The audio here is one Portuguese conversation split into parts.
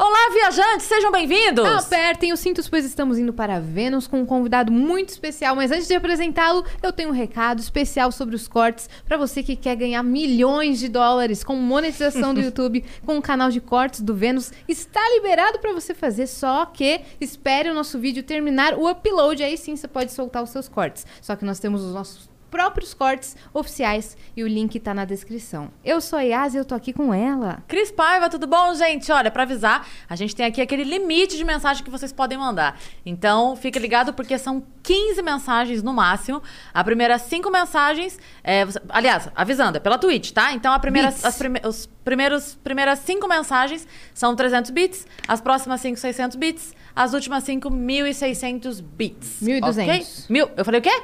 Olá, viajantes, sejam bem-vindos! Apertem os cintos, pois estamos indo para Vênus com um convidado muito especial. Mas antes de apresentá-lo, eu tenho um recado especial sobre os cortes para você que quer ganhar milhões de dólares com monetização do YouTube, com o canal de cortes do Vênus. Está liberado para você fazer, só que espere o nosso vídeo terminar o upload. Aí sim você pode soltar os seus cortes. Só que nós temos os nossos próprios cortes oficiais e o link tá na descrição. Eu sou a Yas e eu tô aqui com ela. Cris Paiva, tudo bom, gente? Olha, pra avisar, a gente tem aqui aquele limite de mensagem que vocês podem mandar. Então, fique ligado porque são 15 mensagens no máximo. A primeira cinco mensagens, é, você- aliás, avisando, é pela Twitch, tá? Então, a primeira, Bits. as prime- os primeiros primeiras cinco mensagens são 300 bits, as próximas cinco 600 bits, as últimas cinco 1.600 bits. 1.200. ok? Mil, eu falei o quê?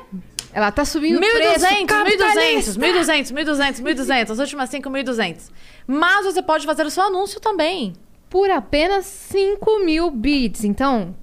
Ela tá subindo o preço. 1.200, 1.200, capitalista! 1.200, 1.200, 1.200. As últimas 5, 1.200. Mas você pode fazer o seu anúncio também. Por apenas 5 mil bits. Então,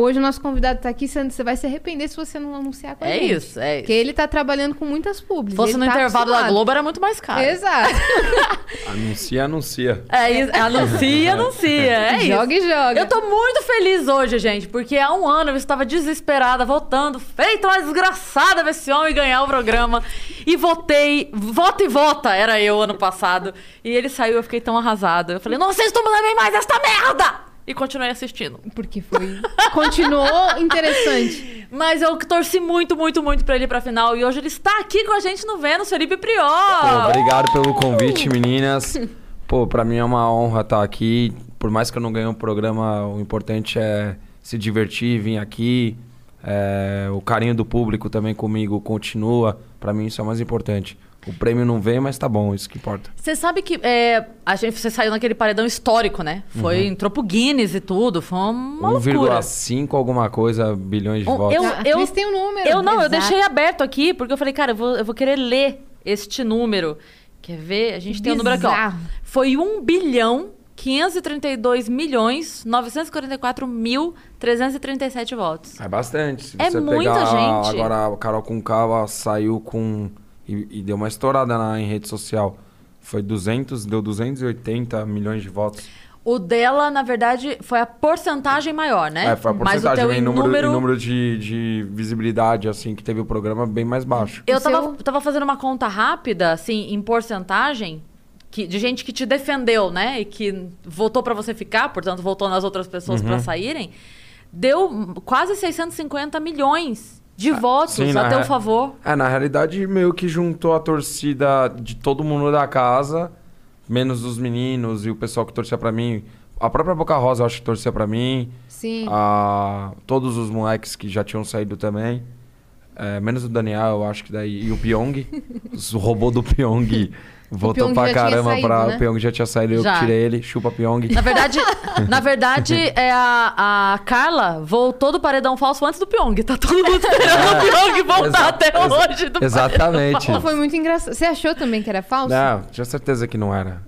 hoje o nosso convidado tá aqui, Sandro. Você vai se arrepender se você não anunciar com É gente. isso, é isso. Porque ele tá trabalhando com muitas públicas. Se fosse ele no tá intervalo da acostumado. Globo, era muito mais caro. Exato. Anuncia, anuncia. É isso. Anuncia, anuncia. É isso. Joga e joga. Eu tô muito feliz hoje, gente, porque há um ano eu estava desesperada, votando, feita uma desgraçada ver esse homem ganhar o programa. E votei, vota e vota, era eu ano passado. E ele saiu, eu fiquei tão arrasada. Eu falei, não assisto também mais esta merda! E continuei assistindo. Porque foi. Continuou interessante. Mas eu torci muito, muito, muito pra ele ir pra final. E hoje ele está aqui com a gente no Vênus, Felipe Prior. Pô, obrigado pelo convite, meninas. Pô, pra mim é uma honra estar aqui. Por mais que eu não ganhe um programa, o importante é se divertir, vir aqui. É, o carinho do público também comigo continua. Pra mim isso é o mais importante. O prêmio não veio, mas tá bom, isso que importa. Você sabe que é, a gente, você saiu naquele paredão histórico, né? Foi, entrou pro Guinness e tudo. Foi uma loucura. 1,5 alguma coisa bilhões de Um- votos. eu- A Cris tem um número. Eu não, eu Exato. deixei aberto aqui, porque eu falei, cara, eu vou, eu vou querer ler este número. Quer ver? A gente tem o número aqui, ó. Foi 1 bilhão 532 milhões 944 mil 337 votos. É bastante. Se É você muita pegar gente. Agora a Carol com ela saiu com. E, e deu uma estourada na, em rede social. Foi 200, deu 280 milhões de votos. O dela, na verdade, foi a porcentagem maior, né? É, foi a Mas o porcentagem teu em número, número... em número de, de visibilidade, assim, que teve o programa bem mais baixo. Eu tava, seu- tava fazendo uma conta rápida, assim, em porcentagem, que, de gente que te defendeu, né? E que votou pra você ficar, portanto, votou nas outras pessoas Uhum. pra saírem. Deu quase 650 milhões de votos Ah, sim, a na teu re- favor. É, na realidade, meio que juntou a torcida de todo mundo da casa, menos os meninos e o pessoal que torcia pra mim. A própria Boca Rosa, eu acho que torcia pra mim. Sim. a todos os moleques que já tinham saído também. É, menos o Daniel, eu acho que daí. E o Pyong. o robô do Pyong Pyong pra caramba saído, pra. né? O Pyong já tinha saído, eu Já. que tirei ele, chupa Pyong. Na verdade, na verdade é a, a Carla voltou do paredão falso antes do Pyong. Tá todo mundo esperando o Pyong voltar Exa- até exa- hoje. Do Exatamente. Foi muito engraçado. Você achou também que era falso? Não, tinha certeza que não era.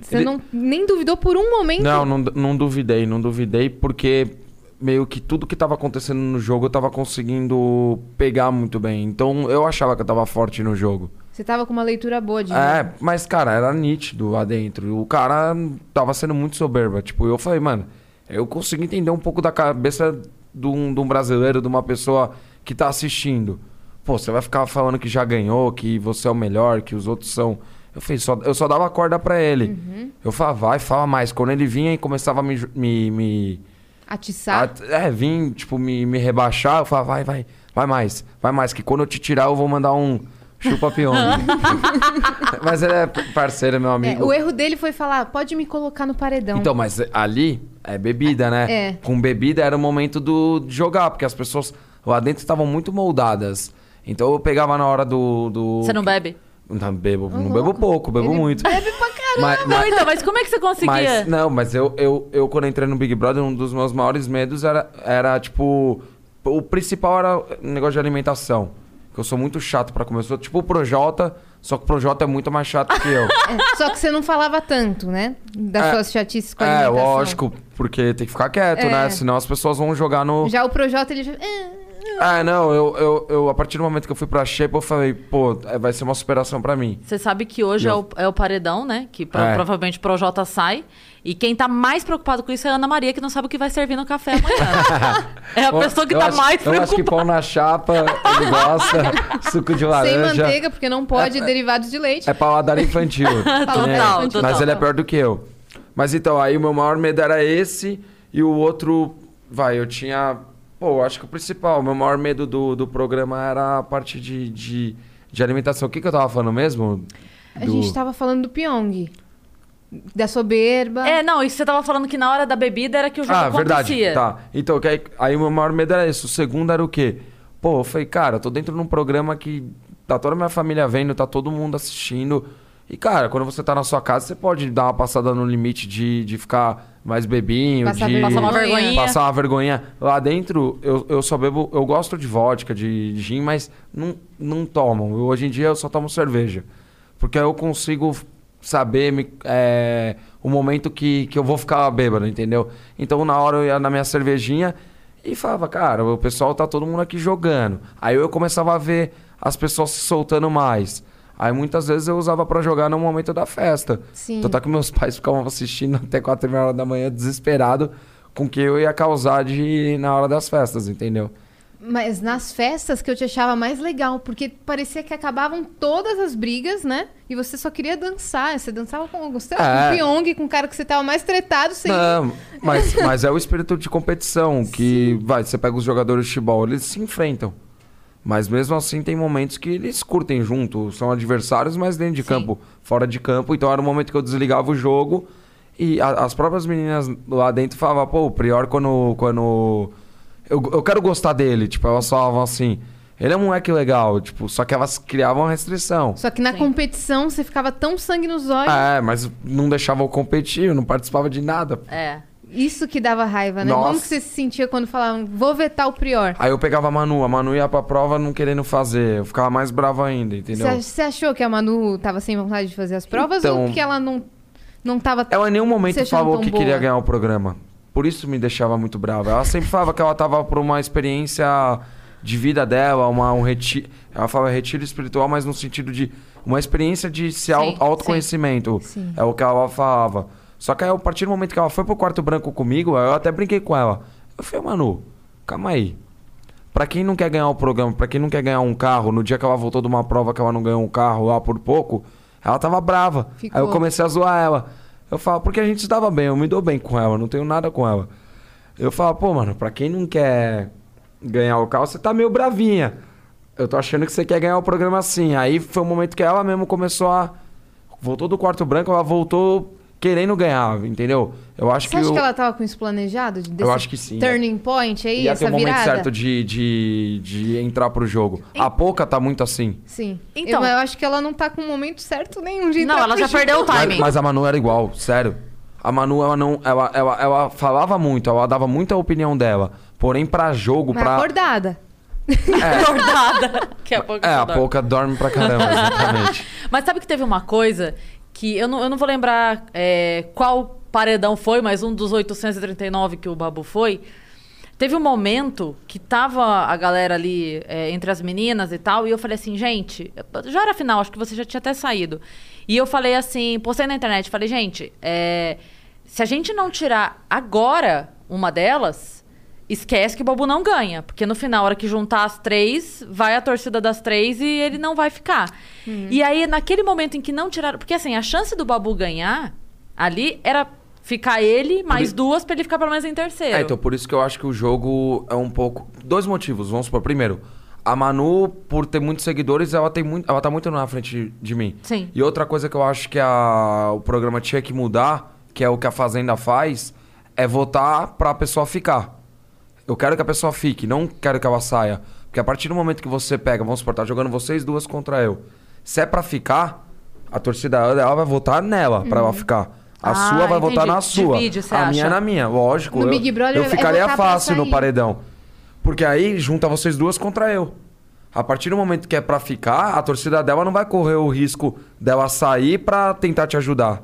Você ele- não, nem duvidou por um momento? Não, não, não duvidei, não duvidei, porque meio que tudo que tava acontecendo no jogo eu tava conseguindo pegar muito bem. Então eu achava que eu tava forte no jogo. Você tava com uma leitura boa de É, mas, cara, era nítido lá dentro. O cara tava sendo muito soberba. Tipo, eu falei, mano, eu consigo entender um pouco da cabeça de um, de um brasileiro, de uma pessoa que tá assistindo. Pô, você vai ficar falando que já ganhou, que você é o melhor, que os outros são. Eu falei, só, eu só dava corda pra ele. Eu falava, vai, fala mais. Quando ele vinha e começava a me. me, me atiçar. a- é, vim, tipo, me, me rebaixar, eu falava, vai, vai, vai mais, vai mais, que quando eu te tirar eu vou mandar um chupa Pyong. Mas ele é parceiro, meu É, amigo. o erro dele foi falar, pode me colocar no paredão. Então, mas ali é bebida, né? É. Com bebida era o momento do, de jogar, porque as pessoas lá dentro estavam muito moldadas. Então eu pegava na hora do. do... Você não bebe? Não bebo, não bebo pouco, bebo Ele muito. Bebe pra caramba. Mas, Não, mas, então, mas como é que você conseguia? mas- não, mas eu, eu, eu, quando entrei no Big Brother, um dos meus maiores medos era, era tipo. O principal era o negócio de alimentação. Que eu sou muito chato pra sou tipo o Projota, Só que o Projota é muito mais chato que eu. É, só que você não falava tanto, né? Das É, suas chatices com a é, lógico, porque tem que ficar quieto, É. né? Senão as pessoas vão jogar no. Já o Projota, ele já... Ah, não, eu, eu, eu, a partir do momento que eu fui pra Shape, eu falei, pô, é, vai ser uma superação pra mim. Você sabe que hoje é Eu- o, é o paredão, né? Que pro- É. provavelmente o Projota sai. E quem tá mais preocupado com isso é a Ana Maria, que não sabe o que vai servir no café amanhã. é a pessoa que eu tá acho- mais Eu acho que preocupada. pão na chapa, ele gosta, suco de Sem laranja. manteiga, porque não pode derivados de leite. É paladar infantil. Total, né? total. Mas ele é pior do que eu. Mas então, aí o meu maior medo era esse e o outro, vai, eu tinha. Pô, eu acho que o principal, o meu maior medo do, do programa era a parte de, de, de alimentação. O que, que eu tava falando mesmo? A Do- gente tava falando do Pyong. Da soberba. É, não, e você tava falando que na hora da bebida era que o jogo Ah, verdade. acontecia. Tá. Então, aí, aí o meu maior medo era isso. O segundo era o quê? Pô, eu falei, cara, eu tô dentro de um programa que tá toda a minha família vendo, tá todo mundo assistindo. E, cara, quando você tá na sua casa, você pode dar uma passada no limite de, de ficar mais bebinho, Passar de... Passar uma Vergonha. vergonhinha. Passar uma vergonha. Lá dentro, eu, eu só bebo. Eu gosto de vodka, de gin, mas não, não tomo. Eu, hoje em dia eu só tomo cerveja. Porque eu consigo saber é, o momento que, que eu vou ficar bêbado, entendeu? Então na hora eu ia na minha cervejinha e falava, cara, o pessoal tá todo mundo aqui jogando. Aí eu começava a ver as pessoas se soltando mais. Aí muitas vezes eu usava pra jogar no momento da festa. Sim. Tanto é que meus pais ficavam assistindo até 4 horas da manhã, desesperado com o que eu ia causar de na hora das festas, entendeu? Mas nas festas que eu te achava mais legal, porque parecia que acabavam todas as brigas, né? E você só queria dançar. Você dançava com, você, É. com o Pyong, com o cara que você tava mais tretado, sem. Não, mas, mas é o espírito de competição que, vai, você pega os jogadores de futebol, eles se enfrentam. Mas mesmo assim tem momentos que eles curtem junto, são adversários, mas dentro de Sim. campo, fora de campo. Então era o momento que eu desligava o jogo e a- as próprias meninas lá dentro falavam, pô, o Prior quando. quando eu, eu quero gostar dele, tipo, elas falavam assim. Ele é um moleque legal, tipo, só que elas criavam restrição. Só que na Sim. competição você ficava tão sangue nos olhos. É, mas não deixava eu competir, eu não participava de nada. É. Isso que dava raiva, né? Nossa. Como que você se sentia quando falavam, vou vetar o Prior? Aí eu pegava a Manu, a Manu ia pra prova não querendo fazer. Eu ficava mais bravo ainda, entendeu? Você achou que a Manu tava sem vontade de fazer as provas Então- ou que ela não, não tava. Ela em nenhum momento falou que boa? queria ganhar o programa. Por isso me deixava muito brava. Ela sempre falava que ela tava por uma experiência de vida dela, uma, um retiro. Ela fala retiro espiritual, mas no sentido de uma experiência de se Sim, au- autoconhecimento. Sim. É o que ela falava. Só que aí, a partir do momento que ela foi pro quarto branco comigo, eu até brinquei com ela. Eu falei, Manu, calma aí. Pra quem não quer ganhar o programa, pra quem não quer ganhar um carro, no dia que ela voltou de uma prova que ela não ganhou um carro lá por pouco, ela tava brava. Ficou. Aí eu comecei a zoar ela. Eu falo, porque a gente se dava bem, eu me dou bem com ela, não tenho nada com ela. Eu falo, pô, mano, pra quem não quer ganhar o carro, você tá meio bravinha. Eu tô achando que você quer ganhar o programa assim. Aí foi o momento que ela mesmo começou a. Voltou do quarto branco, ela voltou querendo ganhar, entendeu? Eu acho Você que. acha o- que ela tava com isso planejado? De- desse acho que sim. Turning point aí, Ia essa ter o momento virada? certo de, de, de entrar pro jogo. A Poca tá muito assim. Sim. Então- eu, eu acho que ela não tá com o momento certo nenhum de Não, ela pro já jogo. perdeu o Mas, timing. mas a Manu era igual, sério. A Manu, ela não. Ela, ela, ela falava muito, ela dava muita opinião dela. Porém, pra jogo, Mas pra. acordada. Acordada. Que a pouco É, a dorme. Poca dorme pra caramba, exatamente. Mas sabe que teve uma coisa que eu não, eu não vou lembrar é, qual paredão foi, mas um dos 839 que o Babu foi. Teve um momento que tava a galera ali é, entre as meninas e tal, e eu falei assim, gente, já era final, acho que você já tinha até saído. E eu falei assim, postei na internet, falei, gente, é, se a gente não tirar agora uma delas, esquece que o Babu não ganha. Porque no final, a hora que juntar as três, vai a torcida das três e ele não vai ficar. E aí, naquele momento em que não tiraram. Porque assim, a chance do Babu ganhar ali era ficar ele mais i- duas pra ele ficar pelo menos em terceiro. É, então por isso que eu acho que o jogo é um pouco. Dois motivos, vamos supor. Primeiro, a Manu, por ter muitos seguidores, ela tem muito. Ela tá muito na frente de mim. Sim. E outra coisa que eu acho que a, o programa tinha que mudar, que é o que a Fazenda faz, é votar pra pessoa ficar. Eu quero que a pessoa fique, não quero que ela saia. Porque a partir do momento que você pega, vamos supor, tá jogando vocês duas contra eu. Se é pra ficar, a torcida ela vai votar nela pra ela ficar. A Ah, sua vai votar entendi. na sua. Divide, a minha acha? na minha, lógico. No eu, Big Brother eu ficaria votar fácil no paredão. Porque aí junta vocês duas contra eu. A partir do momento que é pra ficar, a torcida dela não vai correr o risco dela sair pra tentar te ajudar.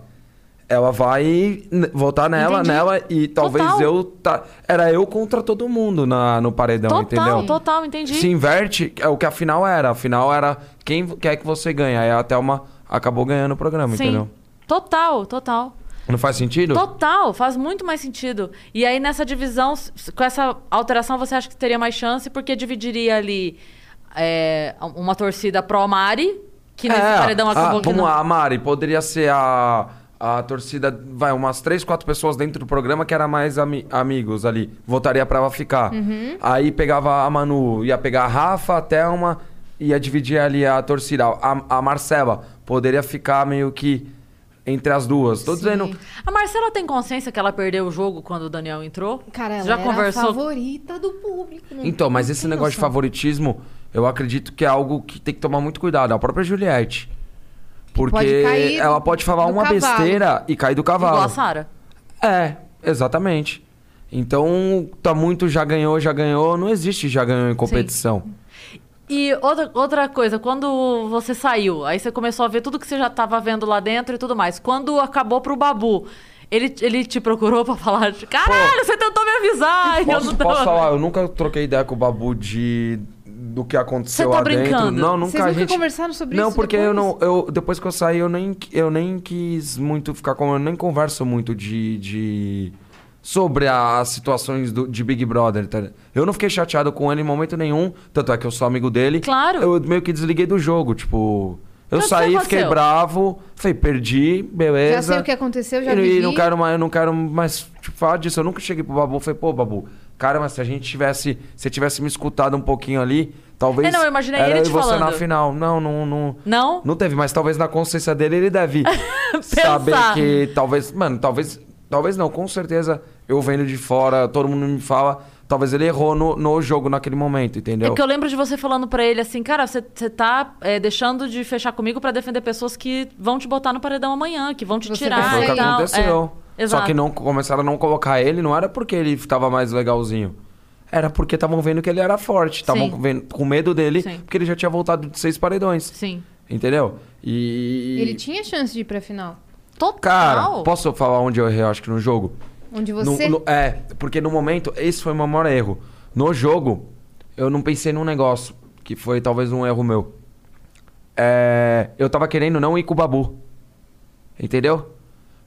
Ela vai votar nela, Entendi. nela e talvez Total. eu. Tá, era eu contra todo mundo na, no paredão, Total, entendeu? total, entendi. Se inverte, é o que a final era. A final era quem quer que você ganhe. Aí a Thelma acabou ganhando o programa, Sim. entendeu? Total, total. Não faz sentido? Total, faz muito mais sentido. E aí, nessa divisão, com essa alteração, você acha que teria mais chance, porque dividiria ali é, uma torcida pró-Mari, que nesse É, paredão a- acabou que Vamos não. lá, a Mari, poderia ser a, a torcida, vai, umas três, quatro pessoas dentro do programa que era mais ami- amigos ali. Votaria pra ela ficar. Uhum. Aí pegava a Manu, ia pegar a Rafa, a Thelma, ia dividir ali a torcida. A, a Marcela poderia ficar meio que entre as duas. Tô Sim. dizendo. A Marcela tem consciência que ela perdeu o jogo quando o Daniel entrou? Cara, ela Já era conversou? a favorita do público. não- Então, mas esse negócio de noção. favoritismo, eu acredito que é algo que tem que tomar muito cuidado. A própria Juliette. Porque pode cair ela pode falar uma cavalo. besteira e cair do cavalo. Igual a Sara. É, exatamente. Então, tá muito já ganhou, já ganhou. Não existe já ganhou em competição. E outra, outra coisa, quando você saiu, aí você começou a ver tudo que você já estava vendo lá dentro e tudo mais. Quando acabou pro Babu, ele, ele te procurou pra falar, caralho, você tentou me avisar. e eu Posso, não tava-" posso falar, eu nunca troquei ideia com o Babu de do que aconteceu Você tá lá dentro. brincando? Não, nunca Vocês a nunca gente conversaram sobre Não, isso porque eu depois? não eu depois que eu saí eu nem eu nem quis muito ficar com eu nem converso muito de, de sobre a- as situações do, de Big Brother, tá? Eu não fiquei chateado com ele em momento nenhum, tanto é que eu sou amigo dele. Claro. Eu meio que desliguei do jogo, tipo, eu Então, saí, fiquei bravo, falei, perdi, beleza. Já sei o que aconteceu, já e, vivi. e não quero mais, eu não quero mais tipo, falar disso. Eu nunca cheguei pro Babu e falei, pô, Babu, cara, mas se a gente tivesse. Se você tivesse me escutado um pouquinho ali, talvez. É, não, eu imaginei era ele te e você na falando. final. Não, não, não. Não? Não teve, mas talvez na consciência dele ele deve saber que talvez. Mano, talvez. Talvez não, com certeza eu vendo de fora, todo mundo me fala. Talvez ele errou no, no jogo naquele momento, entendeu? É que eu lembro de você falando pra ele assim, cara, você você tá é, deixando de fechar comigo pra defender pessoas que vão te botar no paredão amanhã, que vão te Você tirar Foi o que aconteceu. É, exato. Só que não começaram a não colocar ele, não era porque ele tava mais legalzinho. Era porque estavam vendo que ele era forte. Estavam com medo dele, Sim. porque ele já tinha voltado de seis paredões. Sim. Entendeu? E. Ele tinha chance de ir pra final. Total. Cara, posso falar onde eu errei, acho que no jogo? Onde No- você... no- é, porque no momento, esse foi o meu maior erro. No jogo, eu não pensei num negócio, que foi talvez um erro meu. É, eu tava querendo não ir com o Babu. Entendeu?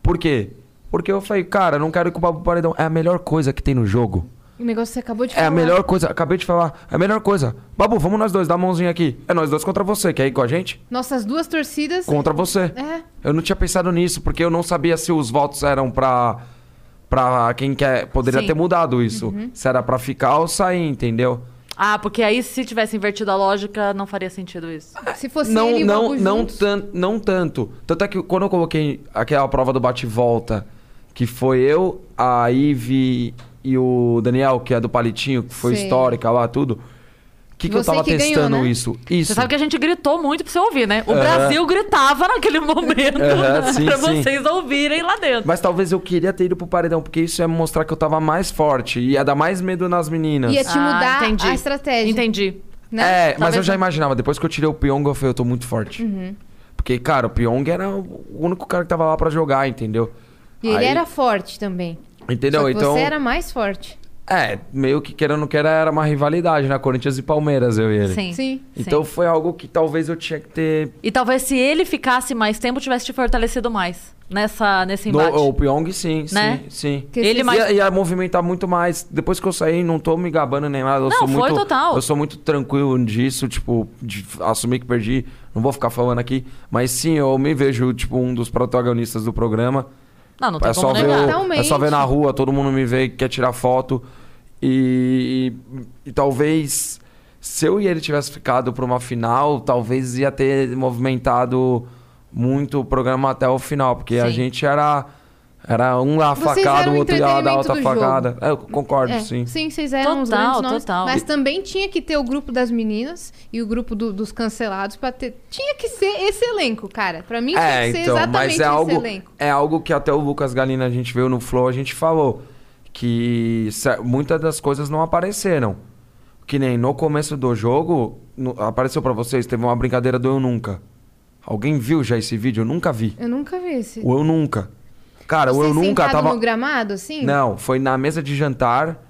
Por quê? Porque eu falei, cara, não quero ir com o Babu Paredão. É a melhor coisa que tem no jogo. O negócio que você acabou de É falar. a melhor coisa, acabei de falar. É a melhor coisa. Babu, vamos nós dois, dá a mãozinha aqui. É nós dois contra você. Quer ir com a gente? Nossas duas torcidas... Contra você. É. Eu não tinha pensado nisso, porque eu não sabia se os votos eram pra, pra quem quer. Poderia Sim. ter mudado isso. Uhum. Se era pra ficar ou sair, entendeu? Ah, porque aí se tivesse invertido a lógica, não faria sentido isso. Se fosse não, ele não, não, tan não tanto. Tanto é que quando eu coloquei aquela prova do bate-volta, que foi eu, a Ive e o Daniel, que é do Palitinho, que foi Sei. histórica lá, tudo. O que, que eu Você tava que ganhou, testando né? isso? Isso. Você sabe que a gente gritou muito pra você ouvir, né? O Aham. Brasil gritava naquele momento Aham, sim, pra sim. vocês ouvirem lá dentro. Mas talvez eu queria ter ido pro paredão, porque isso ia mostrar que eu tava mais forte. Ia dar mais medo nas meninas. Ia te Ah, mudar entendi. a estratégia. Entendi. Né? É, mas Talvez eu já não. imaginava. Depois que eu tirei o Pyong, eu falei, eu tô muito forte. Uhum. Porque, cara, o Pyong era o único cara que tava lá pra jogar, entendeu? E ele Aí- era forte também. Entendeu? Só que então. você era mais forte. É, meio que querendo ou não queira, era uma rivalidade, né? Corinthians e Palmeiras, eu e ele. Sim. Sim. Então foi algo que talvez eu tinha que ter. E talvez se ele ficasse mais tempo, tivesse te fortalecido mais nessa, nesse No, embate. o Pyong, sim, Né? sim, sim. Que Ele você- mais- Ia, ia movimentar muito mais. Depois que eu saí, não tô me gabando nem nada. Eu Não, sou foi muito, total. Eu sou muito tranquilo disso, tipo, de assumir que perdi. Não vou ficar falando aqui. Mas sim, eu me vejo, tipo, um dos protagonistas do programa. Não, não tem É como só, ver negar. Totalmente. é só ver na rua, todo mundo me vê, quer tirar foto. E, e talvez, se eu e ele tivesse ficado pra uma final, talvez ia ter movimentado muito o programa até o final. Porque a Sim. gente era, era um lá facado, eram o outro ia lá dar outra facada. É, eu concordo, É, sim. Sim, vocês eram os Total, grandes nomes. total. Mas também tinha que ter o grupo das meninas e o grupo do- dos cancelados pra ter. Tinha que ser esse elenco, cara. Pra mim tinha É, que ser então, exatamente mas é esse algo, elenco. é algo que até o Lucas Galina a gente veio no Flow, a gente falou que muitas das coisas não apareceram. Que nem no começo do jogo, no- apareceu pra vocês, teve uma brincadeira do Eu Nunca. Alguém viu já esse vídeo? Eu nunca vi. Eu nunca vi esse. O Eu Nunca. Cara, Eu Nunca tava. no gramado, assim? Não, foi na mesa de jantar,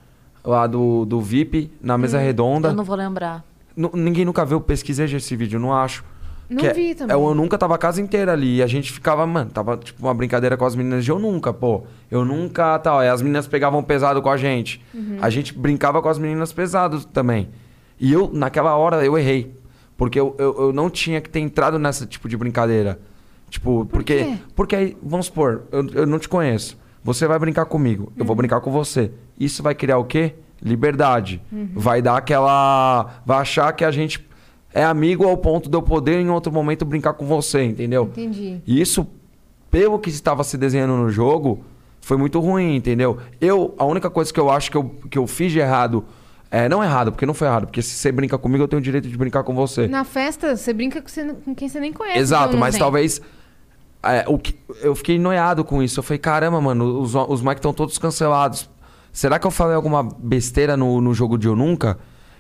lá do, do VIP, na mesa redonda. Eu não vou lembrar. Nu- Ninguém nunca viu, pesquisei esse vídeo, não acho. Não Que é- vi também. É, o eu nunca tava a casa inteira ali. E a gente ficava, mano, tava tipo uma brincadeira com as meninas de eu nunca, pô. Eu nunca tal. Aí as meninas pegavam pesado com a gente. Uhum. A gente brincava com as meninas pesadas também. E eu, naquela hora, eu errei. Porque eu, eu, eu não tinha que ter entrado nesse tipo de brincadeira. Tipo, porque. quê? Porque aí, vamos supor, eu, eu não te conheço. Você vai brincar comigo, eu Uhum. vou brincar com você. Isso vai criar o quê? Liberdade. Uhum. Vai dar aquela. Vai achar que a gente é amigo ao ponto de eu poder em outro momento brincar com você, entendeu? Entendi. E isso, pelo que estava se desenhando no jogo, foi muito ruim, entendeu? Eu, a única coisa que eu acho que eu, que eu fiz de errado. É, não errado, porque não foi errado. Porque se você brinca comigo, eu tenho o direito de brincar com você. Na festa, você brinca com, você- com quem você nem conhece. Exato, então mas tem. talvez. É, o que, eu fiquei noiado com isso. Eu falei, caramba, mano, os, os Mike estão todos cancelados. Será que eu falei alguma besteira no, no jogo de Eu Nunca?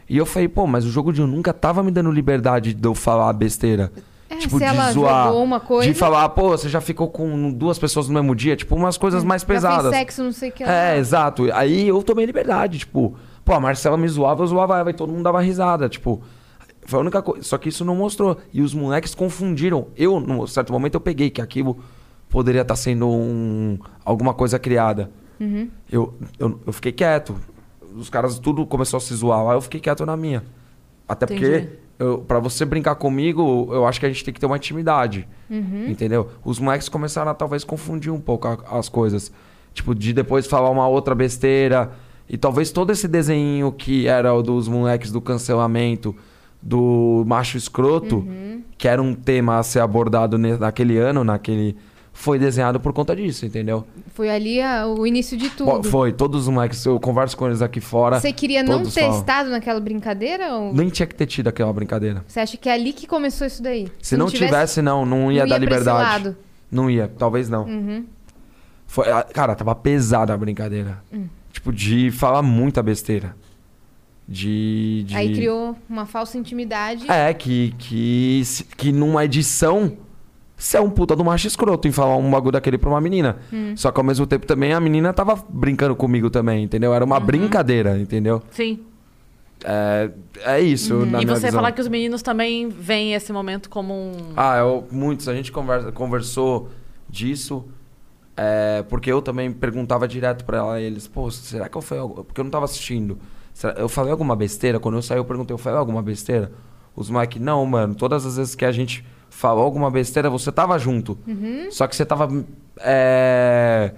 E eu falei, pô, mas o jogo de Eu Nunca tava me dando liberdade de eu falar besteira. É, tipo, se de ela zoar. coisa- De falar, pô, você já ficou com duas pessoas no mesmo dia. Tipo, umas coisas mais Já fez pesadas. sexo, não sei o que lá. É, exato. Aí eu tomei liberdade, tipo, pô, a Marcela me zoava, eu zoava ela e todo mundo dava risada, tipo. Foi a única coisa. Só que isso não mostrou. E os moleques confundiram. Eu, num certo momento, eu peguei que aquilo poderia estar sendo um, alguma coisa criada. Uhum. Eu, eu, eu fiquei quieto. Os caras tudo começou a se zoar lá, eu fiquei quieto na minha. Até Entendi. porque, pra você brincar comigo, eu acho que a gente tem que ter uma intimidade. Uhum. Entendeu? Os moleques começaram a talvez confundir um pouco a- as coisas. Tipo, de depois falar uma outra besteira. E talvez todo esse desenho que era o dos moleques do cancelamento, do macho escroto, Uhum. que era um tema a ser abordado naquele ano, naquele. Foi desenhado por conta disso, entendeu? Foi ali a- o início de tudo. Foi, todos os moleques, eu converso com eles aqui fora. Você queria não ter falam. estado naquela brincadeira? Ou Nem tinha que ter tido aquela brincadeira. você acha que é ali que começou isso daí? Se, não tivesse, não, não ia não dar ia liberdade. Não ia, talvez não. Uhum. Foi, ah, cara, tava pesada a brincadeira. Hum. Tipo, de falar muita besteira. De. de... Aí criou uma falsa intimidade. É, que, que, que numa edição. Você é um puta do macho escroto em falar um bagulho daquele pra uma menina. Hum. Só que ao mesmo tempo também a menina tava brincando comigo também, entendeu? Era uma Uhum. brincadeira, entendeu? Sim. É, é isso. na e você visão. falar que os meninos também veem esse momento como um. Ah, eu, muitos. A gente conversa, conversou disso. é, porque eu também perguntava direto pra ela, eles, pô, será que eu algo? Porque eu não tava assistindo. Eu falei alguma besteira? Quando eu saí, eu perguntei, eu falei alguma besteira? Os moleques, não, mano. Todas as vezes que a gente falou alguma besteira, você tava junto. Uhum. Só que você tava. É,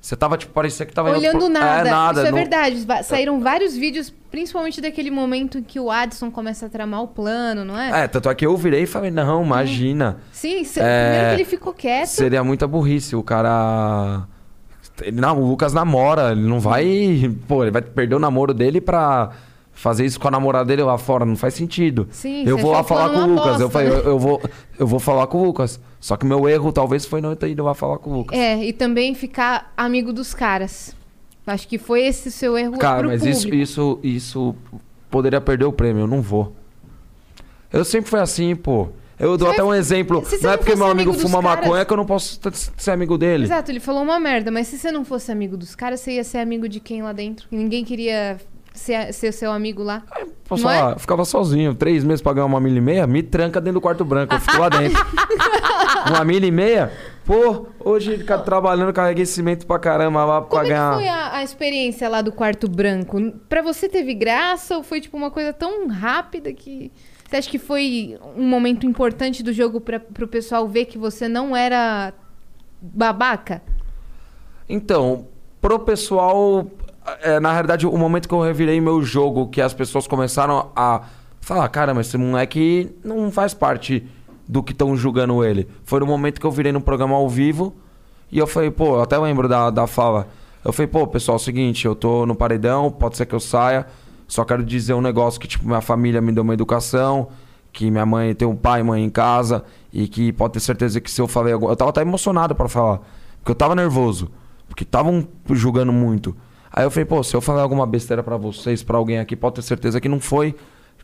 você tava, tipo, parecia que tava Olhando pro- nada. É, nada. Isso é não- verdade. Va- Saíram vários vídeos, principalmente daquele momento em que o Adson começa a tramar o plano, não é? É, tanto é que eu virei e falei, não, imagina. Sim, cê- É, primeiro que ele ficou quieto. Seria muita burrice. O cara. Ele, não, o Lucas namora, ele não vai. Pô, ele vai perder o namoro dele pra fazer isso com a namorada dele lá fora. Não faz sentido. Sim, eu vou lá achou falar com o Lucas. eu falei, né? eu, eu vou, eu vou falar com o Lucas. Só que meu erro talvez foi não ter ido lá falar com o Lucas. É, e também ficar amigo dos caras. Acho que foi esse o seu erro Cara, mas público. isso, isso, isso poderia perder o prêmio. Eu não vou. Eu sempre fui assim, pô. Eu dou até um exemplo. se você Não é não porque meu amigo amigo fuma caras- maconha que eu não posso ser amigo dele. Exato, ele falou uma merda, mas se você não fosse amigo dos caras, você ia ser amigo de quem lá dentro? E ninguém queria ser, ser seu amigo lá. Posso Não é? falar? Eu ficava sozinho. Três meses pra ganhar uma milha e meia, me tranca dentro do quarto branco. Eu fico lá dentro. uma milha e meia? Pô, hoje trabalhando, carreguei cimento pra caramba lá pra Como é ganhar. foi a, a experiência lá do quarto branco? Pra você teve graça ou foi tipo uma coisa tão rápida que. Você acha que foi um momento importante do jogo pra, pro pessoal ver que você não era babaca? Então, pro pessoal, é, na realidade, o momento que eu revirei meu jogo, que as pessoas começaram a falar, caramba, esse moleque não faz parte do que estão julgando ele. Foi no momento que eu virei no programa ao vivo e eu falei, pô, eu até lembro da, da fala. Eu falei, pô, pessoal, é o seguinte, eu tô no paredão, pode ser que eu saia, só quero dizer um negócio que, tipo, minha família me deu uma educação, que minha mãe tem um pai e mãe em casa, e que pode ter certeza que se eu falei alguma... Eu tava até emocionado pra falar, porque eu tava nervoso, porque estavam julgando muito. Aí eu falei, pô, se eu falar alguma besteira pra vocês, pra alguém aqui, pode ter certeza que não foi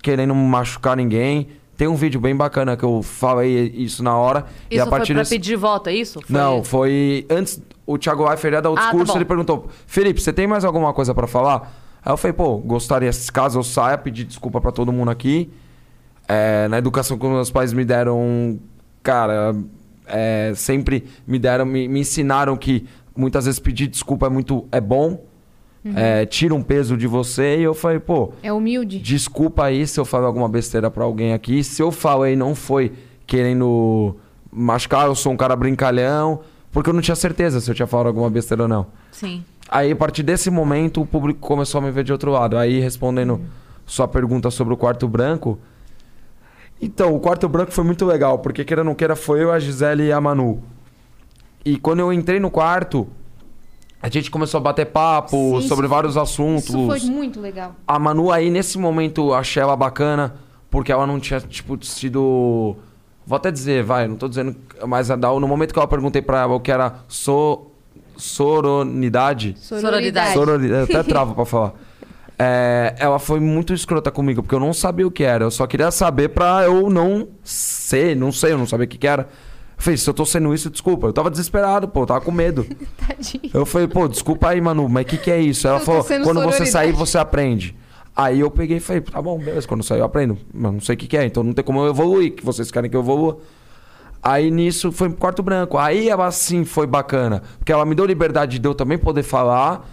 querendo machucar ninguém. Tem um vídeo bem bacana que eu falei isso na hora. e Isso a partir foi pra desse... pedir voto, é isso? Foi- Não, foi antes. O Thiago Leifert ia dar o Ah, tá ele perguntou: Felipe, você tem mais alguma coisa pra falar? Aí eu falei: pô, gostaria, caso eu saia, pedir desculpa pra todo mundo aqui. É, na educação que meus pais me deram, cara, é, sempre me deram, me, me ensinaram que muitas vezes pedir desculpa é muito é bom, é, tira um peso de você. E eu falei: pô, É humilde. Desculpa aí se eu falei alguma besteira pra alguém aqui. Se eu falei não foi querendo machucar, eu sou um cara brincalhão, porque eu não tinha certeza se eu tinha falado alguma besteira ou não. Sim. Aí, a partir desse momento, o público começou a me ver de outro lado. Aí, respondendo sua pergunta sobre o quarto branco. Então, o quarto branco foi muito legal, porque queira ou não queira, foi eu, a Gisele e a Manu. E quando eu entrei no quarto, a gente começou a bater papo Sim, sobre isso- vários assuntos. Isso foi muito legal. A Manu aí, nesse momento, achei ela bacana, porque ela não tinha, tipo, sido. Vou até dizer, vai, não tô dizendo. Mas a da- no momento que eu perguntei pra ela o que era so, soronidade. Sororidade. Sororidade. Até travo pra falar. É, ela foi muito escrota comigo, porque eu não sabia o que era. Eu só queria saber pra eu não ser, não sei, eu não sabia o que, que era. Eu falei, se eu tô sendo isso, desculpa. Eu tava desesperado, pô, eu tava com medo. Tadinho. Eu falei, pô, desculpa aí, Manu, mas o que, que é isso? Ela Eu falou, quando você sororidade. sair, você aprende. Aí eu peguei e falei, tá bom, beleza, quando sair eu aprendo. Mas não sei o que, que é, então não tem como eu evoluir, que vocês querem que eu evolua. Aí nisso foi pro quarto branco. Aí ela sim foi bacana. Porque ela me deu liberdade de eu também poder falar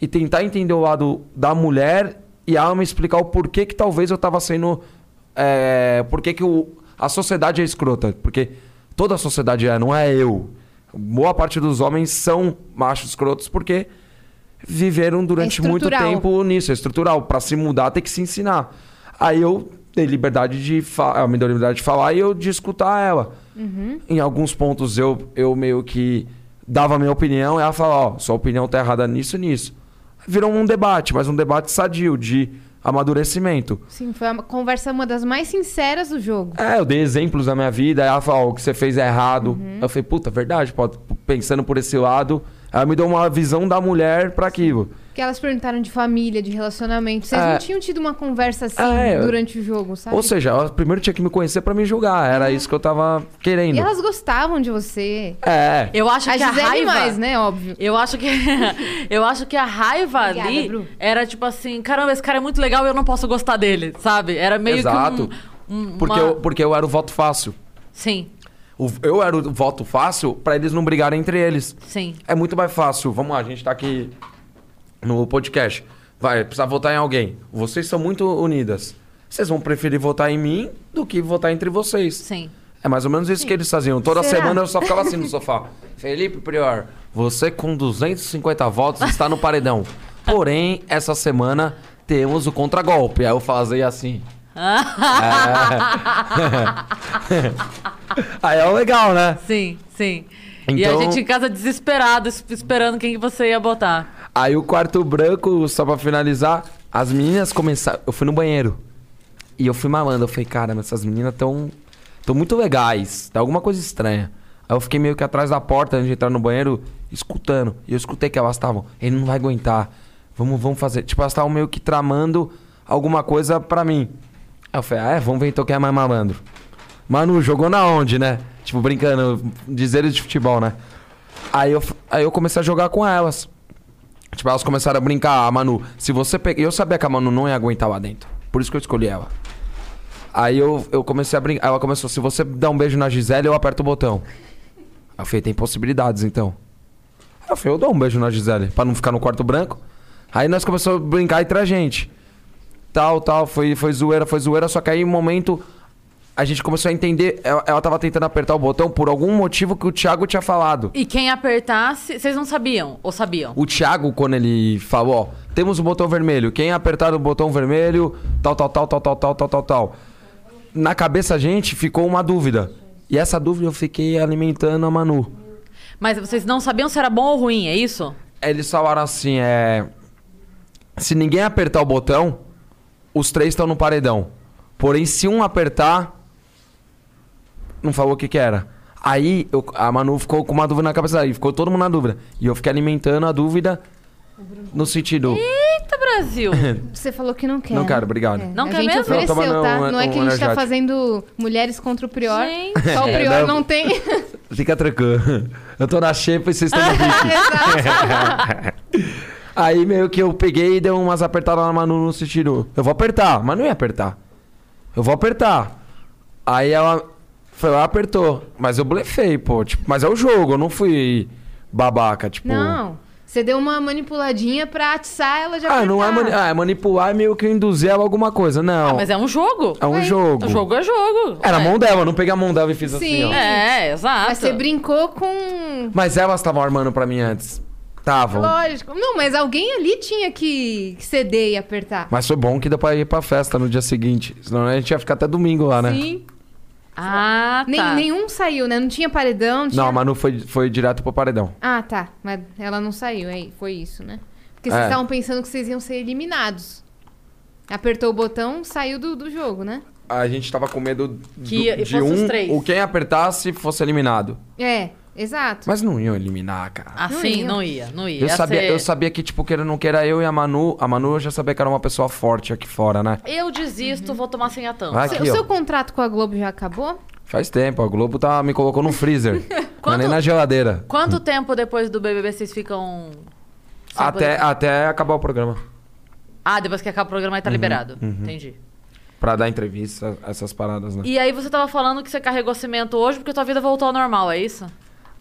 e tentar entender o lado da mulher e ela me explicar o porquê que talvez eu tava sendo. É, porquê que o, a sociedade é escrota. Porque toda a sociedade é, não é eu. Boa parte dos homens são machos escrotos porque viveram durante É muito tempo nisso, é estrutural. Pra se mudar tem que se ensinar. Aí eu dei liberdade de falar, ela me deu liberdade de falar e eu de escutar ela. Em alguns pontos eu, eu meio que dava a minha opinião e ela falava, ó, sua opinião tá errada nisso e nisso. Virou um debate, mas um debate sadio, de amadurecimento. Sim, foi uma conversa uma das mais sinceras do jogo. É, eu dei exemplos da minha vida, ela falou, ó, o que você fez é errado. Eu falei, puta, verdade, pode, pensando por esse lado. Ela me deu uma visão da mulher pra aquilo. Que elas perguntaram de família, de relacionamento. Vocês É. não tinham tido uma conversa assim É, eu- durante o jogo, sabe? Ou seja, primeiro tinha que me conhecer pra me julgar. Era isso que eu tava querendo. E elas gostavam de você. É. Eu acho A que a Gisele raiva... mais, né? Óbvio. Eu acho que eu acho que a raiva Obrigada, ali Bru. era tipo assim, caramba, esse cara é muito legal e eu não posso gostar dele, sabe? Era meio Exato. que um, um- Porque, uma- eu, porque eu era o voto fácil. Sim, eu era o voto fácil pra eles não brigarem entre eles. sim. É muito mais fácil. Vamos lá, a gente tá aqui no podcast. Vai, precisa votar em alguém. Vocês são muito unidas. Vocês vão preferir votar em mim do que votar entre vocês. Sim. É mais ou menos isso que eles faziam. Toda Será? semana eu só ficava assim no sofá. Felipe Prior, você com 250 votos está no paredão. Porém, essa semana temos o contragolpe. Aí eu fazia assim. É. Aí é legal, né? Sim, sim. E a Então- gente em casa desesperado, es- esperando quem que você ia botar. Aí o quarto branco, só pra finalizar, as meninas começaram. Eu fui no banheiro. E eu fui mamando. Eu falei, cara, mas essas meninas tão. tão muito legais. Tá alguma coisa estranha. Aí eu fiquei meio que atrás da porta antes de entrar no banheiro, escutando. E eu escutei que elas estavam. Ele não vai aguentar. Vamos, vamos fazer. Tipo, elas estavam meio que tramando alguma coisa pra mim. Aí eu falei, ah, é? Vamos ver então quem é mais malandro. Manu, jogou na onde, né? Tipo, brincando, dizeres de futebol, né? Aí eu, aí eu comecei a jogar com elas. Tipo, elas começaram a brincar, a Manu, se você pegar. Eu sabia que a Manu não ia aguentar lá dentro. Por isso que eu escolhi ela. Aí eu, eu comecei a brincar. Ela começou, se você dá um beijo na Gisele, eu aperto o botão. Eu falei, tem possibilidades então. Eu falei, eu dou um beijo na Gisele, pra não ficar no quarto branco. Aí nós começamos a brincar entre a gente. Tal, tal, foi, foi zoeira, foi zoeira, só que aí um momento a gente começou a entender. Ela, ela tava tentando apertar o botão por algum motivo que o Thiago tinha falado. E quem apertasse, vocês não sabiam? Ou sabiam? O Thiago, quando ele falou, ó, temos o botão vermelho. Quem apertar o botão vermelho, tal, tal, tal, tal, tal, tal, tal, tal, tal. Na cabeça a gente ficou uma dúvida. E essa dúvida eu fiquei alimentando a Manu. Mas vocês não sabiam se era bom ou ruim, é isso? Eles falaram assim, é. Se ninguém apertar o botão, os três estão no paredão. Porém, se um apertar. Não falou o que, que era. Aí eu- a Manu ficou com uma dúvida na cabeça. Aí ficou todo mundo na dúvida. E eu fiquei alimentando a dúvida No sentido. Eita, Brasil! Você falou que não quer. Não quero, obrigado. É. Não a quer gente mesmo? ofereceu, Não, toma tá? não, Não é um que a gente tá energético. fazendo mulheres contra o prior. Gente. Só o É, prior não. não tem. Fica tranquilo. Eu tô na xepa e vocês estão no bico. Aí meio que eu peguei e dei umas apertadas na Manu no sentido. Eu vou apertar, mas não ia apertar. Eu vou apertar. Aí ela foi lá, apertou. Mas eu blefei, pô. Tipo, mas é o jogo, eu não fui babaca, tipo. Não. Você deu uma manipuladinha pra atiçar ela já Ah, não é, mani ah, é manipular e meio que induzir ela a alguma coisa. Não. Mas é um jogo. É um Ué, jogo. O jogo é jogo. Era a Ué. mão dela, eu não peguei a mão dela e fiz assim, Sim. ó. É, exato. Mas você brincou com. Mas elas estavam armando pra mim antes. Estavam. Lógico. Não, mas alguém ali tinha que ceder e apertar. Mas foi bom que deu pra ir pra festa no dia seguinte. Senão a gente ia ficar até domingo lá, né? Sim. Ah, Nem- tá. nenhum saiu, né? Não tinha paredão. Tinha... Não, a Manu foi, foi direto pro paredão. Ah, tá. Mas ela não saiu, aí foi isso, né? Porque É. vocês estavam pensando que vocês iam ser eliminados. Apertou o botão, saiu do, do jogo, né? A gente tava com medo do- Que ia- de fosse os um, três. ou quem apertasse fosse eliminado. É, exato. Mas não iam eliminar, cara. Assim, Não não ia. ia, não ia. eu, Ia sabia, ser- eu sabia que, tipo, queira ou não queira, eu e a Manu... A Manu eu já sabia que era uma pessoa forte aqui fora, né? Eu desisto, vou tomar sem a tampa. Aqui, o seu ó. contrato com a Globo já acabou? Faz tempo, a Globo tá, me colocou no freezer. não é Quanto- nem na geladeira. Quanto tempo depois do BBB vocês ficam... Até, poder- até acabar o programa. Ah, depois que acaba o programa aí tá liberado. Entendi. Pra dar entrevista, essas paradas, né? E aí você tava falando que você carregou cimento hoje porque tua vida voltou ao normal, é isso?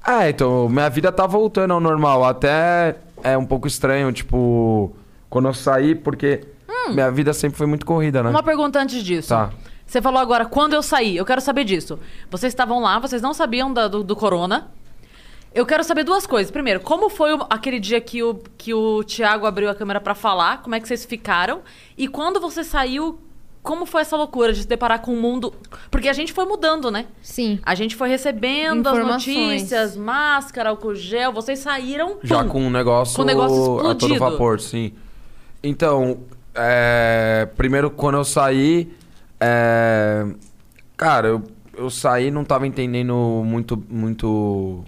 É, então, minha vida tá voltando ao normal. Até é um pouco estranho, tipo, quando eu saí, porque minha vida sempre foi muito corrida, né? Uma pergunta antes disso. Tá. Você falou agora, quando eu saí, eu quero saber disso. Vocês estavam lá, vocês não sabiam da- do, do corona. Eu quero saber duas coisas. Primeiro, como foi o- aquele dia que o, que o Thiago abriu a câmera pra falar? Como é que vocês ficaram? E quando você saiu, como foi essa loucura de se deparar com o mundo? Porque a gente foi mudando, né? Sim. A gente foi recebendo as notícias, máscara, álcool gel. Vocês saíram. Já pum. com um negócio, Com o negócio a todo explodido. vapor, sim. Então, é, primeiro quando eu saí, é, cara, eu, eu saí não tava entendendo muito, muito...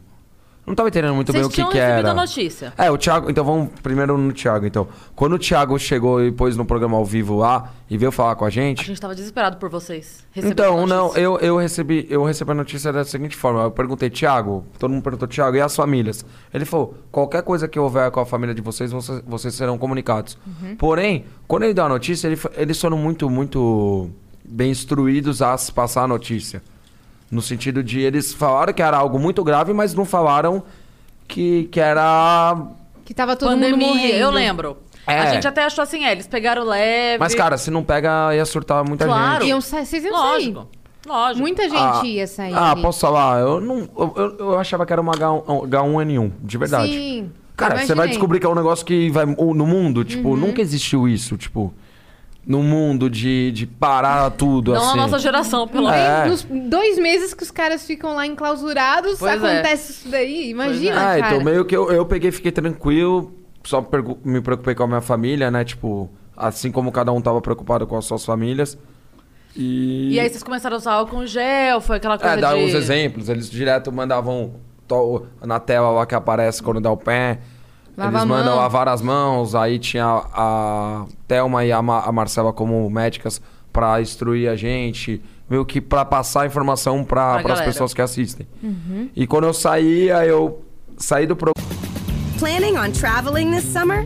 Não tava entendendo muito Vocês bem o que que era. a notícia. É, o Thiago. Então vamos primeiro no Thiago. Então, quando o Thiago chegou e pôs no programa ao vivo lá e veio falar com a A gente. gente tava desesperado por vocês. Então, não, eu, eu, recebi, eu recebi a notícia da seguinte forma. Eu perguntei, Thiago, todo mundo perguntou, Thiago, e as famílias? Ele falou, qualquer coisa que houver com a família de vocês, vocês, vocês serão comunicados. Porém, quando ele deu a notícia, ele, eles foram muito, muito bem instruídos a se passar a notícia. No sentido de eles falaram que era algo muito grave, mas não falaram que, que era Que tava todo mundo Pandemia, morrendo. eu lembro. É. A gente até achou assim, é, eles pegaram leve. Mas, cara, se não pega, ia surtar muita Claro. gente. Iam sa- Vocês iam lógico. sair. Lógico. Muita gente Ah, ia sair. Ah, ali. posso falar? Eu, não, eu, eu- eu achava que era uma H1, H1N1, de verdade. Sim. Cara, você vai descobrir que é um negócio que vai. No mundo, tipo, Uhum. nunca existiu isso, tipo. No mundo de, de parar tudo, Não assim. a nossa geração, pelo menos. É. Nos dois meses que os caras ficam lá enclausurados, Pois é. acontece isso daí. Imagina, Ah, cara. então meio que eu, eu peguei e fiquei tranquilo, só me preocupei com a minha família, né? Tipo, assim como cada um tava preocupado com as suas famílias. E. E aí vocês começaram a usar álcool gel, foi aquela coisa É, dar de... uns exemplos. Eles direto mandavam to- na tela lá que aparece quando dá o pé. Lava eles mandam lavar as mãos. Aí tinha a Thelma e a, Ma- a Marcela como médicas pra instruir a gente. Meio que pra passar a informação Pra pra, as pessoas que assistem. Uhum. E quando eu saía, eu saí do programa. Planning on traveling this summer?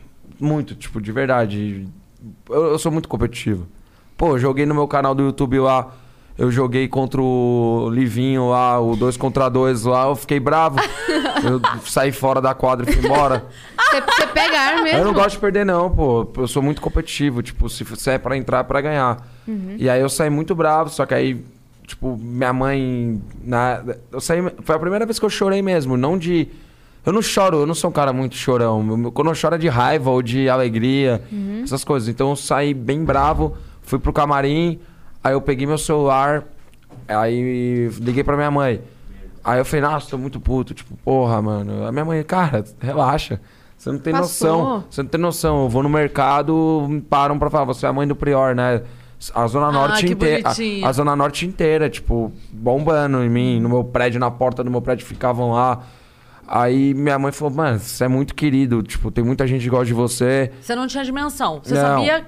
muito, tipo, de verdade. Eu, eu sou muito competitivo. Pô, eu joguei no meu canal do YouTube lá, eu joguei contra o Livinho lá, o 2 contra 2 lá, eu fiquei bravo. eu saí fora da quadra e fui embora. Você, você pega ar mesmo? Eu não gosto de perder, não, pô. Eu sou muito competitivo. Tipo, se se é pra entrar, é pra ganhar. E aí eu saí muito bravo, só que aí, tipo, minha mãe. Na... Eu saí. Foi a primeira vez que eu chorei mesmo. Não de Eu não choro, eu não sou um cara muito chorão. Quando eu choro é de raiva ou de alegria, essas coisas. Então eu saí bem bravo, fui pro camarim, aí eu peguei meu celular, aí liguei pra minha mãe. Aí eu falei, nossa, tô muito puto. Tipo, porra, mano. A minha mãe, cara, relaxa. Você não tem Passou. noção. Você não tem noção. Eu vou no mercado, me param pra falar, você é a mãe do Prior, né? A Zona Ah, Norte inteira. A, a Zona Norte inteira, tipo, bombando em mim. No meu prédio, na porta do meu prédio ficavam lá. Aí minha mãe falou, mano, você é muito querido. Tipo, tem muita gente que gosta de você. Você não tinha dimensão. Você Não. sabia,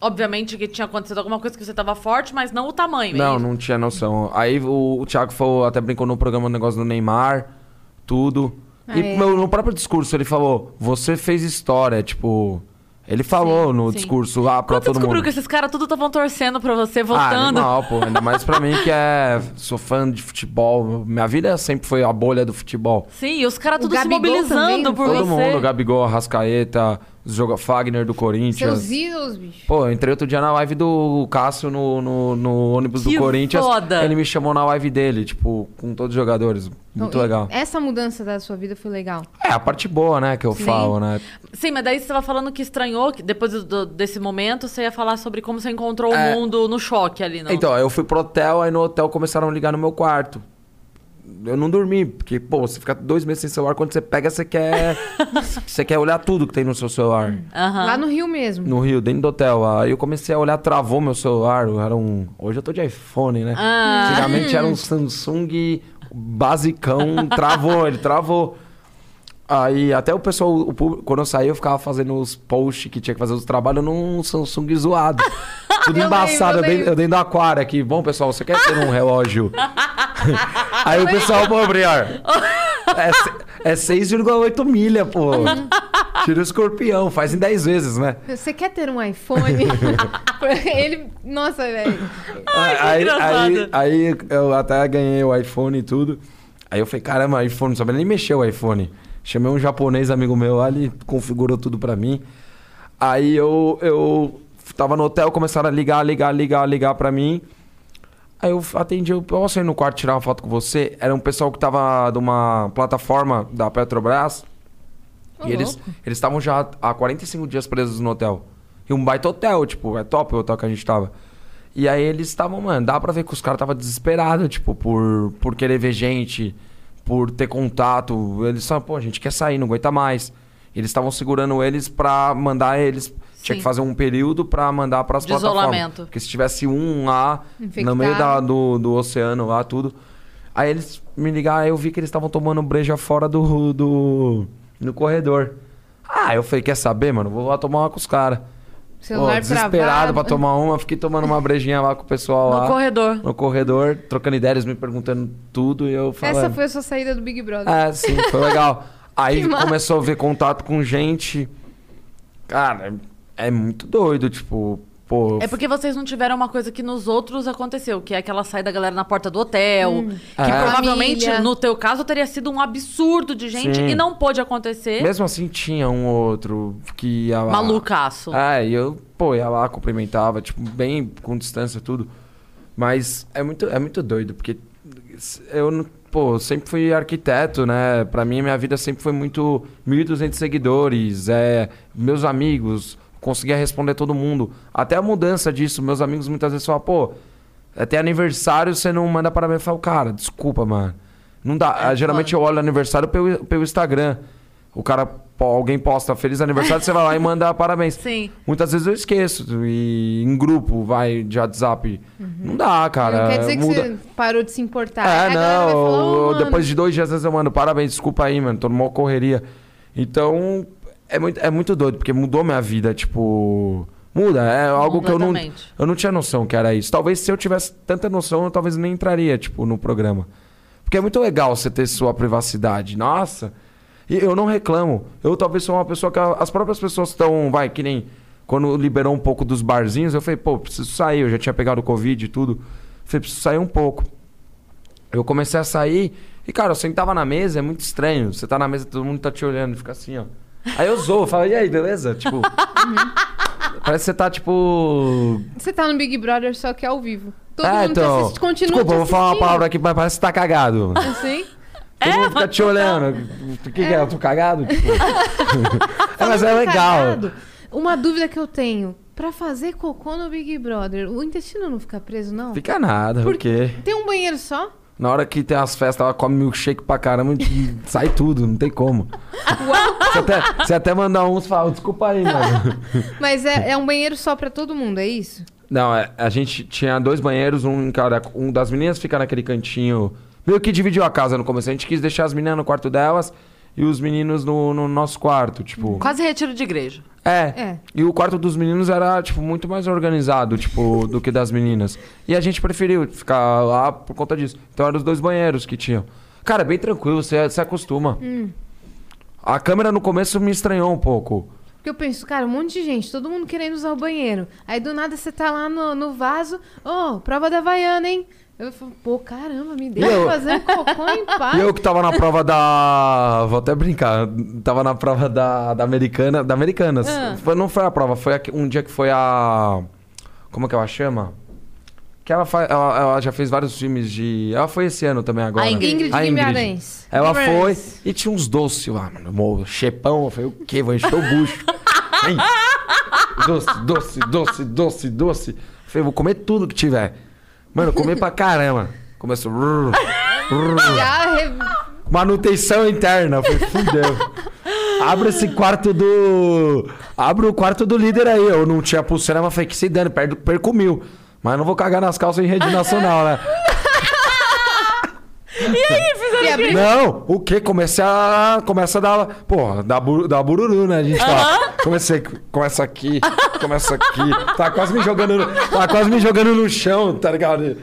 obviamente, que tinha acontecido alguma coisa que você tava forte, mas não o tamanho. Não, não tinha noção. Aí o, o Thiago falou, até brincou no programa o negócio do Neymar, tudo. Ah, e é. meu- no próprio discurso ele falou, você fez história, tipo. Ele falou no sim. discurso lá pra Quando todo descobriu mundo. que esses caras tudo estavam torcendo pra você, Ah, votando. animal, pô. Ainda mais pra mim que é. Sou fã de futebol. Minha vida sempre foi a bolha do futebol. Sim, e os caras tudo se mobilizando também, não por? Todo você. mundo, Gabigol, Arrascaeta, joga Fagner do Corinthians. Seus ídolos, bicho. Pô, eu entrei outro dia na live do Cássio no, no, no ônibus Que do Corinthians. foda. Ele me chamou na live dele, tipo, com todos os jogadores. Muito legal. Essa mudança da sua vida foi legal. É, a parte boa, né, que eu Sim. falo, né? Sim, mas daí você tava falando que estranhou, que depois do- desse momento, você ia falar sobre como você encontrou É. o mundo no choque ali, não? Então, eu fui pro hotel, aí no hotel começaram a ligar no meu quarto. Eu não dormi, porque, pô, você fica dois meses sem celular, quando você pega, você quer. você quer olhar tudo que tem no seu celular. Aham. Lá no Rio mesmo. No Rio, dentro do hotel. Aí eu comecei a olhar, travou meu celular. Era um. Hoje eu tô de iPhone, né? Ah. Antigamente era um Samsung basicão, travou, ele travou. Aí até o pessoal, o público, quando eu saí, eu ficava fazendo os posts que tinha que fazer os trabalhos num Samsung zoado. Tudo Eu embaçado, lembro, eu dentro, eu dentro do aquário aqui. Bom, pessoal, você quer ter um relógio? Aí o pessoal, pô, Briar, é, é 6,8 milha, pô. Tira o escorpião, faz em 10 vezes, né? Você quer ter um iPhone? Ele. Nossa, velho. aí, aí, aí eu até ganhei o iPhone e tudo. Aí eu falei, caramba, iPhone, não sabia nem mexer o iPhone. Chamei um japonês amigo meu lá, ele configurou tudo pra mim. Aí eu, eu tava no hotel, começaram a ligar, ligar, ligar, ligar pra mim. Aí eu atendi, eu posso ir no quarto tirar uma foto com você? Era um pessoal que tava de uma plataforma da Petrobras. E eles estavam já há 45 dias presos no hotel. E um baita hotel, tipo, é top o hotel que a gente tava. E aí eles estavam, mano, dá pra ver que os caras estavam desesperados, tipo, por, por querer ver gente, por ter contato. Eles só, pô, a gente quer sair, não aguenta mais. Eles estavam segurando eles pra mandar eles. Tinha Sim. que fazer um período pra mandar pras De plataformas. isolamento. Porque se tivesse um lá, Infectado. no meio da- do, do oceano lá, tudo. Aí eles me ligaram, aí eu vi que eles estavam tomando breja fora do, do. no corredor. Ah, eu falei, quer saber, mano? Vou lá tomar uma com os caras. Celular desesperado travado. pra tomar uma, fiquei tomando uma brejinha lá com o pessoal No lá. corredor. No corredor, trocando ideias, me perguntando tudo e eu falando. Essa foi a sua saída do Big Brother. É, sim, foi legal. Aí começou a ver contato com gente. Cara, é muito doido, tipo, pô. É porque vocês não tiveram uma coisa que nos outros aconteceu, que é aquela saída da galera na porta do hotel, que É. provavelmente, Família. no teu caso, teria sido um absurdo de gente Sim. e não pôde acontecer. Mesmo assim tinha um outro que ia lá. Malucaço. É, e eu, pô, ia lá, cumprimentava, tipo, bem com distância tudo. Mas é muito, é muito doido, porque eu, não- pô, eu sempre fui arquiteto, né? Pra mim, minha vida sempre foi muito 1.200 seguidores, é, meus amigos, conseguia responder todo mundo. Até a mudança disso, meus amigos muitas vezes falam, pô, até aniversário você não manda parabéns. Eu falo, cara, desculpa, mano. Não dá. É Geralmente eu olho aniversário pelo, pelo Instagram. O cara, alguém posta feliz aniversário, você vai lá e manda parabéns. Sim. Muitas vezes eu esqueço. E em grupo, vai, de WhatsApp. Não dá, cara. não quer dizer muda. que você parou de se importar. É, a não. falar, "Ô, eu- mano, depois de dois dias, às vezes eu mando parabéns, desculpa aí, mano. Tô numa correria. Então, é muito, é muito doido, porque mudou minha vida, tipo. Muda, é algo que eu não, eu não tinha noção que era isso. Talvez se eu tivesse tanta noção, eu talvez nem entraria, tipo, no programa. Porque é muito legal você ter sua privacidade. Nossa. E eu não reclamo. Eu talvez sou uma pessoa que as próprias pessoas estão, vai, que nem quando liberou um pouco dos barzinhos, eu falei, pô, preciso sair. Eu já tinha pegado o Covid e tudo. Falei, preciso sair um pouco. Eu comecei a sair e, cara, eu sentava na mesa, é muito estranho. Você tá na mesa, todo mundo tá te olhando, fica assim, ó. Aí eu zoo, falo, e aí, beleza? Tipo. Parece que você tá, tipo. Você tá no Big Brother só que é ao vivo. Todo é, mundo então. te assiste, continua Desculpa, te vou falar uma palavra aqui, mas parece que tá cagado. Assim? Todo mundo fica te olhando. O que, que é? Eu tô cagado? Tipo... é, mas é legal. cagado, Uma dúvida que eu tenho. Pra fazer cocô no Big Brother, o intestino não fica preso, não? Fica nada, Por- porque Tem um banheiro só? Na hora que tem as festas, ela come milkshake pra caramba e sai tudo, não tem como. Você até, você até mandar uns e fala, desculpa aí, mano. Mas é, é um banheiro só pra todo mundo, é isso? Não, é, a gente tinha dois banheiros, um em cada. Um das meninas fica naquele cantinho. Meio que dividiu a casa no começo. A gente quis deixar as meninas no quarto delas e os meninos no, no nosso quarto, tipo. Quase retiro de igreja. É. É. E o quarto dos meninos era, tipo, muito mais organizado, tipo, do que das meninas. E a gente preferiu ficar lá por conta disso. Então eram os dois banheiros que tinham. Cara, bem tranquilo, você se acostuma. A câmera no começo me estranhou um pouco. Porque eu penso, cara, um monte de gente, todo mundo querendo usar o banheiro. Aí do nada você tá lá no, no vaso, ô, prova da Havaiana, hein? Eu falo, pô, caramba, me deixa eu- fazer um cocô em paz. E eu que tava na prova da. Vou até brincar. Tava na prova da, da Americana. Da Americanas. Ah. Foi- não foi a prova, foi um dia que foi a. Como que ela chama? Que ela, fa- ela, ela já fez vários filmes de. Ela foi esse ano também agora. A Ingrid. Ingrid A Guimarães. Ela foi e tinha uns doces lá, mano. Mo- Chepão. Eu falei, o quê? Vou encher o bucho. Vem. doce, doce, doce, doce, doce. Eu falei, vou comer tudo que tiver. Mano, eu comi pra caramba. Começou. Manutenção interna. Falei, fudeu. Abre esse quarto do. Abre o quarto do líder aí. Eu não tinha pulseira, mas falei que se dane, perco, perco mil. Mas não vou cagar nas calças em rede nacional, né? E abrir- Não, o que? Comecei a. Começa a dar. Porra, dá, buru, dá bururu, né? A gente fala. Comecei. Começa aqui, começa aqui. Tá quase me jogando. no- Tá quase me jogando no chão, tá ligado?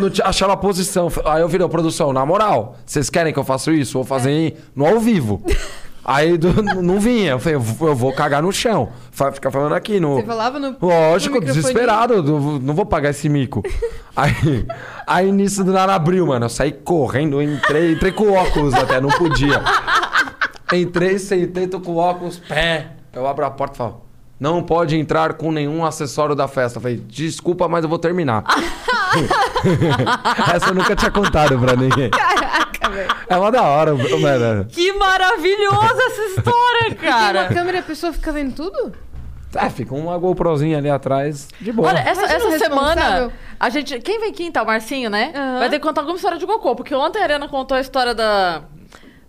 Não achava a posição. Aí eu virei, produção, na moral, vocês querem que eu faça isso? Vou fazer no ao vivo. Aí do- não vinha. Eu falei, eu vou- cagar no chão. Ficar falando aqui no. Você falava no. Lógico, no desesperado. Não, vou pagar esse mico. Aí, aí nisso do nada abriu, mano. Eu saí correndo, entrei, entrei com óculos até, não podia. Entrei, sentei, tô com óculos, pé. Eu abro a porta e falo. Não pode entrar com nenhum acessório da festa. Eu falei, desculpa, mas eu vou terminar. Essa eu nunca tinha contado pra ninguém. Caraca, velho. É uma da hora, mano. Que maravilhosa essa história, Tem uma cara. câmera e a pessoa fica vendo tudo? Ah, fica uma GoProzinha ali atrás, de boa. Olha, essa, essa semana, a gente. Quem vem quinta? O Marcinho, né? Aham. Vai ter que contar alguma história de cocô, porque ontem a Arena contou a história da.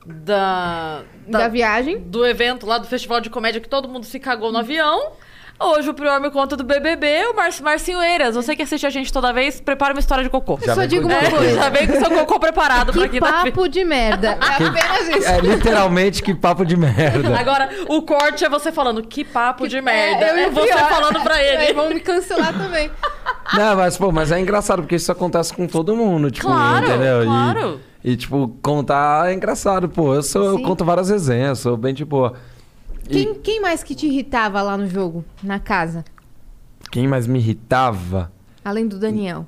Da. Da, viagem. do evento lá do festival de comédia que todo mundo se cagou no avião. Hoje o Prior me conta do BBB, o Mar Marcinho Eiras. Você que assiste a gente toda vez, prepara uma história de cocô. Eu só digo uma coisa. já vem com seu cocô preparado pra Que quinta-feira. papo de merda. É apenas isso. É literalmente que papo de merda. Agora, o corte é você falando, que papo de merda. É, eu e É, você pior. falando pra Aí ele. vão me cancelar também. Não, mas, pô, mas é engraçado, porque isso acontece com todo mundo, tipo, Claro, entendeu? E- claro. E, tipo, contar é engraçado, pô. Eu, sou, eu conto várias resenhas, sou bem de boa. E Quem, quem mais que te irritava lá no jogo, na casa? quem mais me irritava? Além do Daniel.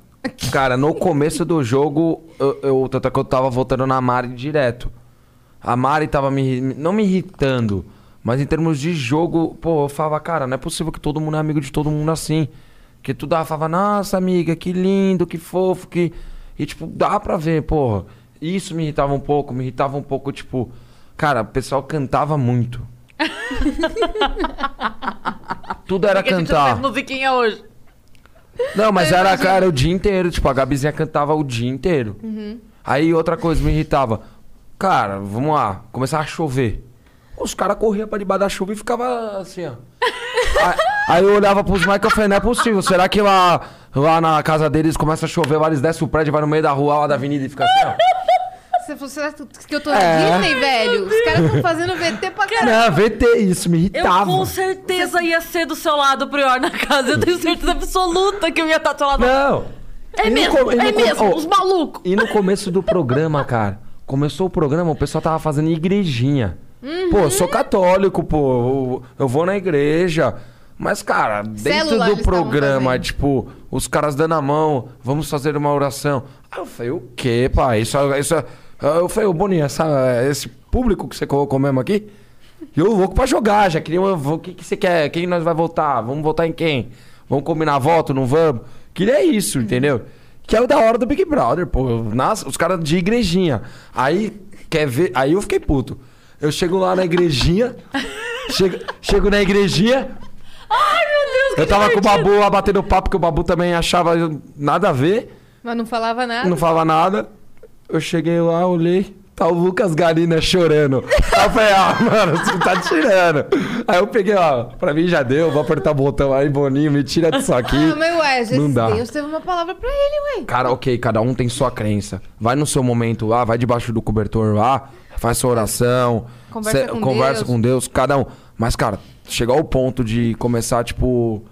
Cara, no começo do jogo, eu, eu, tanto é que eu tava voltando na Mari direto. A Mari tava me, não me irritando, mas em termos de jogo, pô, eu falava, cara, não é possível que todo mundo é amigo de todo mundo assim. Que tu dava, falava, nossa, amiga, que lindo, que fofo, que. E, tipo, dá pra ver, porra. Isso me irritava um pouco, me irritava um pouco, tipo. Cara, o pessoal cantava muito. Tudo era que a gente cantar. fez musiquinha hoje. Não, mas Eu era, imagino. cara, o dia inteiro. Tipo, a Gabizinha cantava o dia inteiro. Aí outra coisa me irritava. Cara, vamos lá, começava a chover. Os caras corriam pra debaixo da chuva e ficava assim, ó. aí, aí eu olhava pros Mike e falei, não é possível. Será que lá, lá na casa deles começa a chover, lá eles descem o prédio, vai no meio da rua lá da avenida e fica assim, ó? Você falou, será que eu tô É. Disney, velho? Os caras estão fazendo VT pra caralho. Não, VT, isso me Eu irritava. com certeza ia ser do seu lado, Prior, na casa. Eu tenho certeza absoluta que eu ia estar do seu lado. Não. É E mesmo, no é mesmo, oh, os malucos. E no começo do programa, cara, começou o programa, o pessoal tava fazendo igrejinha. Pô, eu sou católico, pô, eu, eu vou na igreja. Mas, cara, dentro Célula do programa, tipo, os caras dando a mão, vamos fazer uma oração. Aí eu falei, o quê, pai? Isso, isso, é-" eu falei, ô Boninho, essa, esse público que você colocou mesmo aqui, eu louco pra jogar, já queria. O que, que você quer? Quem nós vai votar? Vamos votar em quem? Vamos combinar voto? Não vamos? Queria isso, entendeu? Que é o da hora do Big Brother, pô. Nas, os caras de igrejinha. Aí quer ver. Aí eu fiquei puto. Eu chego lá na igrejinha. chego, chego na igrejinha. Ai, meu Deus, que Eu tava com o divertido. Babu lá batendo papo, que o Babu também achava nada a ver. Mas não falava nada. Não falava nada. Eu cheguei lá, olhei. Tá o Lucas Garina chorando. Aí eu falei, ah, mano, você tá tirando. Aí eu peguei, ó, pra mim já deu, vou apertar o botão aí, Boninho, me tira disso aqui. Ah, mas ué, Jesus, Não dá. Deus teve uma palavra pra ele, ué. Cara, ok, cada um tem sua crença. Vai no seu momento lá, vai debaixo do cobertor lá, faz sua oração, Conversa com conversa Deus. com Deus, cada um. Mas, cara, chegar ao ponto de começar, tipo.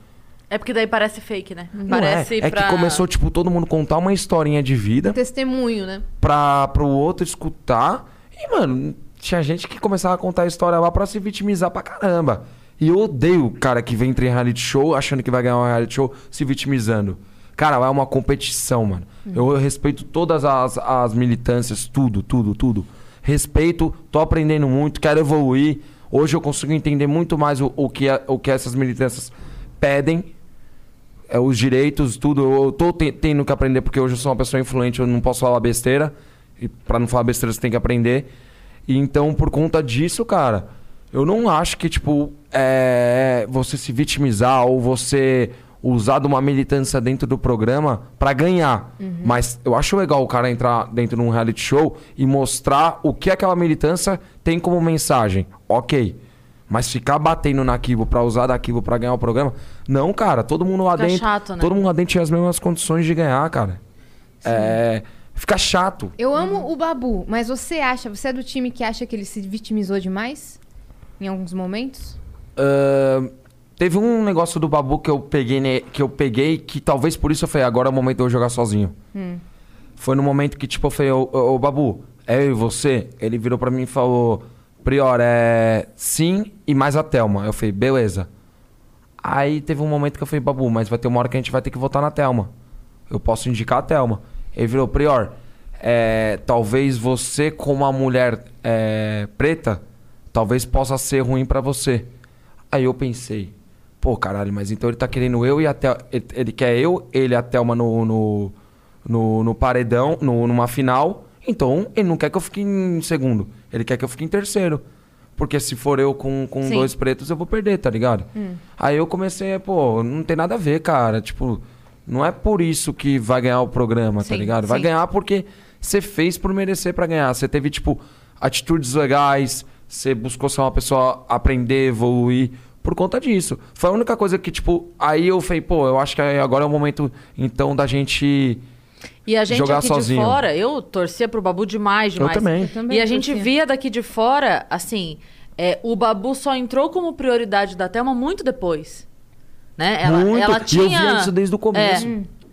É porque daí parece fake, né? não Parece é, é pra... que começou, tipo, todo mundo contar uma historinha de vida Testemunho, né? pra, pro outro escutar. E, mano, tinha gente que começava a contar a história lá pra se vitimizar pra caramba. E eu odeio o cara que vem em reality show achando que vai ganhar um reality show se vitimizando. Cara, é uma competição, mano. Eu respeito todas as, as militâncias, tudo, tudo, tudo. Respeito, tô aprendendo muito, quero evoluir. Hoje eu consigo entender muito mais o, o, que, é- o que essas militâncias pedem é, os direitos, tudo. Eu tô te- tendo que aprender porque hoje eu sou uma pessoa influente, eu não posso falar besteira. E pra não falar besteira você tem que aprender. E então, por conta disso, cara, eu não acho que, tipo, é, você se vitimizar ou você usar de uma militância dentro do programa pra ganhar. Mas eu acho legal o cara entrar dentro de um reality show e mostrar o que aquela militância tem como mensagem. Ok. Mas ficar batendo naquilo pra usar daquilo pra ganhar o programa, não, cara. Todo mundo lá Fica dentro, chato, né? todo mundo lá dentro tinha as mesmas condições de ganhar, cara. É, fica chato. Eu amo o Babu, mas você acha, você é do time que acha que ele se vitimizou demais? Em alguns momentos? Ahn, teve um negócio do Babu que eu peguei, ne- que eu peguei que talvez por isso eu falei, agora é o momento de eu jogar sozinho. Foi no momento que, tipo, eu falei, ô, ô, ô, Babu, é eu e você? Ele virou pra mim e falou, Prior, é sim e mais a Thelma. Eu falei, beleza. Aí teve um momento que eu falei, Babu, mas vai ter uma hora que a gente vai ter que votar na Thelma. Eu posso indicar a Thelma. Ele virou, Prior, é, talvez você, como uma mulher é, preta, talvez possa ser ruim pra você. Aí eu pensei, pô, caralho, mas então ele tá querendo eu e a Thelma. Ele, ele quer eu, ele e a Thelma no, no, no, no paredão, no, numa final. Então ele não quer que eu fique em segundo. Ele quer que eu fique em terceiro. Porque se for eu com, com Sim. dois pretos, eu vou perder, tá ligado? Aí eu comecei, pô, não tem nada a ver, cara. Tipo, não é por isso que vai ganhar o programa, tá Sim, ligado? Vai sim. ganhar porque você fez por merecer pra ganhar. Você teve, tipo, atitudes legais, você buscou ser uma pessoa aprender, evoluir por conta disso. Foi a única coisa que, tipo, aí eu falei, pô, eu acho que agora é o momento, então, da gente. E a gente jogar aqui sozinho. de fora, eu torcia pro Babu demais, demais. também. Eu também E a gente torcia. via daqui de fora, assim, é, o Babu só entrou como prioridade da Thelma muito depois. Né? Ela, Muito. ela E eu tinha... via isso desde o começo.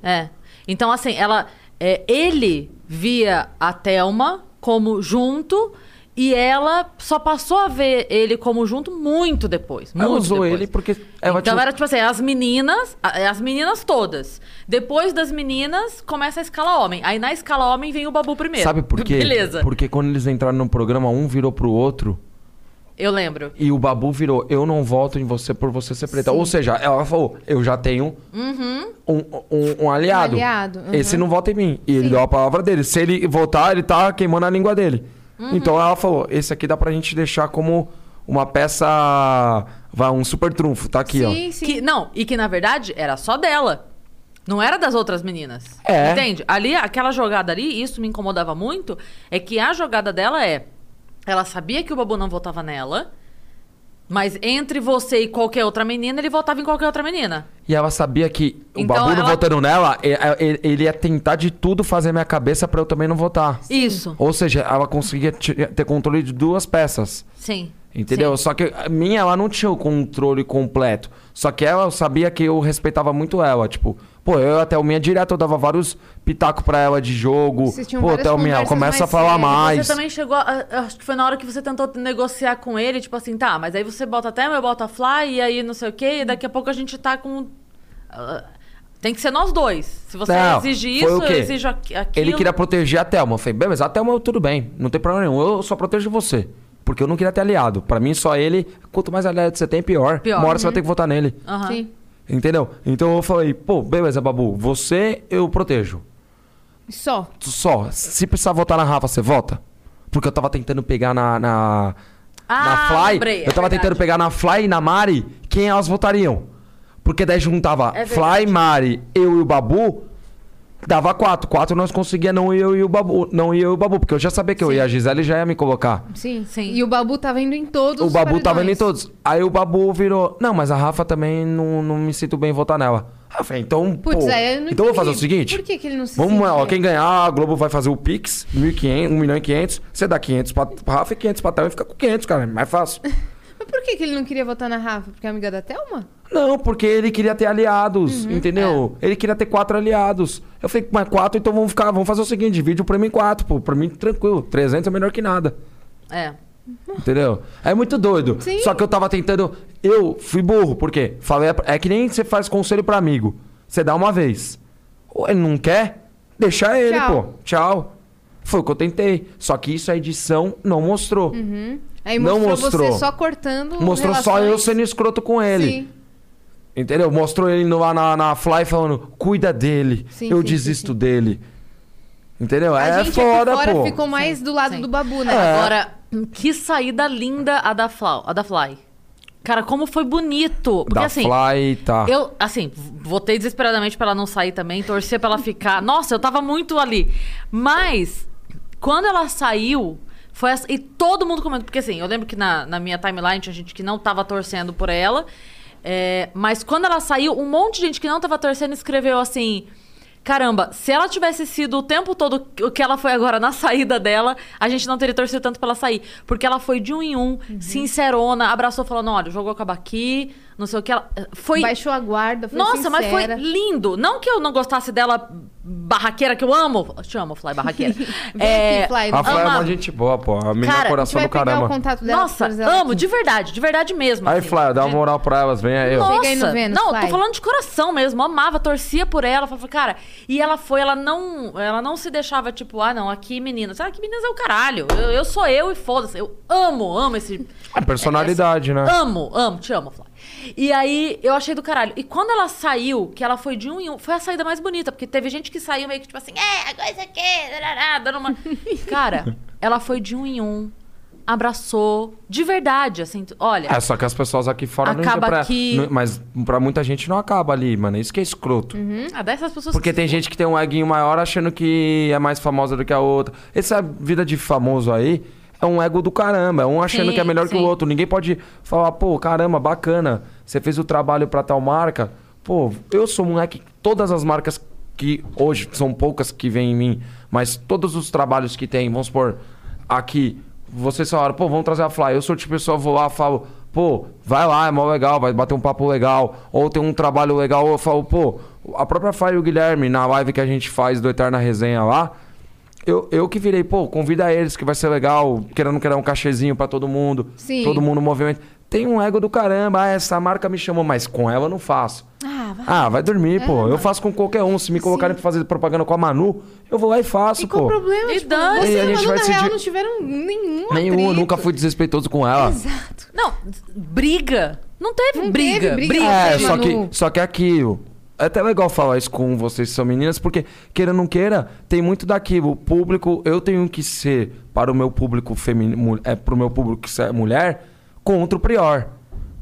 É, é. Então, assim, ela... é, ele via a Thelma como junto e ela só passou a ver ele como junto muito depois. Ela muito usou depois. ele porque ela então tinha- era tipo assim, as meninas, a- as meninas todas. Depois das meninas, começa a escala homem. Aí na escala homem vem o Babu primeiro. Sabe por quê? Beleza. Porque quando eles entraram no programa, um virou pro outro. Eu lembro. E o Babu virou, eu não voto em você por você ser preta. Ou seja, ela falou, eu já tenho um, um, um aliado. Um aliado, uhum. Esse não vota em mim. E ele deu a palavra dele. Se ele votar, ele tá queimando a língua dele. Uhum. Então ela falou, esse aqui dá pra gente deixar como uma peça... Vai, um super trunfo. Tá aqui, ó. sim, sim. Que, não, e que na verdade era só dela. Não era das outras meninas. É. Entende? Ali, aquela jogada ali, isso me incomodava muito, é que a jogada dela é. Ela sabia que o Babu não votava nela, mas entre você e qualquer outra menina, ele votava em qualquer outra menina. E ela sabia que o Então Babu não ela- votando nela, e- e- ele ia tentar de tudo fazer minha cabeça pra eu também não votar. Isso. Ou seja, ela conseguia ter controle de duas peças. Sim. Entendeu? Sim. Só que a minha, ela não tinha o controle completo. Só que ela, sabia que eu respeitava muito ela. Tipo, pô, eu até o minha direto, eu dava vários pitacos pra ela de jogo. Pô, Thelminha, começa a falar mais. Você também chegou. a- acho que foi na hora que você tentou negociar com ele, tipo assim, tá, mas aí você bota até eu boto a Fly, e aí não sei o quê, e daqui a pouco a gente tá com. ah, tem que ser nós dois. Se você Não, exige isso, eu exijo aqui- aquilo. Ele queria proteger a Thelma. Eu falei, bem, mas a Thelma tudo bem, não tem problema nenhum. Eu só protejo você. Porque eu não queria ter aliado. Pra mim, só ele, quanto mais aliado você tem, pior. Pior. Uma hora você vai ter que votar nele. Aham. Sim. Entendeu? Então eu falei, pô, beleza, Babu, você eu protejo. Só. Só, se precisar votar na Rafa, você vota? Porque eu tava tentando pegar na. na, na Ah, Fly. lembrei, é eu tava verdade. tentando pegar na Fly e na Mari quem elas votariam. Porque daí juntava É Fly. Mari, eu e o Babu. Dava quatro. Quatro nós conseguia não eu e o Babu. Não eu e o Babu. Porque eu já sabia que eu ia. A Gisele já ia me colocar. Sim. Sim. E o Babu tava indo em todos O os Babu tava indo em paredões. todos. Aí o Babu virou. Não, mas a Rafa também não, não me sinto bem em votar nela. Falei, então. Putz, pô, aí eu não então eu vou fazer o seguinte. Por que que ele não se Vamos, sentia? ó, quem ganhar, a Globo vai fazer o Pix, 1.500, 1 milhão e 500. Você dá 500 pra, pra Rafa e 500 pra Thelma e fica com 500, cara. É mais fácil. Mas por que, que ele não queria votar na Rafa? Porque é amiga da Thelma? Não, porque ele queria ter aliados, Uhum, entendeu? é. Ele queria ter quatro aliados. Eu falei, mas quatro, então vamos ficar, vamos fazer o seguinte, divide o prêmio em quatro, pô. Pra mim, tranquilo. 300 é melhor que nada. É. Entendeu? É muito doido. Sim. Só que eu tava tentando. Eu fui burro, por quê? Falei, é que nem você faz conselho pra amigo. Você dá uma vez. Ou ele não quer, deixa ele, Tchau. pô. Tchau. Foi o que eu tentei. Só que isso a edição não mostrou. Aí Não mostrou, mostrou. você só cortando Mostrou só eu relações. sendo escroto com ele. Sim. Entendeu? Mostrou ele lá na, na Fly falando, cuida dele. Sim, eu sim, desisto dele. Entendeu? A é gente foda, aqui fora pô. ficou mais do lado Sim. do Babu, né? É. Agora, que saída linda a da, Flau, a da Fly. Cara, como foi bonito. Porque da assim. Fly, tá. Eu, assim, votei desesperadamente pra ela não sair também, torcer pra ela ficar. Nossa, eu tava muito ali. Mas, quando ela saiu, foi essa. E todo mundo comentou. Porque assim, eu lembro que na, na minha timeline tinha gente que não tava torcendo por ela. é, mas quando ela saiu, um monte de gente que não tava torcendo escreveu assim. Caramba, se ela tivesse sido o tempo todo o que ela foi agora na saída dela, a gente não teria torcido tanto pra ela sair. Porque ela foi de um em um, sincerona, abraçou falando: olha, o jogo acaba aqui, não sei o que. Ela foi. Baixou a guarda, foi Nossa, mas foi sincera. lindo. Não que eu não gostasse dela barraqueira, que eu amo. Eu te amo, Fly Barraqueira. É, aqui, Fly. A Fly é uma gente boa, pô. A menina Cara, A gente coração vai do pegar caramba. o contato dela. Nossa, amo, aqui. de verdade, de verdade mesmo. Aí, assim. Fly, dá uma moral pra elas, vem aí. Nossa, aí no Vênus, não, Fly. tô falando de coração mesmo, amava, torcia por ela, falava, cara, e ela foi, ela não, ela não se deixava tipo, ah, não, aqui meninas, ah, aqui meninas é o caralho, eu, eu sou eu e foda-se, eu amo, amo esse, A personalidade, né? Amo, amo, te amo, Fly. E aí, eu achei do caralho. E quando ela saiu, que ela foi de um em um, foi a saída mais bonita, porque teve gente que saiu meio que tipo assim, é, agora isso aqui, darará", dando uma. Cara, ela foi de um em um, abraçou, de verdade, assim, olha. É, só que as pessoas aqui fora não Acaba entendem pra... que- não- Mas pra muita gente não acaba ali, mano. Isso que é escroto. Ah, dessas pessoas Porque que- tem gente que tem um eguinho maior achando que é mais famosa do que a outra. Essa vida de famoso aí é um ego do caramba. É um achando Sim, que é melhor que o sim. outro. Ninguém pode falar, pô, caramba, bacana. Você fez o trabalho pra tal marca. Pô, eu sou um moleque. Todas as marcas que hoje são poucas que vêm em mim, mas todos os trabalhos que tem, vamos supor, aqui, vocês falaram, pô, vamos trazer a Fly. Eu sou tipo de pessoa, vou lá, falo, pô, vai lá, é mó legal, vai bater um papo legal. Ou tem um trabalho legal, eu falo, pô, a própria Fly e o Guilherme, na live que a gente faz do Eterna Resenha lá, eu, eu que virei, pô, convida eles que vai ser legal, querendo querer um cachezinho pra todo mundo. Sim. Todo mundo movimento. Tem um ego do caramba, ah, essa marca me chamou, mas com ela eu não faço. Ah, vai. Ah, vai dormir, pô. Eu faço com qualquer um. Se me colocarem pra fazer propaganda com a Manu, eu vou lá e faço, E qual pô. o problema? E Tipo, dane-se. você E a gente Manu, vai na real, não tiveram nenhum Nenhum, nunca fui desrespeitoso com ela. Exato. Não, briga. Não teve Não briga. teve briga. É, Manu. só que, só que aquilo. É até legal falar isso com vocês que são meninas, porque, queira ou não queira, tem muito daquilo. O público, eu tenho que ser, para o meu público feminino, é, para o meu público que é mulher, contra o Prior.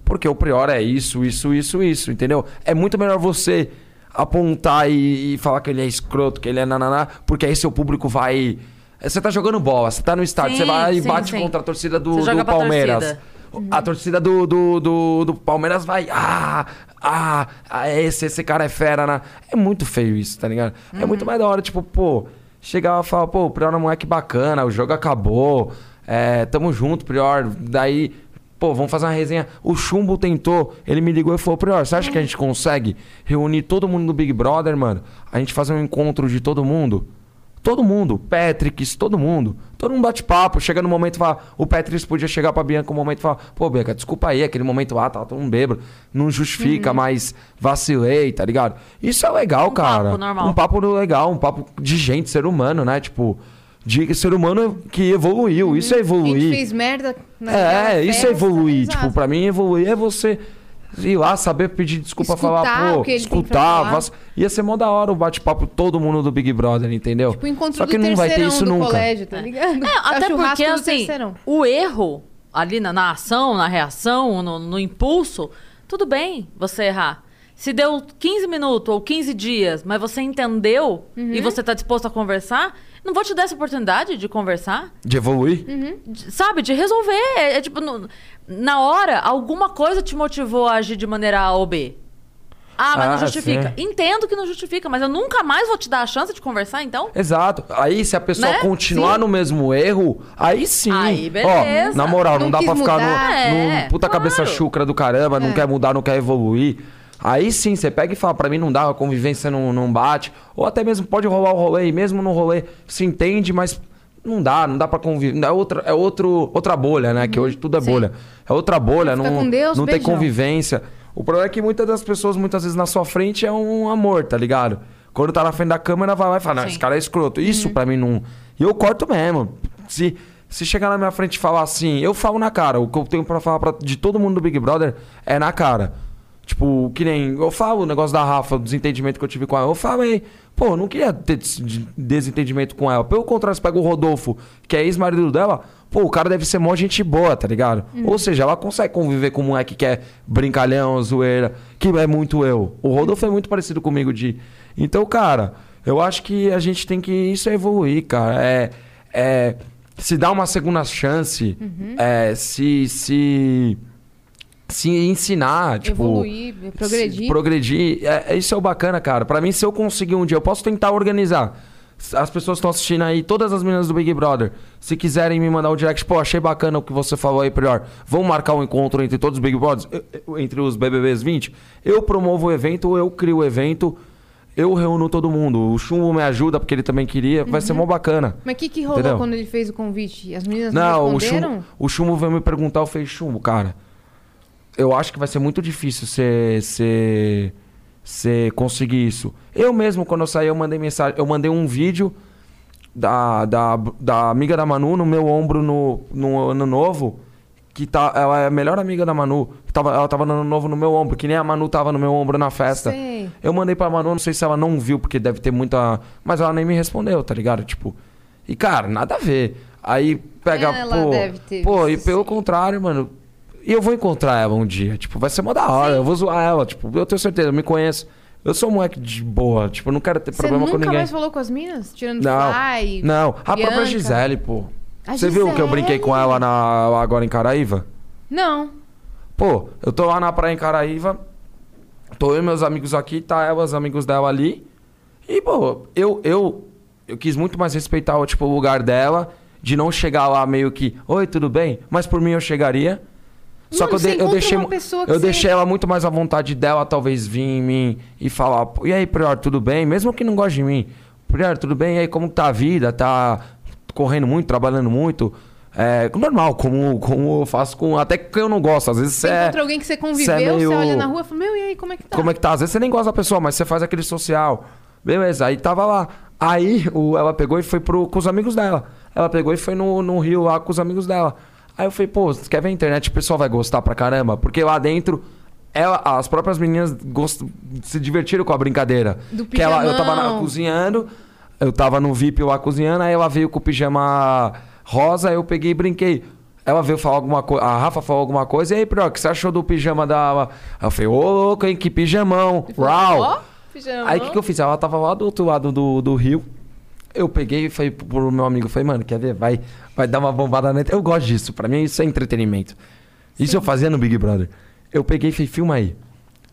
Porque o Prior é isso, isso, isso, isso, entendeu? É muito melhor você apontar e, e falar que ele é escroto, que ele é nananá, porque aí seu público vai. Você tá jogando bola, você tá no estádio, Sim, você vai e sim, bate sim. contra a torcida do, do Palmeiras. torcida. A torcida do, do, do, do Palmeiras vai. Ah, ah, ah, esse, esse cara é fera, né? É muito feio isso, tá ligado? É Uhum. muito mais da hora, tipo, pô, chegar e falar, pô, o Prior é um moleque bacana, o jogo acabou, é, tamo junto, Prior. Daí, pô, vamos fazer uma resenha. O Chumbo tentou, ele me ligou e falou, Prior, você acha que a gente consegue reunir todo mundo no Big Brother, mano? A gente fazer um encontro de todo mundo? Todo mundo, Patricks, todo mundo. Todo mundo bate papo, chega no momento e fala. O Patricks podia chegar pra Bianca um momento e falar: pô, Bianca, desculpa aí, aquele momento lá, tava todo mundo bêbado. Não justifica, mas vacilei, tá ligado? Isso é legal, Um cara. papo normal. Um papo legal, um papo de gente, ser humano, né? Tipo, de ser humano que evoluiu. Isso é A gente evoluir. fez merda na É, isso é evoluir. Tipo, pra mim, evoluir é você Ir lá, saber pedir desculpa, Escutar falar, pô, o que ele tem pra escutar. vas- Ia ser mó da hora o bate-papo todo mundo do Big Brother, entendeu? Tipo, encontro Só que do não vai ter isso nunca. colégio, tá ligado? É, É o até porque, assim, o erro ali na, na ação, na reação, no, no impulso, tudo bem você errar. Se deu 15 minutos ou 15 dias, mas você entendeu Uhum. e você tá disposto a conversar, não vou te dar essa oportunidade de conversar? De evoluir? Uhum. de- sabe, de resolver. É, é tipo, no- na hora, alguma coisa te motivou a agir de maneira A ou B. Ah, mas Ah, não justifica. sim. Entendo que não justifica, mas eu nunca mais vou te dar a chance de conversar, então? Exato. Aí, se a pessoa Né? continuar Sim. no mesmo erro, aí sim. Aí, beleza. Ó, na moral, não, Não dá pra ficar no. É, num puta claro. cabeça chucra do caramba, não É. quer mudar, não quer evoluir. Aí sim, você pega e fala, pra mim não dá, a convivência não, não bate. Ou até mesmo pode rolar o rolê, e mesmo no rolê se entende, mas não dá, não dá pra conviver. É, outra, é outro, outra bolha, né? Que hoje tudo é Sim. bolha. É outra bolha, Fica não, Deus, não tem convivência. O problema é que muitas das pessoas, muitas vezes na sua frente, é um amor, tá ligado? Quando tá na frente da câmera, vai lá e fala, não, Sim. esse cara é escroto. Isso Uhum. pra mim não. E eu corto mesmo. Se, se chegar na minha frente e falar assim, eu falo na cara. O que eu tenho pra falar pra- de todo mundo do Big Brother é na cara. Tipo, que nem. Eu falo o negócio da Rafa, o desentendimento que eu tive com ela. Eu falei, pô, não queria ter des- de- desentendimento com ela. Pelo contrário, você pega o Rodolfo, que é ex-marido dela, pô, o cara deve ser mó gente boa, tá ligado? Ou seja, ela consegue conviver com um moleque que é brincalhão, zoeira, que é muito eu. O Rodolfo é muito parecido comigo de. Então, cara, eu acho que a gente tem que. Isso é evoluir, cara. É. é se dar uma segunda chance, é, se. se se ensinar, tipo, Evoluir, progredir. progredir, é, é- isso é o bacana, cara. Pra mim, se eu conseguir um dia, eu posso tentar organizar. As pessoas estão assistindo aí, todas as meninas do Big Brother, se quiserem me mandar um direct, pô, achei bacana o que você falou aí, Prior. Vamos marcar um encontro entre todos os Big Brothers, entre os BBBs 20. Eu promovo o evento, eu crio o evento, eu reúno todo mundo. O Chumbo me ajuda, porque ele também queria. Vai ser mó bacana. Mas o que, que rolou Entendeu? quando ele fez o convite? As meninas não, Não, o responderam? Chumbo, o Chumbo veio me perguntar, eu falei, Chumbo, cara, eu acho que vai ser muito difícil você você você conseguir isso. Eu mesmo, quando eu saí, eu mandei mensagem, eu mandei um vídeo da, da, da amiga da Manu no meu ombro no, no ano novo, que tá, ela é a melhor amiga da Manu, que tava, ela tava no ano novo no meu ombro, que nem a Manu tava no meu ombro na festa. Sei. Eu mandei pra Manu, não sei se ela não viu, porque deve ter muita. Mas ela nem me respondeu, tá ligado? Tipo. E, cara, nada a ver. Aí pega, Ela pô. deve ter pô, e pelo contrário, mano. E eu vou encontrar ela um dia. Tipo, vai ser mó da hora. Eu vou zoar ela. Tipo, eu tenho certeza, eu me conheço. Eu sou um moleque de boa. Tipo, eu não quero ter Você problema nunca com ninguém. mais falou com as minas? Tirando Não. Fly, Não, a própria Bianca? Gisele, pô. A Você viu que eu brinquei com Gisele? ela na, agora em Caraíva? Não. Pô, eu tô lá na praia em Caraíva, tô eu e meus amigos aqui, tá ela, os amigos dela ali. E, pô, eu, eu, eu quis muito mais respeitar tipo, o lugar dela, de não chegar lá meio que, oi, tudo bem? Mas por mim eu chegaria. Só Mano, que eu, você de- eu deixei, eu você- deixei ela muito mais à vontade dela, talvez vir em mim e falar, "Pô, e aí, Prior, tudo bem? Mesmo que não goste de mim. Prior, tudo bem? E aí, como tá a vida? Tá correndo muito, trabalhando muito? É normal, como, como eu faço com. Até que eu não gosto. Às vezes Você é. encontra alguém que você conviveu, é meio- você olha na rua e fala, meu, e aí, como é que tá? Como é que tá? Às vezes você nem gosta da pessoa, mas você faz aquele social. Beleza, aí tava lá. Aí o, ela pegou e foi pro, com os amigos dela. Ela pegou e foi no, no Rio lá com os amigos dela. Aí eu falei, pô, você quer ver a internet? O pessoal vai gostar pra caramba. Porque lá dentro, ela, as próprias meninas gost, se divertiram com a brincadeira. Do que ela, eu tava na- pijamão. cozinhando, eu tava no VIP lá cozinhando, aí ela veio com o pijama rosa, aí eu peguei e brinquei. Ela veio falar alguma coisa, a Rafa falou alguma coisa, e aí, Pro, o que você achou do pijama da. Eu falei, ô louco, hein, que pijamão. Uau! Aí o que, que eu fiz? Ela tava lá do outro lado do, do rio. Eu peguei e falei pro meu amigo, falei, mano, quer ver? Vai, vai dar uma bombada na. Eu gosto disso, pra mim isso é entretenimento. Isso eu fazia no Big Brother. Eu peguei e falei, filma aí.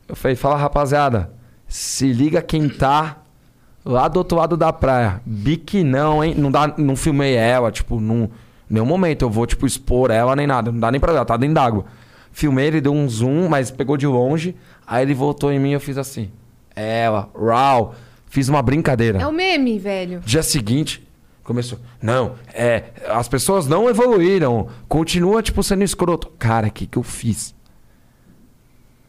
Eu falei, fala rapaziada, se liga quem tá lá do outro lado da praia. Biquinão, hein? Não, dá, não filmei ela, tipo, num nenhum momento eu vou, tipo, expor ela nem nada. Não dá nem pra ver, ela tá dentro d'água. Filmei, ele deu um zoom, mas pegou de longe. Aí ele voltou em mim e eu fiz assim. Ela, rau. Fiz uma brincadeira. É o meme, velho. Dia seguinte, começou. Não, é. As pessoas não evoluíram. Continua, tipo, sendo escroto. Cara, o que, que eu fiz?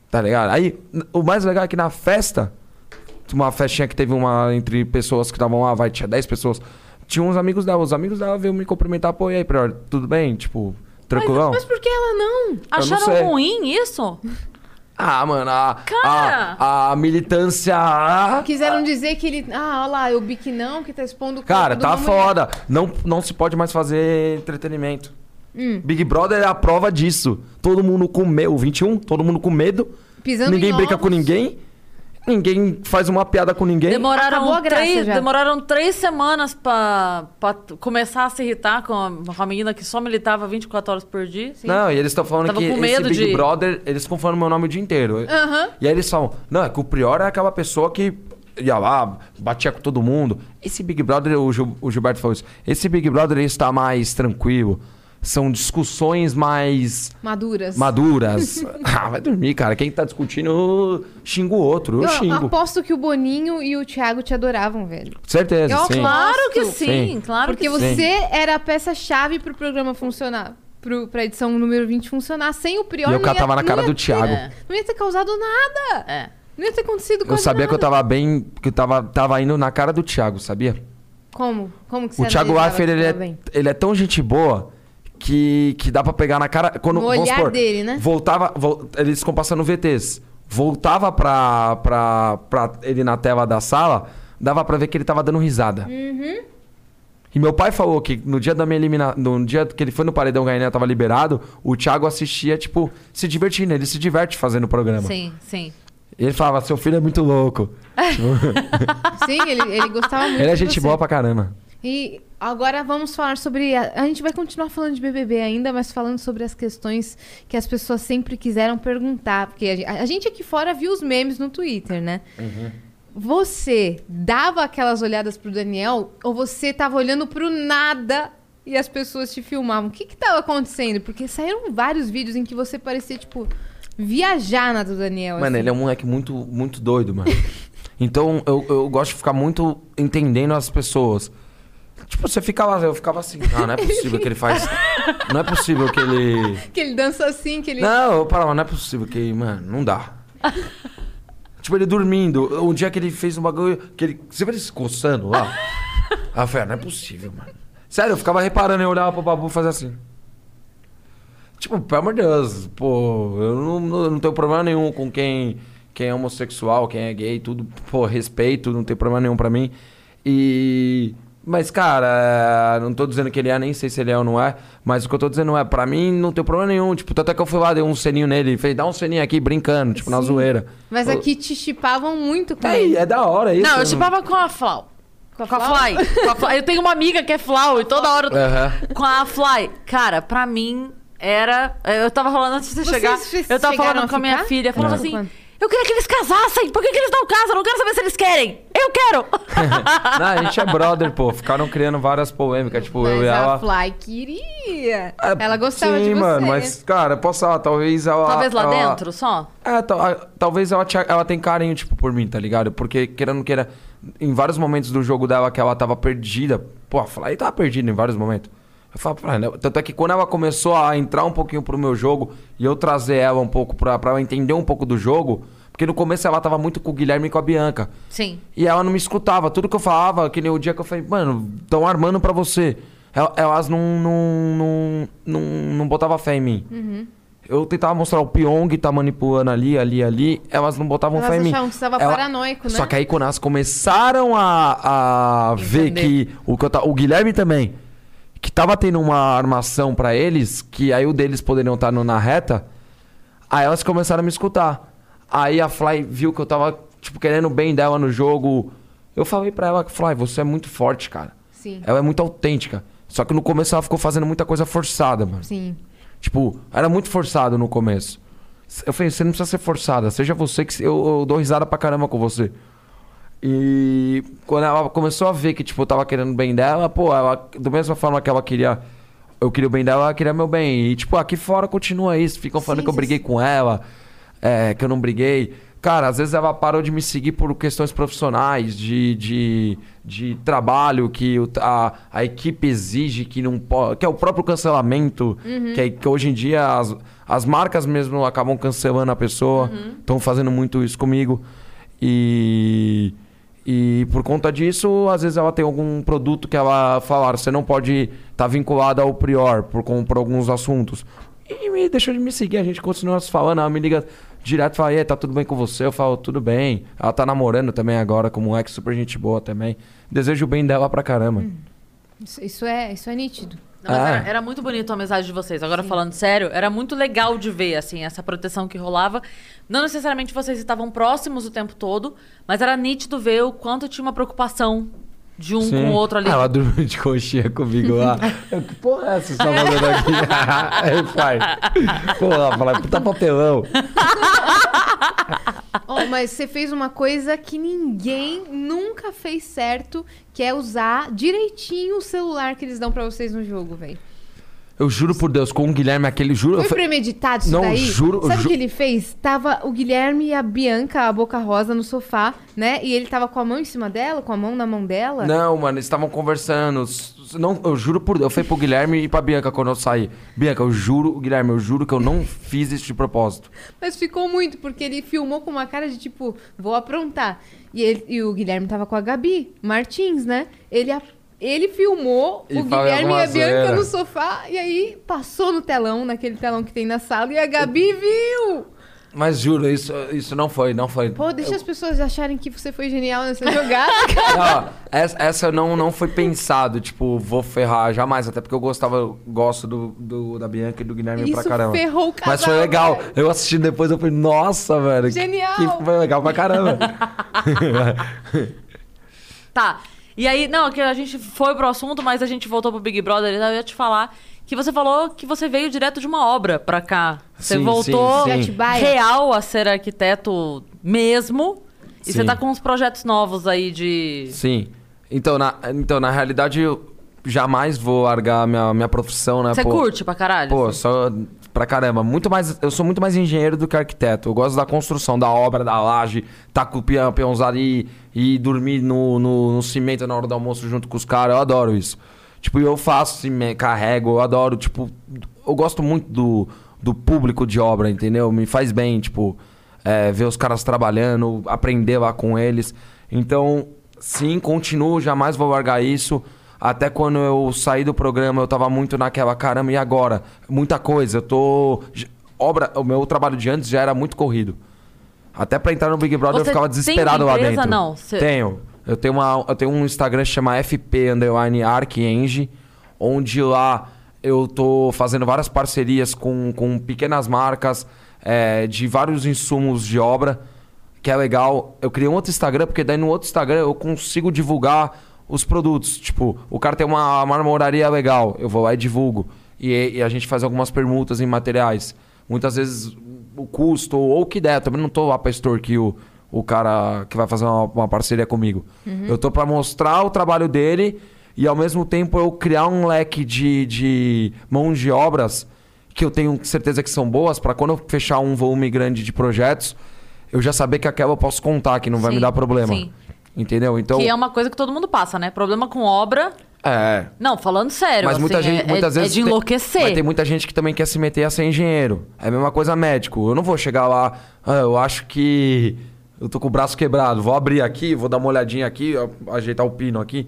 Tá ligado? Aí, o mais legal é que na festa, uma festinha que teve uma entre pessoas que estavam lá, vai, tinha 10 pessoas. Tinha uns amigos dela. Os amigos dela veio me cumprimentar, pô, e aí, Prior, tudo bem? Tipo, tranquilão? Mas, mas por que ela não? Acharam sei. ruim isso? Ah, mano, a, Cara! a, a militância. ah, Quiseram dizer que ele. Ah, olha lá, o Biquinão que tá expondo o Cara, de tá uma mulher. foda. Não, não se pode mais fazer entretenimento. Hum. Big Brother é a prova disso. Todo mundo com medo. O 21, todo mundo com medo. Pisando ninguém em brinca ovos. com ninguém. Ninguém faz uma piada com ninguém. Demoraram três, já. demoraram três semanas pra, pra começar a se irritar com a, com a menina que só militava 24 horas por dia. Não, e eles estão falando Tava que com esse Big de- Brother, eles ficam falando meu nome o dia inteiro. Aham. E aí eles falam, não, é que o Prior é aquela pessoa que ia lá, batia com todo mundo. Esse Big Brother, o, Gil- o Gilberto falou isso, esse Big Brother está mais tranquilo. São discussões mais Maduras. maduras. ah, vai dormir, cara. Quem tá discutindo xinga o outro. Eu, Eu xingo. aposto que o Boninho e o Thiago te adoravam, velho. Certeza, Eu sim. Claro que sim, Sim. claro Porque que sim. você era a peça-chave pro programa funcionar. Pro, pra edição número 20 funcionar. Sem o Prior. E eu não ia- catava na cara do ter- Thiago. É. Não ia ter causado nada. É. Não ia ter acontecido Eu sabia que eu nada. tava bem. Que eu tava, tava indo na cara do Thiago, sabia? Como? Como que você O Thiago Leifert, ele é, ele é tão gente boa que, que dá pra pegar na cara. Quando, No olhar supor, dele, né? Voltava. vol- eles ficam passando VTs. Voltava pra, pra, pra ele na tela da sala, dava pra ver que ele tava dando risada. Uhum. E meu pai falou que no dia da minha eliminação. No dia que ele foi no Paredão ganhar, tava liberado, o Thiago assistia, tipo, se divertindo. Ele se diverte fazendo o programa. Sim, sim. E ele falava, seu filho é muito louco. Sim, ele, ele gostava muito ele é gente boa pra caramba. E agora vamos falar sobre. A, a gente vai continuar falando de BBB ainda, mas falando sobre as questões que as pessoas sempre quiseram perguntar. Porque a, a gente aqui fora viu os memes no Twitter, né? Você dava aquelas olhadas pro Daniel ou você tava olhando pro nada e as pessoas te filmavam? O que que tava acontecendo? Porque saíram vários vídeos em que você parecia, tipo, viajar na do Daniel. Mano, assim. ele é um moleque muito, muito doido, mano. Então eu, eu gosto de ficar muito entendendo as pessoas. Tipo, você fica lá, eu ficava assim, não, não é possível que ele faz. Não é possível que ele. Que ele dança assim, que ele. Não, eu parava, não é possível que, mano, não dá. tipo, ele dormindo. Um dia que ele fez um bagulho. Que ele, você vê ele se coçando lá? Ah, velho, não é possível, mano. Sério, eu ficava reparando, eu olhava pro babu e fazia assim. Tipo, pelo amor de Deus, pô, eu não, não, não tenho problema nenhum com quem, quem é homossexual, quem é gay, tudo, pô, respeito, não tem problema nenhum pra mim. E. Mas, cara, não tô dizendo que ele é, nem sei se ele é ou não é, mas o que eu tô dizendo é, pra mim não tem problema nenhum. Tipo, tanto é que eu fui lá, dei um seninho nele, fez, dá um seninho aqui, brincando, tipo, na Sim. zoeira. Mas Eu- aqui te chipavam muito com É, ele. é da hora isso. Não, eu chipava com a Flau. Com a Com a? Fly. Com a Fly. Eu tenho uma amiga que é Flau e toda hora. eu- Aham. Com a Fly. Cara, pra mim era. Eu tava falando antes de você chegar. Eu tava falando com a minha filha. Falava assim. Quando? Eu queria que eles casassem. Por que, que eles não casam? Eu não quero saber se eles querem. Eu quero. Não, a gente é brother, pô. Ficaram criando várias polêmicas, tipo, eu Mas e a ela. Fly queria. É, ela gostava sim, de você. mano, mas, cara, posso falar, talvez ela. Talvez lá ela- dentro só. É, tal- talvez ela, tinha- ela tenha carinho, tipo, por mim, tá ligado? Porque, querendo ou não queira, em vários momentos do jogo dela que ela tava perdida. Pô, a Fly tava perdida em vários momentos. Eu falo, tanto é que quando ela começou a entrar um pouquinho pro meu jogo e eu trazer ela um pouco pra, pra ela entender um pouco do jogo, porque no começo ela tava muito com o Guilherme e com a Bianca. Sim. E ela não me escutava. Tudo que eu falava, que nem o dia que eu falei, mano, estão armando pra você. El- Elas não, não, não, não, não botavam fé em mim. Uhum. Eu tentava mostrar o Pyong tá manipulando ali, ali, ali. Elas não botavam Elas fé em mim. achavam que você tava Ela- paranoico, né? Só que aí quando elas começaram a, a ver que o, o Guilherme também, que tava tendo uma armação pra eles, que aí o deles poderiam estar no- na reta, aí elas começaram a me escutar. Aí a Fly viu que eu tava, tipo, querendo o bem dela no jogo. Eu falei pra ela, Fly, você é muito forte, cara. Sim. Ela é muito autêntica. Só que no começo ela ficou fazendo muita coisa forçada, mano. Sim. Tipo, era muito forçado no começo. Eu falei, você não precisa ser forçada, seja você que. Eu, eu dou risada pra caramba com você. E quando ela começou a ver que, tipo, eu tava querendo o bem dela, pô, ela, da mesma forma que ela queria. Eu queria o bem dela, ela queria meu bem. E, tipo, aqui fora continua isso. Ficam falando Sim, que eu briguei sim. com ela, é, que eu não briguei. Cara, às vezes ela parou de me seguir por questões profissionais, de, de, de trabalho, que a, a equipe exige que não pode. Que é o próprio cancelamento. Que, é- que hoje em dia as, as marcas mesmo acabam cancelando a pessoa. Estão fazendo muito isso comigo. E. E por conta disso, às vezes ela tem algum produto que ela falar, você não pode estar vinculada ao Prior por, com- por alguns assuntos. E me deixou de me seguir, a gente continua falando, ela me liga direto fala, e tá tudo bem com você? Eu falo, tudo bem. Ela tá namorando também agora, como um ex super gente boa também. Desejo o bem dela pra caramba. Isso, isso é, isso é nítido. Não, Ah. era, era muito bonito a mensagem de vocês. Agora, falando sério, era muito legal de ver, assim, essa proteção que rolava. Não necessariamente vocês estavam próximos o tempo todo, mas era nítido ver o quanto tinha uma preocupação de um com o outro ali. Ah, ela dormiu de coxinha comigo lá. Eu, que porra é essa que você tá fazendo aqui? Aí, pai. Porra, fala, puta papelão. Ó, mas você fez uma coisa que ninguém nunca fez certo, que é usar direitinho o celular que eles dão pra vocês no jogo, velho. Eu juro por Deus, com o Guilherme, aquele juro. eu Foi premeditado isso Não, daí? juro- Sabe o ju- que ele fez? Tava o Guilherme e a Bianca, a Boca Rosa, no sofá, né? E ele tava com a mão em cima dela, com a mão na mão dela. Não, mano, eles estavam conversando. Não, eu juro por Deus. Eu falei pro Guilherme e pra Bianca quando eu saí. Bianca, eu juro, Guilherme, eu juro que eu não fiz isso de propósito. Mas ficou muito, porque ele filmou com uma cara de tipo, vou aprontar. E, ele- e o Guilherme tava com a Gabi Martins, né? Ele, a- ele filmou E o Guilherme e alguma a Bianca zoeira. no sofá, e aí passou no telão, naquele telão que tem na sala, e a Gabi viu! Mas juro, isso, isso não foi, não foi. Pô, deixa as pessoas acharem que você foi genial nessa jogada. Não, essa, essa não, não foi pensado, tipo, vou ferrar jamais, até porque eu gostava, eu gosto do, do- da Bianca e do Guilherme pra Isso caramba. ferrou o Mas foi casal, legal. velho. Eu assisti depois, eu falei, nossa, velho. Genial. Que foi legal pra caramba. Tá. E aí, não, que a gente foi pro assunto, mas a gente voltou pro Big Brother e eu ia te falar que você falou que você veio direto de uma obra pra cá. Você Sim, voltou sim, sim. Real a ser arquiteto mesmo. E Sim. você tá com uns projetos novos aí de. Sim. Então, na, então, na realidade, eu jamais vou largar minha, minha profissão, né? Você pô. curte pra caralho? Pô, assim? só pra caramba. Muito mais, eu sou muito mais engenheiro do que arquiteto. Eu gosto da construção, da obra, da laje, tá com o peão, e, e dormir no, no, no cimento na hora do almoço junto com os caras. Eu adoro isso. Tipo, eu faço, cime- carrego, eu adoro, tipo, eu gosto muito do, do público de obra, entendeu? Me faz bem, tipo, é, ver os caras trabalhando, aprender lá com eles. Então, sim, continuo, jamais vou largar isso. Até quando eu saí do programa, eu tava muito naquela, caramba, e agora? Muita coisa, eu tô. Obra, o meu trabalho de antes já era muito corrido. Até pra entrar no Big Brother eu Você ficava tem desesperado uma lá empresa? dentro. Não, você- Tenho. Eu tenho, uma, eu tenho um Instagram que chama FP Underline Arcenge, onde lá eu tô fazendo várias parcerias com, com pequenas marcas é, de vários insumos de obra, que é legal. Eu criei um outro Instagram, porque daí no outro Instagram eu consigo divulgar os produtos. Tipo, o cara tem uma marmoraria legal, eu vou lá e divulgo. E, e a gente faz algumas permutas em materiais. Muitas vezes o custo ou o que der. Eu também não tô lá pra extorquir o, o cara que vai fazer uma, uma parceria comigo. Eu tô pra mostrar o trabalho dele e ao mesmo tempo eu criar um leque de, de mãos de obras que eu tenho certeza que são boas pra quando eu fechar um volume grande de projetos, eu já saber que aquela eu posso contar, que não vai Sim, me dar problema. sim. Entendeu? Então. Que é uma coisa que todo mundo passa, né? Problema com obra. É. Não, falando sério. Mas muita assim, gente, é, muitas é, vezes. É de tem- enlouquecer. mas tem muita gente que também quer se meter a ser engenheiro. É a mesma coisa médico. Eu não vou chegar lá, "Ah, eu acho que eu tô com o braço quebrado. Vou abrir aqui, vou dar uma olhadinha aqui, ajeitar o pino aqui.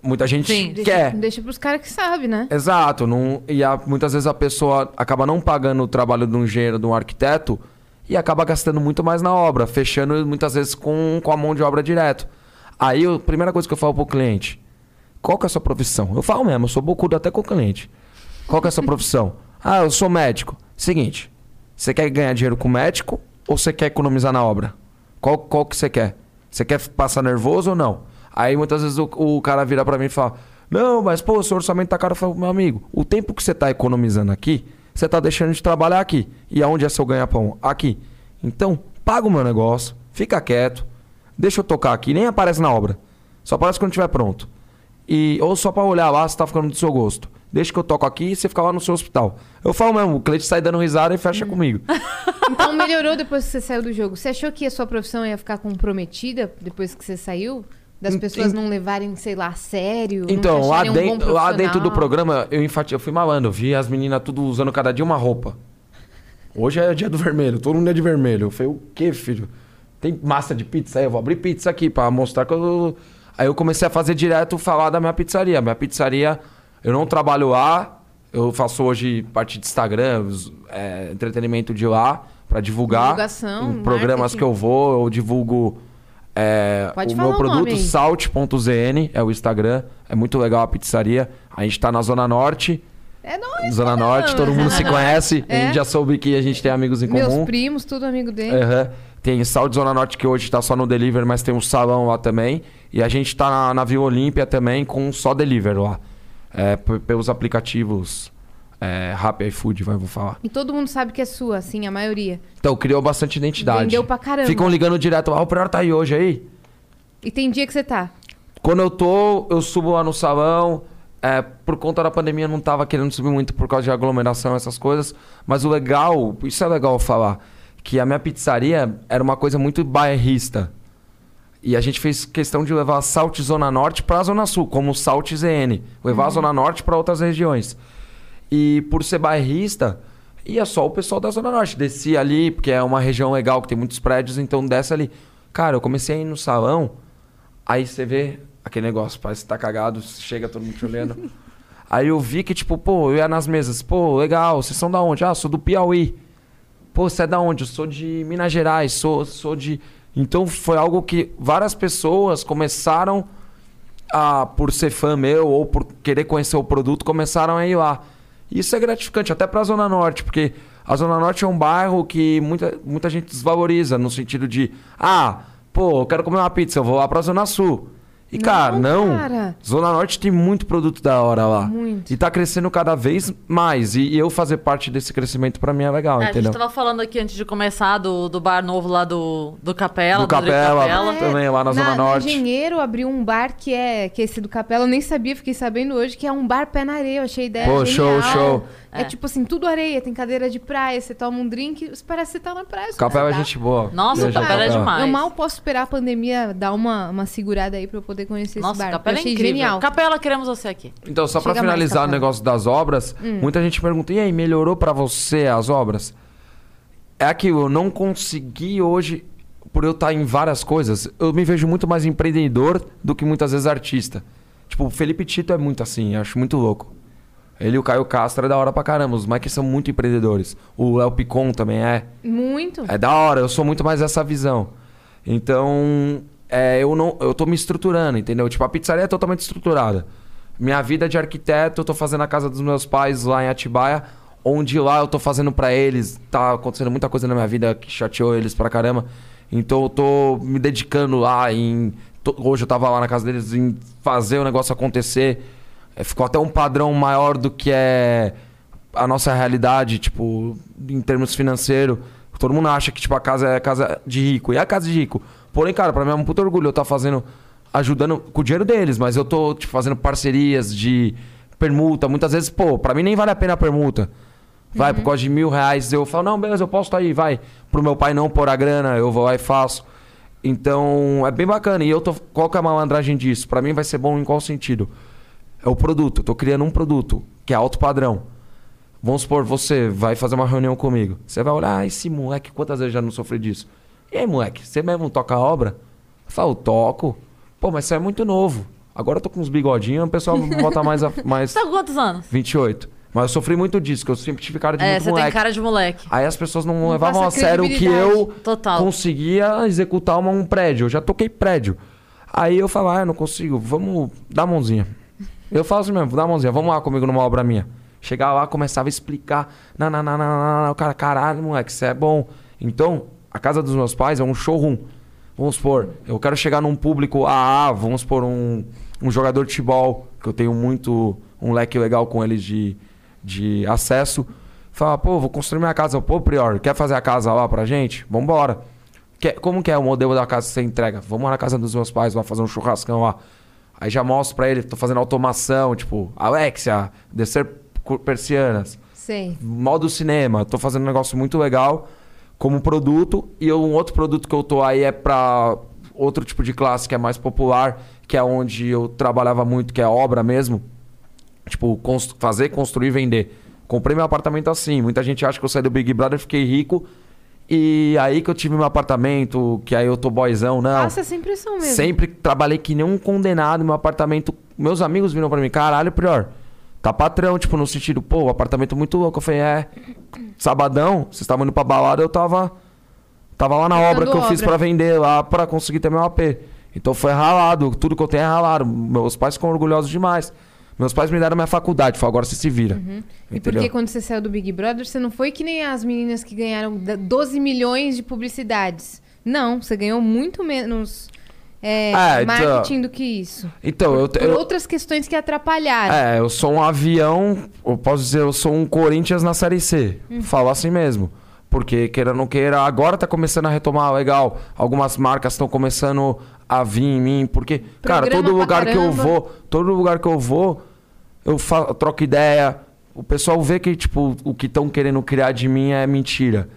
Muita gente Sim. Deixa, quer. deixa pros caras que sabem, né? Exato. Não, e a- muitas vezes a pessoa acaba não pagando o trabalho de um engenheiro, de um arquiteto, e acaba gastando muito mais na obra, fechando muitas vezes com, com a mão de obra direto. Aí a primeira coisa que eu falo pro cliente, qual que é a sua profissão? Eu falo mesmo, eu sou bocudo até com o cliente. Qual que é a sua profissão? Ah, eu sou médico. Seguinte, você quer ganhar dinheiro com médico ou você quer economizar na obra? Qual, qual que você quer? Você quer passar nervoso ou não? Aí muitas vezes o, o cara vira pra mim e fala: Não, mas pô, seu orçamento tá caro. Eu falo, meu amigo, o tempo que você tá economizando aqui, você tá deixando de trabalhar aqui. E aonde é seu ganha-pão? Aqui. Então, paga o meu negócio, fica quieto, deixa eu tocar aqui, nem aparece na obra. Só aparece quando estiver pronto. E, ou só pra olhar lá se tá ficando do seu gosto. Deixa que eu toco aqui e você fica lá no seu hospital. Eu falo mesmo, o cliente sai dando risada e fecha comigo. Então melhorou depois que você saiu do jogo. Você achou que a sua profissão ia ficar comprometida depois que você saiu? Das pessoas não levarem, sei lá, a sério? Então, lá, acharem um dentro, lá dentro do programa, eu, enfati... eu fui malandro. Eu vi as meninas tudo usando cada dia uma roupa. Hoje é dia do vermelho, todo mundo é de vermelho. Eu falei, o quê, filho? Tem massa de pizza aí? Eu vou abrir pizza aqui pra mostrar que eu... Aí eu comecei a fazer direto falar da minha pizzaria. Minha pizzaria, eu não trabalho lá. Eu faço hoje parte de Instagram, é, entretenimento de lá. pra divulgar. Divulgação, em programas marketing. que eu vou, eu divulgo é, Pode o falar meu produto, salt.zn, é o Instagram. É muito legal a pizzaria. A gente tá na Zona Norte. É nóis. Zona. Norte, todo mundo se conhece. A É. gente já soube que a gente tem amigos em Meus comum. primos, tudo amigo dele. Aham. Tem Salt Zona Norte que hoje tá só no delivery, mas tem um salão lá também. E a gente tá na, na Vila Olímpia também com só delivery lá. É, pelos aplicativos é, Rappi iFood, vai, vou falar. E todo mundo sabe que é sua, assim, a maioria. Então, criou bastante identidade. Vendeu pra caramba. Ficam ligando direto. Ah, o Prior tá aí hoje aí? E tem dia que você tá. Quando eu tô, eu subo lá no salão. É, por conta da pandemia, eu não tava querendo subir muito por causa de aglomeração, essas coisas. Mas o legal, isso é legal falar, que a minha pizzaria era uma coisa muito bairrista. E a gente fez questão de levar a Salt Zona Norte pra Zona Sul, como o Salt ZN. Levar a Zona Norte para outras regiões. E por ser bairrista, ia só o pessoal da Zona Norte. Descia ali, porque é uma região legal, que tem muitos prédios, então desce ali. Cara, eu comecei a ir no salão, aí você vê aquele negócio, parece que tá cagado, chega todo mundo te olhando. aí eu vi que, tipo, pô, eu ia nas mesas, pô, legal, vocês são da onde? Ah, sou do Piauí. Pô, você é da onde? Eu sou de Minas Gerais, sou, sou de. Então foi algo que várias pessoas começaram a, por ser fã meu ou por querer conhecer o produto, começaram a ir lá. Isso é gratificante, até pra Zona Norte, porque a Zona Norte é um bairro que muita, muita gente desvaloriza, no sentido de, ah, pô, eu quero comer uma pizza, eu vou lá pra Zona Sul. E, Não, cara, não. cara. Zona Norte tem muito produto da hora lá. Muito. E tá crescendo cada vez mais. E, e eu fazer parte desse crescimento pra mim é legal, É, a entendeu? gente tava falando aqui antes de começar do, do bar novo lá do, do Capela. Do Rodrigo Capela. Capela. É, também, lá na Zona Norte. Engenheiro abriu um bar que é, que é esse do Capela. Eu nem sabia, fiquei sabendo hoje, que é um bar pé na areia. Eu achei a ideia Pô, genial. show, show. É, É. tipo assim, tudo areia. Tem cadeira de praia, você toma um drink, parece que você tá na praia. Capela é tá? gente boa. Nossa, Beijo, Capela é demais. Eu mal posso esperar a pandemia dar uma, uma segurada aí pra eu poder conhecer Nossa, esse bar. Capela eu é achei incrível. genial. Capela, queremos você aqui. Então, só pra Chega mais, finalizar o Capela. negócio das obras, muita gente pergunta: e aí, melhorou pra você as obras? É aquilo, eu não consegui hoje, por eu estar em várias coisas, eu me vejo muito mais empreendedor do que muitas vezes artista. Tipo, o Felipe Tito é muito assim, eu acho muito louco. Ele e o Caio Castro é da hora pra caramba, os Mike são muito empreendedores. O Léo Picon também é. Muito. É da hora, eu sou muito mais essa visão. Então, é, eu não, eu tô me estruturando, entendeu? Tipo, a pizzaria é totalmente estruturada. Minha vida de arquiteto, eu tô fazendo a casa dos meus pais lá em Atibaia, onde lá eu tô fazendo pra eles, tá acontecendo muita coisa na minha vida que chateou eles pra caramba. Então eu tô me dedicando lá em hoje eu tava lá na casa deles em fazer o negócio acontecer. É, ficou até um padrão maior do que é a nossa realidade, tipo, em termos financeiros. Todo mundo acha que, tipo, a casa é casa de rico. E é a casa de rico. Porém, cara, pra mim é um puto orgulho eu estar fazendo... Ajudando com o dinheiro deles. Mas eu tô, tipo, fazendo parcerias de permuta. Muitas vezes, pô, pra mim nem vale a pena a permuta. Vai, por causa de mil reais. Eu falo, não, beleza, eu posso estar aí, vai. Pro meu pai não pôr a grana, eu vou lá e faço. Então, é bem bacana. E eu tô... Qual que é a malandragem disso? Pra mim vai ser bom em qual sentido? É o produto. Eu tô criando um produto que é alto padrão. Vamos supor, você vai fazer uma reunião comigo. Você vai olhar, ah, esse moleque, quantas vezes já não sofri disso? E aí, moleque, você mesmo toca a obra? Eu falo, toco. Pô, mas você é muito novo. Agora eu tô com uns bigodinhos, o pessoal bota mais, a, mais Você tá com quantos anos? 28. Mas eu sofri muito disso, que eu sempre tive cara de É, você tem moleque. cara de moleque. Aí as pessoas não, Não levavam a sério que eu Total. conseguia executar uma- um prédio. Eu já toquei prédio. Aí eu falava, ah, eu não consigo, vamos dar a mãozinha. Eu falo assim mesmo, dá a mãozinha, vamos lá comigo numa obra minha. Chegava lá, começava a explicar. Não, não, não, não. O cara, caralho, moleque, isso é bom. Então, a casa dos meus pais é um showroom. Vamos supor, eu quero chegar num público AA, vamos supor, um, um jogador de futebol, que eu tenho muito, um leque legal com eles de, de acesso. Fala, pô, vou construir minha casa. Pô, Prior, quer fazer a casa lá pra gente? Vambora. Quer, como que é o modelo da casa que você entrega? Vamos lá na casa dos meus pais, vamos fazer um churrascão lá. Aí já mostro pra ele, tô fazendo automação, tipo, Alexia, descer persianas. Sei. Modo cinema, tô fazendo um negócio muito legal como produto. E eu- um outro produto que eu tô aí é pra outro tipo de classe que é mais popular, que é onde eu trabalhava muito, que é obra mesmo. Tipo, cons- fazer, construir e vender. Comprei meu apartamento assim. Muita gente acha que eu saí do Big Brother, fiquei rico. E aí que eu tive meu apartamento, que aí eu tô boyzão, não. Passa essa impressão mesmo. Sempre trabalhei que nem um condenado no meu apartamento. Meus amigos viram pra mim, caralho, Prior, Tá patrão, tipo, no sentido, pô, o apartamento muito louco. Eu falei, é. Sabadão, vocês estavam indo pra balada, eu tava. Tava lá na obra que eu fiz obra. pra vender lá pra conseguir ter meu AP. Então foi ralado, tudo que eu tenho é ralado. Meus pais ficam orgulhosos demais. Meus pais me deram minha faculdade, falaram, agora você se vira. Uhum. E porque quando você saiu do Big Brother, você não foi que nem as meninas que ganharam da- 12 milhões de publicidades. Não, você ganhou muito menos é, Ah, então- marketing do que isso. Então, eu, Por eu, outras questões que atrapalharam. É, eu sou um avião, eu posso dizer, eu sou um Corinthians na Série C. Uhum. Falo assim mesmo. Porque, queira ou não queira, agora tá começando a retomar legal. Algumas marcas estão começando a vir em mim. Porque, cara, Programa todo pra lugar que eu vou, todo lugar que eu vou, eu, fa- eu troco ideia. O pessoal vê que, tipo, o que estão querendo criar de mim é mentira.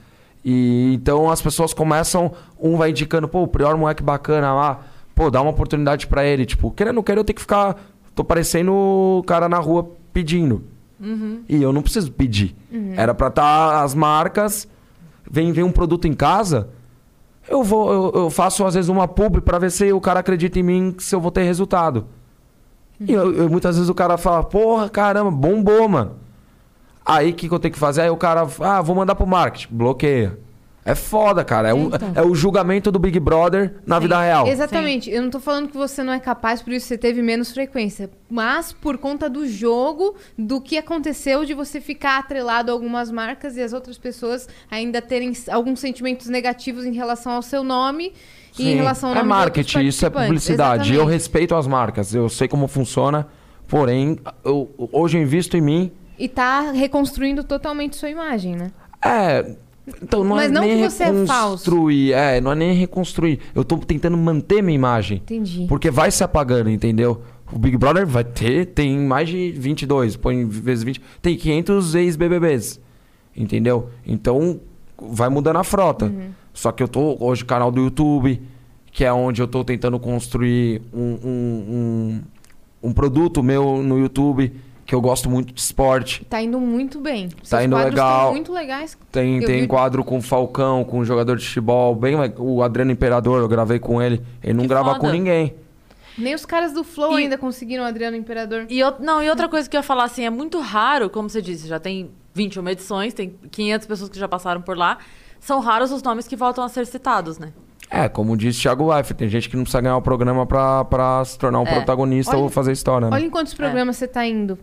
E então as pessoas começam, um vai indicando, pô, o Prior moleque bacana lá, pô, dá uma oportunidade pra ele. Tipo, querendo ou não quero, eu tenho que ficar. Tô parecendo o cara na rua pedindo. E eu não preciso pedir. Era pra estar as marcas, vem, vem um produto em casa, eu vou, eu, eu faço às vezes uma pub pra ver se o cara acredita em mim, se eu vou ter resultado. E eu- eu- muitas vezes o cara fala, porra, caramba, bombou, mano. Aí o que, que eu tenho que fazer? Aí o cara, ah, vou mandar pro marketing. Bloqueia. É foda, cara. É, o, Então. é o julgamento do Big Brother na vida real. Exatamente. Eu não tô falando que você não é capaz, por isso você teve menos frequência. Mas por conta do jogo, do que aconteceu de você ficar atrelado a algumas marcas e as outras pessoas ainda terem alguns sentimentos negativos em relação ao seu nome e em Sim. relação ao é marketing, isso é publicidade. Eu Exatamente. respeito as marcas, eu sei como funciona. Porém, eu- hoje eu invisto em mim. E tá reconstruindo totalmente sua imagem, né? É. Então não Mas é não nem que você é falso. reconstruir. É, não é nem reconstruir. Eu tô tentando manter minha imagem. Entendi. Porque vai se apagando, entendeu? O Big Brother vai ter, tem mais de 22, põe vezes 20, tem 500 ex-BBBs, entendeu? Então, vai mudando a frota. Uhum. Só que eu tô hoje canal do YouTube, que é onde eu tô tentando construir um, um, um, um produto meu no YouTube, que eu gosto muito de esporte. Tá indo muito bem. Seus indo quadros legal. Muito legais. Tem, Eu tem vi- quadro com o Falcão, com o jogador de futebol, bem o Adriano Imperador, eu gravei com ele. Ele não Que grava foda. com ninguém. Nem os caras do Flow E- ainda conseguiram o Adriano Imperador. E, eu- não, e outra coisa que eu ia falar, assim, é muito raro, como você disse, já tem 21 edições, tem 500 pessoas que já passaram por lá. São raros os nomes que voltam a ser citados, né? É, como disse Thiago Life, tem gente que não precisa ganhar o programa pra, pra se tornar um É. protagonista Olha- ou fazer história, né? Olha em quantos programas você tá indo.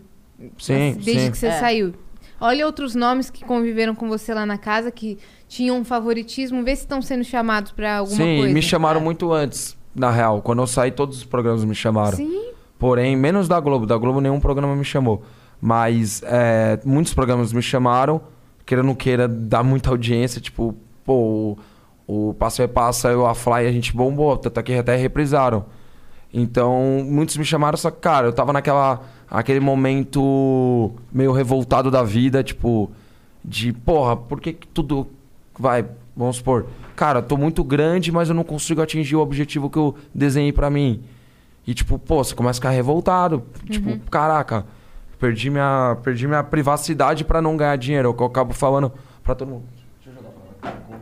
Sim, Desde sim. que você É. saiu. Olha outros nomes que conviveram com você lá na casa, que tinham um favoritismo. Vê se estão sendo chamados pra alguma Sim, coisa. me chamaram É. muito antes, na real. Quando eu saí, todos os programas me chamaram. Sim. Porém, menos da Globo. Da Globo nenhum programa me chamou. Mas é, muitos programas me chamaram, queira ou não queira, dar muita audiência. Tipo, pô, o, o Passo é Passa e o A Fly a gente bombou, tanto é que até reprisaram. Então, muitos me chamaram, só que, cara, eu tava naquela aquele momento meio revoltado da vida, tipo, de, porra, por que, que tudo vai, vamos supor, cara, tô muito grande, mas eu não consigo atingir o objetivo que eu desenhei pra mim. E tipo, pô, você começa a ficar revoltado, tipo, caraca, perdi minha, perdi minha privacidade pra não ganhar dinheiro, é o que eu acabo falando pra todo mundo.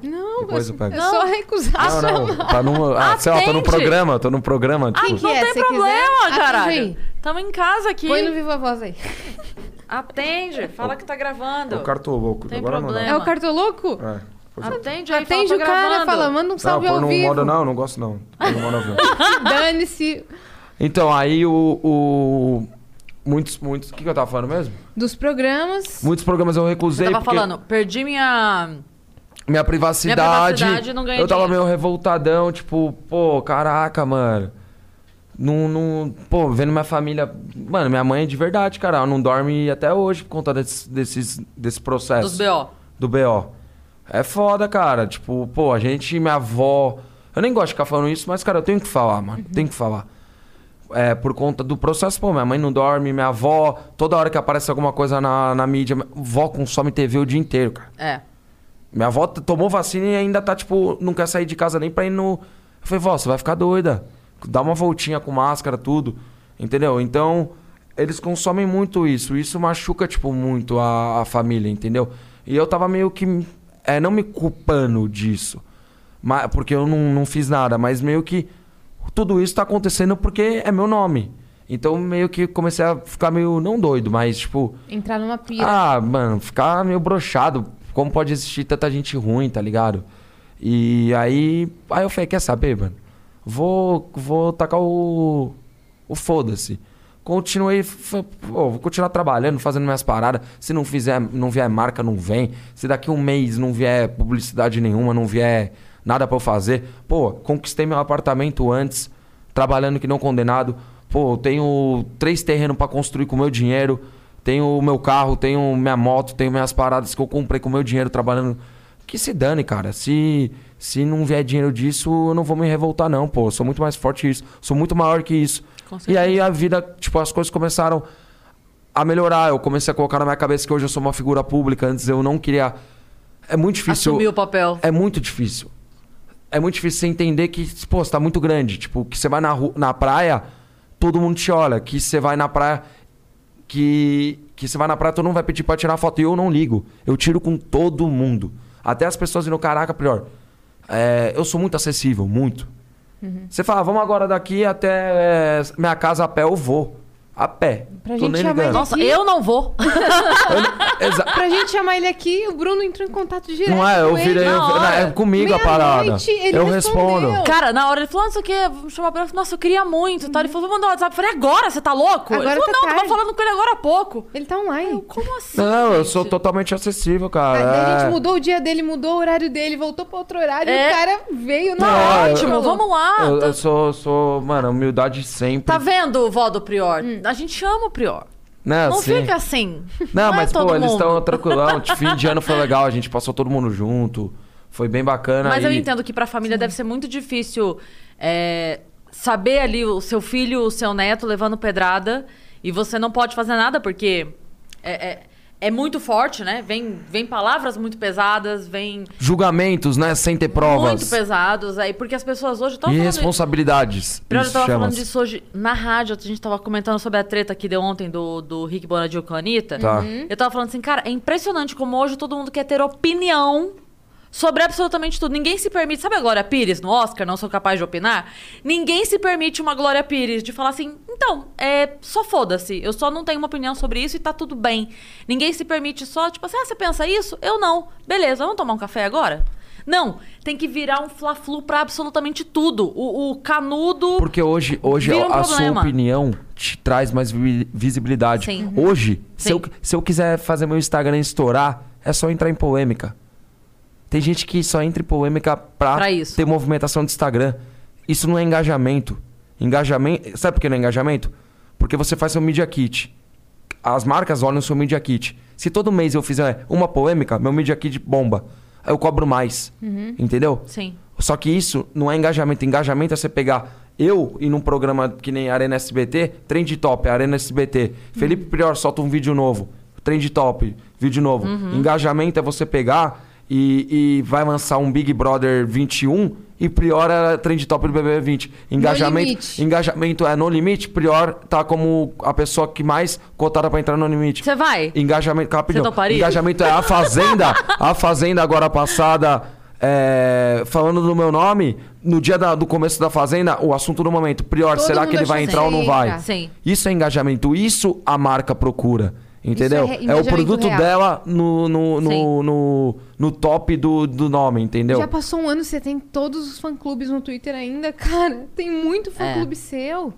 Não, Depois eu pego. é só recusar. Não, não, pra não, ah, sei lá, tô no Atende. programa, tô no programa, tipo, que Não é? tem problema, quiser, caralho. Tamo em casa aqui. Põe no Viva Voz aí. Atende, fala que tá gravando. é o cartoloco, Tem agora problema. É o cartoloco? não. É. eu- Atende aí, Atende fala, o tô cara, gravando. fala, manda um Não, salve põe ao no vivo. modo não, não gosto não. No. Dane-se Então, aí o, o- Muitos, muitos... O que, que eu tava falando mesmo? dos programas. Muitos programas eu Você recusei tava porque falando, perdi minha... minha privacidade... Minha privacidade, não ganhei eu tava dinheiro. meio revoltadão, tipo... Pô, caraca, mano. Não, não... Pô, vendo minha família... Mano, minha mãe é de verdade, cara. Ela não dorme até hoje por conta desse, desses, desse processo. Dos BO. do BO. É foda, cara. Tipo, pô, a gente, minha avó. Eu nem gosto de ficar falando isso, mas, cara, eu tenho que falar, mano. Tenho que falar. É, por conta do processo, pô, minha mãe não dorme, minha avó, toda hora que aparece alguma coisa na, na mídia, vó consome TV o dia inteiro, cara. É. Minha avó tomou vacina e ainda tá, tipo, não quer sair de casa nem pra ir no. Eu falei, vó, você vai ficar doida. Dá uma voltinha com máscara, tudo. Entendeu? Então, eles consomem muito isso. Isso machuca, tipo, muito a, a família, entendeu? E eu tava meio que. É, não me culpando disso. Mas, porque eu não, não fiz nada, mas meio que. Tudo isso tá acontecendo porque é meu nome. Então meio que comecei a ficar meio, não doido, mas tipo, Entrar numa pira. ah, mano, ficar meio broxado. Como pode existir tanta gente ruim, tá ligado? E aí, aí eu falei, quer saber, mano? Vou, vou tacar o, o foda-se. Continuei, pô, vou continuar trabalhando, fazendo minhas paradas. Se não fizer, não vier marca, não vem. Se daqui um mês não vier publicidade nenhuma, não vier nada pra eu fazer. Pô, conquistei meu apartamento antes, trabalhando que não condenado. Pô, tenho três terrenos pra construir com meu dinheiro. Tenho o meu carro, tenho minha moto, tenho minhas paradas que eu comprei com meu dinheiro trabalhando. Que se dane, cara. Se, se não vier dinheiro disso, eu não vou me revoltar, não, pô. Eu sou muito mais forte que isso. Sou muito maior que isso. E aí a vida, tipo, as coisas começaram a melhorar. Eu comecei a colocar na minha cabeça que hoje eu sou uma figura pública. Antes eu não queria. É muito difícil. Assumir o papel. É muito difícil. É muito difícil você entender que, pô, você tá muito grande. Tipo, que você vai na, na praia, todo mundo te olha. Que você vai na praia. Que, que você vai na praia, todo mundo vai pedir pra tirar foto. E eu não ligo. Eu tiro com todo mundo. Até as pessoas dizendo, caraca, pior. É, eu sou muito acessível, muito. Você fala, vamos agora daqui até é, minha casa a pé, eu vou. A pé. Pra Tô gente nem chamar ligando. ele Nossa, aqui- eu não vou. Eu não- exa- Pra gente chamar ele aqui, o Bruno entrou em contato direto. Não é, eu com virei. ele. eu- na hora. é comigo a parada. Ele Eu respondeu. respondo. Cara, na hora ele falou, não sei o quê, vamos chamar pra ele. Nossa, eu queria muito. Tá? Ele falou, vou mandar um WhatsApp. Eu falei, agora? Você tá louco? Agora ele falou, tá não, tava tarde. falando com ele agora há pouco. Ele tá online. Como assim? Não, eu gente? sou totalmente acessível, Aí cara. a É. gente mudou o dia dele, mudou o horário dele, voltou pra outro horário e É. o cara veio na Não, hora. eu- Ótimo, vamos lá. Eu, Tá- eu sou, sou, mano, humildade sempre. Tá vendo, vó do Prior? A gente chama o Prior. Né, Não assim. fica assim. Não, é mas, todo pô, eles mundo. estão tranquilão. De Fim de ano foi legal, a gente passou todo mundo junto. Foi bem bacana. Mas eu e- entendo que pra família deve ser muito difícil é, saber ali o seu filho, o seu neto levando pedrada e você não pode fazer nada porque é, é, muito forte, né? Vem, vem palavras muito pesadas, vem Julgamentos, né? Sem ter provas. muito pesados aí, porque as pessoas hoje estão E falando. responsabilidades. Primeiro, eu tava falando disso hoje na rádio, a gente tava comentando sobre a treta que deu ontem do, do Rick Bonadil com a Anitta. Tá. Eu tava falando assim, cara, é impressionante como hoje todo mundo quer ter opinião sobre absolutamente tudo. Ninguém se permite, sabe a Glória Pires no Oscar, não sou capaz de opinar? Ninguém se permite uma Glória Pires de falar assim, então, é, só foda-se, eu só não tenho uma opinião sobre isso e tá tudo bem. Ninguém se permite só, tipo assim, ah, você pensa isso? Eu não. Beleza, vamos tomar um café agora? Não, tem que virar um fla-flu pra absolutamente tudo. O, o canudo. Porque hoje, hoje um a sua problema. opinião te traz mais vi- visibilidade. Sim. Hoje, se Sim. eu, se eu quiser fazer meu Instagram estourar, é só entrar em polêmica. Tem gente que só entra em polêmica pra, Pra ter movimentação de Instagram. Isso não é engajamento. Engajamento. Sabe por que não é engajamento? Porque você faz seu Media Kit. As marcas olham o seu Media Kit. Se todo mês eu fizer uma polêmica, meu Media Kit bomba. Aí eu cobro mais. Entendeu? Sim. Só que isso não é engajamento. Engajamento é você pegar eu e num programa que nem Arena SBT, Trend Top, Arena SBT. Felipe Prior solta um vídeo novo. Trend Top, vídeo novo. Engajamento é você pegar e, e vai lançar um Big Brother 21 e Prior é Trend Top do BBB 20. Engajamento, engajamento é no limite. Prior tá como a pessoa que mais cotada pra entrar no limite. Você vai? Engajamento, toparia? Engajamento é a Fazenda. a Fazenda agora passada, é, falando do meu nome, no dia da- do começo da Fazenda, o assunto do momento. Prior, Todo será que ele vai entrar ou não vai? Sim. Isso é engajamento. Isso a marca procura. Entendeu? re- É, o produto real. dela no, no, no, no, no top do, do nome, entendeu? Já passou um ano, você tem todos os fã-clubes no Twitter ainda, cara. Tem muito fã-clube seu.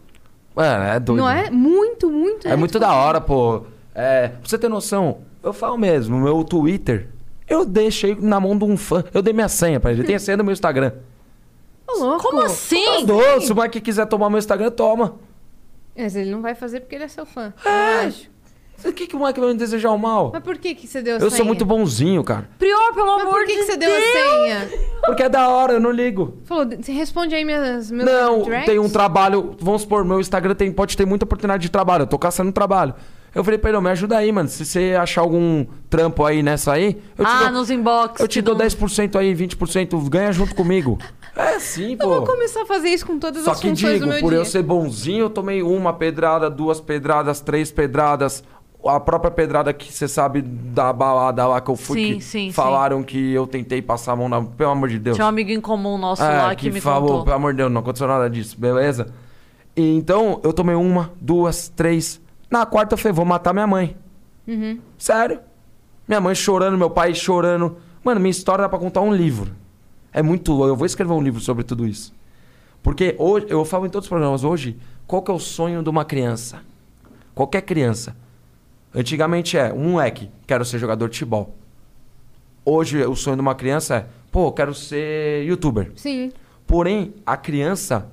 É, é doido. Não é? Muito, muito. É muito da hora, pô. É, pra você ter noção, eu falo mesmo, meu Twitter, eu deixei na mão de um fã. Eu dei minha senha pra ele. Ele tem a senha do meu Instagram. Ô, louco. Como assim? Eu dou, se o Mike quiser tomar meu Instagram, toma. Mas ele não vai fazer porque ele é seu fã. É. Eu acho. O que, que o Mike vai me desejar o mal? Mas por que, que você deu a Eu senha? sou muito bonzinho, cara. Prior, pelo Mas amor por que, de que você deu Deus. a senha? Porque é da hora, eu não ligo. Falou, você responde aí minhas, meus Não, directs? tem um trabalho. Vamos supor, meu Instagram tem, pode ter muita oportunidade de trabalho. Eu tô caçando trabalho. Eu falei pra ele, "Ô, me ajuda aí, mano. Se você achar algum trampo aí nessa aí, eu te Ah, dou, nos inbox. eu te que dou não- 10% aí, 20%. Ganha junto comigo. É sim, Eu vou pô. começar a fazer isso com todas Só as que funções digo, do meu por dia. eu ser bonzinho, eu tomei uma pedrada, duas pedradas, três pedradas. A própria pedrada que você sabe da balada lá que eu fui, Sim, que sim, falaram que eu tentei passar a mão na. Pelo amor de Deus. Tinha um amigo em comum nosso É, lá que, me falou, contou. pelo amor de Deus, não aconteceu nada disso, beleza? E então eu tomei uma, duas, três. Na quarta eu falei, vou matar minha mãe. Sério. Minha mãe chorando, meu pai chorando. Mano, minha história dá pra contar um livro. É muito. Eu vou escrever um livro sobre tudo isso. Porque hoje, eu falo em todos os programas hoje, qual que é o sonho de uma criança? Qualquer criança. Antigamente é, um moleque, quero ser jogador de futebol. Hoje o sonho de uma criança é, pô, quero ser youtuber. Sim. Porém, a criança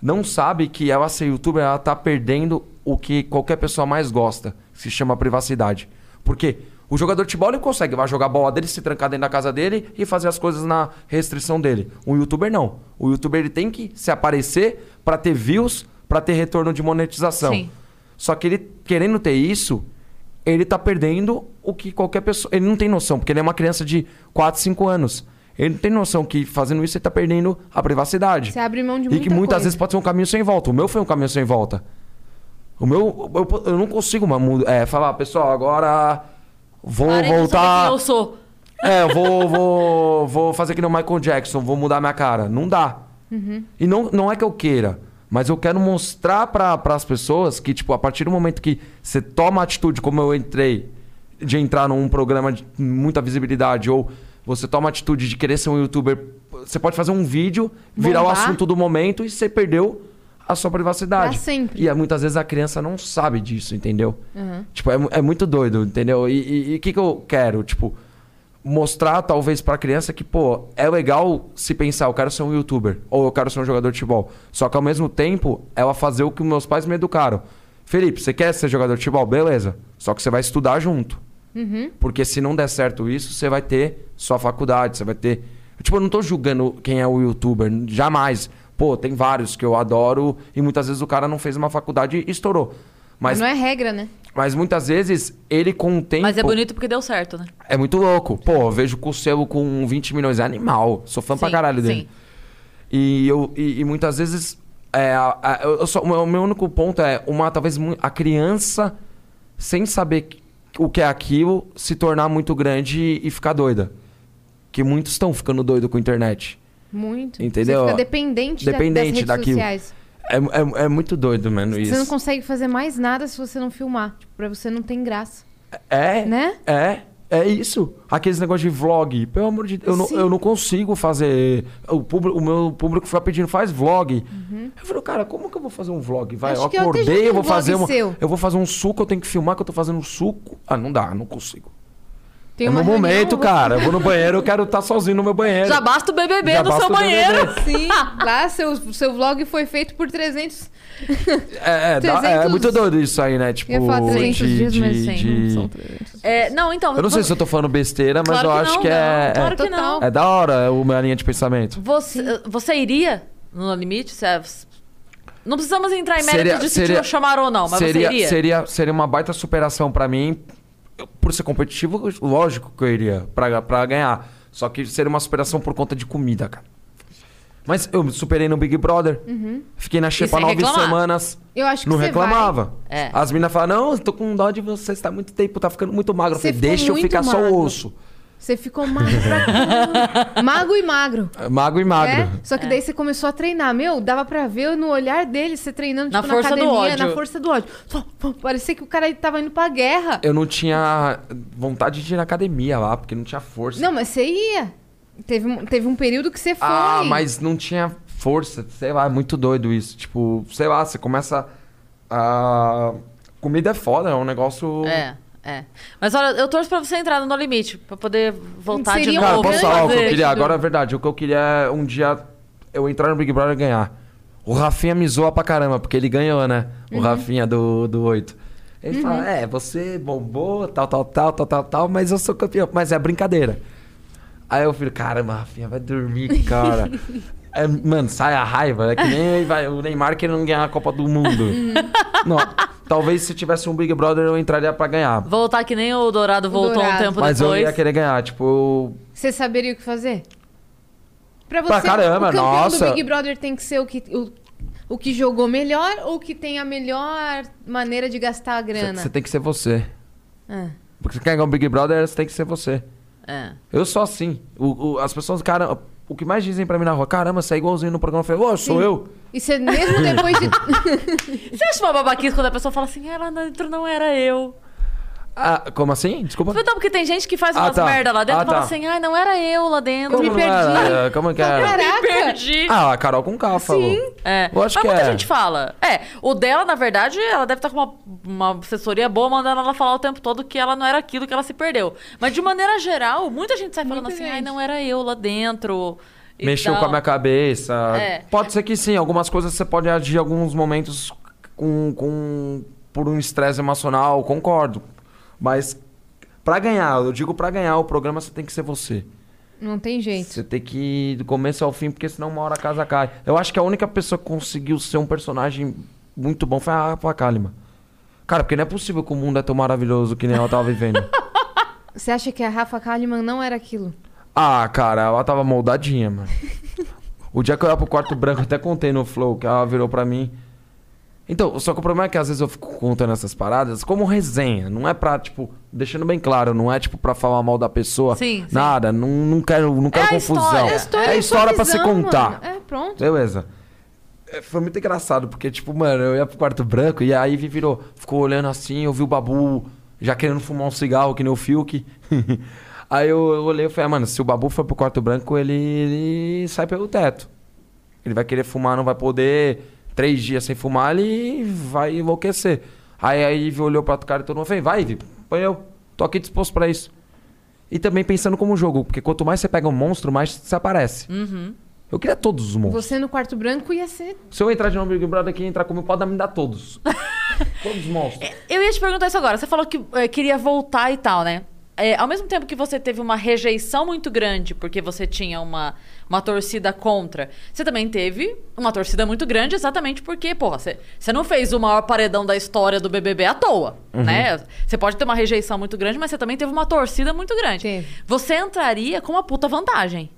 não sabe que ela ser youtuber, ela tá perdendo o que qualquer pessoa mais gosta, que se chama privacidade. Porque o jogador de futebol ele consegue, vai jogar a bola dele, se trancar dentro da casa dele e fazer as coisas na restrição dele. O youtuber não. O youtuber ele tem que se aparecer pra ter views, pra ter retorno de monetização. Sim. Só que ele querendo ter isso, ele tá perdendo o que qualquer pessoa. Ele não tem noção, porque ele é uma criança de 4, 5 anos. Ele não tem noção que fazendo isso ele tá perdendo a privacidade. Você abre mão de E muita que muitas coisa. vezes pode ser um caminho sem volta. O meu foi um caminho sem volta. O meu. Eu, eu não consigo mano, é, falar, pessoal, agora vou Parem voltar. eu sou. É, eu vou, vou, vou fazer que nem o Michael Jackson, vou mudar minha cara. Não dá. E não, não é que eu queira, mas eu quero mostrar para as pessoas que, tipo, a partir do momento que você toma a atitude, como eu entrei, de entrar num programa de muita visibilidade, ou você toma a atitude de querer ser um youtuber, você pode fazer um vídeo, virar o assunto do momento e você perdeu a sua privacidade. Pra sempre. E é, muitas vezes a criança não sabe disso, entendeu? Tipo, é, é muito doido, entendeu? E o que, que eu quero? Tipo, mostrar talvez pra criança que, pô, é legal se pensar, eu quero ser um youtuber, ou eu quero ser um jogador de futebol. Só que ao mesmo tempo, ela fazer o que meus pais me educaram. Felipe, você quer ser jogador de futebol? Beleza. Só que você vai estudar junto. Porque se não der certo isso, você vai ter sua faculdade, você vai ter. Tipo, eu não tô julgando quem é o youtuber, jamais. Pô, tem vários que eu adoro e muitas vezes o cara não fez uma faculdade e estourou. Mas, Não é regra, né? Mas muitas vezes ele com o tempo. Mas é bonito porque deu certo, né? É muito louco. Pô, eu vejo o selo com 20 milhões. É animal. Sou fã pra Sim, caralho dele. sim. E, eu, e, e muitas vezes. É, a- a- eu eu só, o meu- o meu único ponto é uma, talvez a criança, sem saber o que é aquilo, se tornar muito grande e, e ficar doida. Que muitos estão ficando doido com a internet. Muito. Entendeu? Você fica dependente, da- Dependente das redes daquilo. sociais. É, é, é muito doido, mano, isso. Você não consegue fazer mais nada se você não filmar. Tipo, pra você não tem graça. É, Né? É, é isso. Aqueles negócios de vlog. Pelo amor de Deus, eu não, eu não consigo fazer. O, público, o meu público fica pedindo, faz vlog. Eu falei, cara, como que eu vou fazer um vlog? Vai, Uhum. Acho eu eu acordei, eu um vou vlog fazer seu. Eu vou fazer um suco, eu tenho que filmar que eu tô fazendo um suco. Ah, não dá, não consigo. Tem é meu momento, cara. Eu vou no banheiro, eu quero estar sozinho no meu banheiro. Já basta o BBB Já no basta seu o banheiro. BBB. Sim, lá seu, seu vlog foi feito por 300. É, é, dá- é 300 muito doido isso aí, né? Tipo, Eu ia falar 300 de, dias, mas de- sim, de- são 300. É, não, então. Eu não sei se eu tô falando besteira, mas Claro eu que acho não, que é. não. Claro é, que não. É da hora a minha linha de pensamento. Você, você iria no Limite? Você- Não precisamos entrar em mérito Seria- de se seria- te chamaram ou não, mas seria, você iria? Seria, seria uma baita superação pra mim. Por ser competitivo, lógico que eu iria pra, pra ganhar. Só que seria uma superação por conta de comida, cara. Mas eu me superei no Big Brother. Fiquei na xepa nove reclamar. semanas. Eu acho que Não reclamava. É. As meninas falavam, não, tô com dó de você, você tá muito tempo, tá ficando muito magro. Eu falei, deixa eu ficar só magro. o osso. Você ficou magro pra. Mago e magro. Mago e magro. É? Só que daí você começou a treinar. Meu, dava pra ver no olhar dele, você treinando Na tipo, força do academia, ódio. na força do ódio. Parecia que o cara tava indo pra guerra. Eu não tinha vontade de ir na academia lá, porque não tinha força. Não, mas você ia. Teve, um- teve um período que você foi. Ah, mas não tinha força, sei lá, é muito doido isso. Tipo, sei lá, você começa a. Comida é foda, é um negócio. É, é. Mas olha, eu torço pra você entrar no No Limite, pra poder voltar de Seria Cara, novo. posso grande falar o que eu queria? Agora é verdade. O que eu queria é um dia eu entrar no Big Brother e ganhar. O Rafinha me zoa pra caramba, porque ele ganhou, né? O Uhum. Rafinha do, do 8. Ele fala, é, você bombou, tal, tal, tal, tal, tal, tal, mas eu sou campeão. Mas é brincadeira. Aí eu falei, caramba, Rafinha, vai dormir, cara. É, mano, sai a raiva. É que nem vai- o Neymar querendo ganhar a Copa do Mundo. Uhum. Não, talvez se tivesse um Big Brother eu entraria pra ganhar. Voltar que nem o Dourado voltou um Dourado. tempo Mas eu depois. ia querer ganhar. Tipo, eu Você saberia o que fazer? Pra você, Pra caramba, o campeão nossa. do Big Brother tem que ser o que, o, o que jogou melhor ou que tem a melhor maneira de gastar a grana? Você tem que ser você. Ah. Porque você quer ganhar um Big Brother, você tem que ser você. É. Eu sou assim. O, o- as pessoas, cara, o que mais dizem pra mim na rua, caramba, você é igualzinho no programa. Eu falei, ô, sou Sim. eu. E você mesmo depois de. Você acha uma babaquice quando a pessoa fala assim, ela dentro não era eu? Ah, como assim? Desculpa. Então, porque tem gente que faz Ah, umas tá. merda lá dentro Ah, e fala tá. assim, ai, não era eu lá dentro. Como me não perdi. era? Como que era? Caraca! Perdi. Ah, a Carol com K falou. É. Eu acho Mas que muita é. gente fala. É, o dela, na verdade, ela deve estar com uma, uma assessoria boa mandando ela falar o tempo todo que ela não era aquilo que ela se perdeu. Mas de maneira geral, muita gente sai falando Muita assim, ai, gente. não era eu lá dentro. Mexeu com a minha cabeça. É. Pode ser que sim, algumas coisas você pode agir em alguns momentos com, com por um estresse emocional, concordo. Mas pra ganhar, eu digo pra ganhar o programa você tem que ser você. Não tem jeito. Você tem que ir do começo ao fim, porque senão uma hora a casa cai. Eu acho que a única pessoa que conseguiu ser um personagem muito bom foi a Rafa Kalimann. Cara, porque não é possível que o mundo é tão maravilhoso que nem ela tava vivendo. Você acha que a Rafa Kalimann não era aquilo? Ah, cara, ela tava moldadinha, mano. O dia que eu ia pro quarto branco, até contei no Flow, que ela virou pra mim. Então, só que o problema é que às vezes eu fico contando essas paradas como resenha. Não é pra, tipo, deixando bem claro, não é tipo pra falar mal da pessoa. Sim, sim. Nada, não, não quero, não quero a confusão. história. É história, é história sua pra se contar. mano. É, pronto. Beleza. É, Foi muito engraçado, porque, tipo, mano, eu ia pro quarto branco e aí virou, ficou olhando assim, eu vi o Babu já querendo fumar um cigarro, que nem o Fiuk. aí eu, eu olhei e falei, ah, mano, se o Babu for pro quarto branco, ele, ele sai pelo teto. Ele vai querer fumar, não vai poder. Três dias sem fumar, ele vai enlouquecer. Aí a Ivy olhou pra outro cara e todo mundo falou, vai, Ivy, põe eu. Tô aqui disposto pra isso. E também pensando como jogo, porque quanto mais você pega um monstro, mais você aparece. Eu queria todos os monstros. Você no quarto branco ia ser. Se eu entrar de novo no Big Brother aqui e entrar comigo, pode me dar todos. todos os monstros. Eu ia te perguntar isso agora. Você falou que eh, queria voltar e tal, né? É, ao mesmo tempo que você teve uma rejeição muito grande porque você tinha uma, uma torcida contra, você também teve uma torcida muito grande exatamente porque, porra, você, você não fez o maior paredão da história do BBB à toa, né? Você pode ter uma rejeição muito grande, mas você também teve uma torcida muito grande. Teve. Você entraria com uma puta vantagem.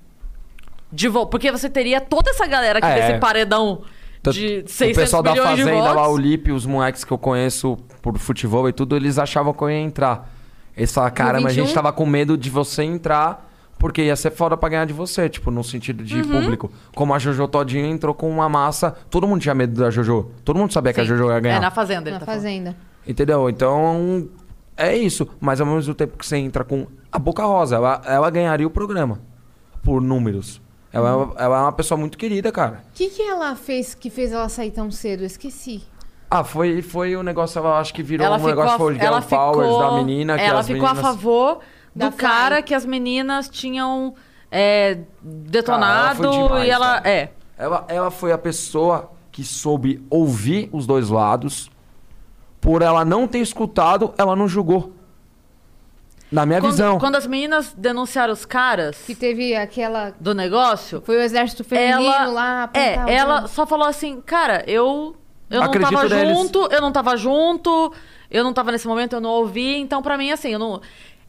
De vo- porque você teria toda essa galera aqui É. desse paredão de o 600 pessoal da Fazenda lá, o Lipe, os moleques que eu conheço por futebol e tudo, eles achavam que eu ia entrar. Eles falaram, caramba, a gente 21? tava com medo de você entrar, porque ia ser foda pra ganhar de você, tipo, no sentido de Uhum. público. Como a Jojo Todinho entrou com uma massa, todo mundo tinha medo da Jojo. Todo mundo sabia que a Sim. Jojo ia ganhar. É, na Fazenda. ele Na tá falando. fazenda. Entendeu? Então, é isso. Mas ao mesmo tempo que você entra com a Boca Rosa, ela, ela ganharia o programa. Por números. Ela, ela é uma pessoa muito querida, cara. O que, que ela fez que fez ela sair tão cedo? Eu esqueci. Ah, foi, foi o negócio, ela acho que virou ela um ficou, negócio a, foi o girl powers ficou, da menina. Que ela as ficou a meninas... favor Da do cara que as meninas tinham é, detonado Cara, ela foi demais, e ela cara. é Ela, ela foi a pessoa que soube ouvir os dois lados. Por ela não ter escutado, ela não julgou. Na minha quando, visão. quando as meninas denunciaram os caras Que teve aquela. do negócio, Foi o exército feminino ela lá. é, ela só falou assim, cara, eu eu não Acredito tava neles. junto, eu não tava junto, eu não tava nesse momento, eu não ouvi, então pra mim assim, eu não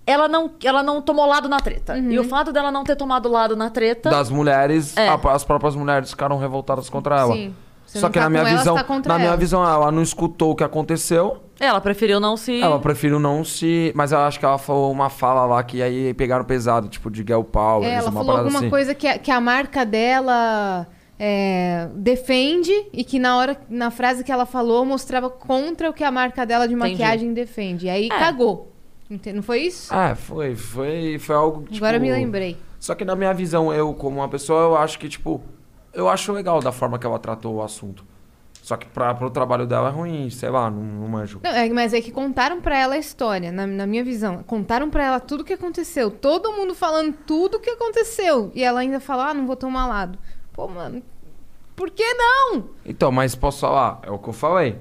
ela não, ela não tomou lado na treta. E o fato dela não ter tomado lado na treta. das mulheres, É. a- as próprias mulheres ficaram revoltadas contra ela. Sim. Você Só não que tá na minha ela, visão, tá na minha ela. visão, ela não escutou o que aconteceu. Ela preferiu não se. Ela preferiu não se, mas eu acho que ela falou uma fala lá que aí pegaram pesado, tipo de girl power, É, ela uma falou alguma assim. coisa que a, que a marca dela é, defende e que na hora, na frase que ela falou, mostrava contra o que a marca dela de Entendi. maquiagem defende. Aí É. cagou. Não foi isso? É, foi, foi, foi algo tipo... Agora me lembrei. Só que na minha visão, eu como uma pessoa, eu acho que tipo, eu acho legal da forma que ela tratou o assunto. Só que pra, pro trabalho dela é ruim, sei lá, não, não manjo. Não, é, mas é que contaram pra ela a história, na, na minha visão. Contaram pra ela tudo o que aconteceu. Todo mundo falando tudo o que aconteceu. E ela ainda fala, ah, não vou tomar lado. Pô, mano, por que não? Então, mas posso falar, é o que eu falei.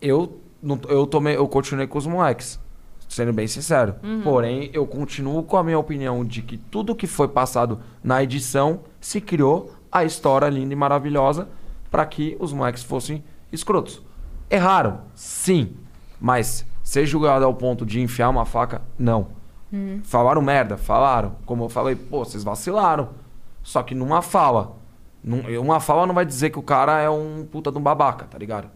Eu, não, eu, tomei, eu continuei com os moleques, sendo bem sincero. Porém, eu continuo com a minha opinião de que tudo que foi passado na edição se criou a história linda e maravilhosa para que os moleques fossem escrotos. Erraram, sim. Mas ser julgado ao ponto de enfiar uma faca, não. Falaram merda, falaram. Como eu falei, pô, vocês vacilaram. Só que numa fala. Uma fala não vai dizer que o cara é um puta de um babaca, tá ligado?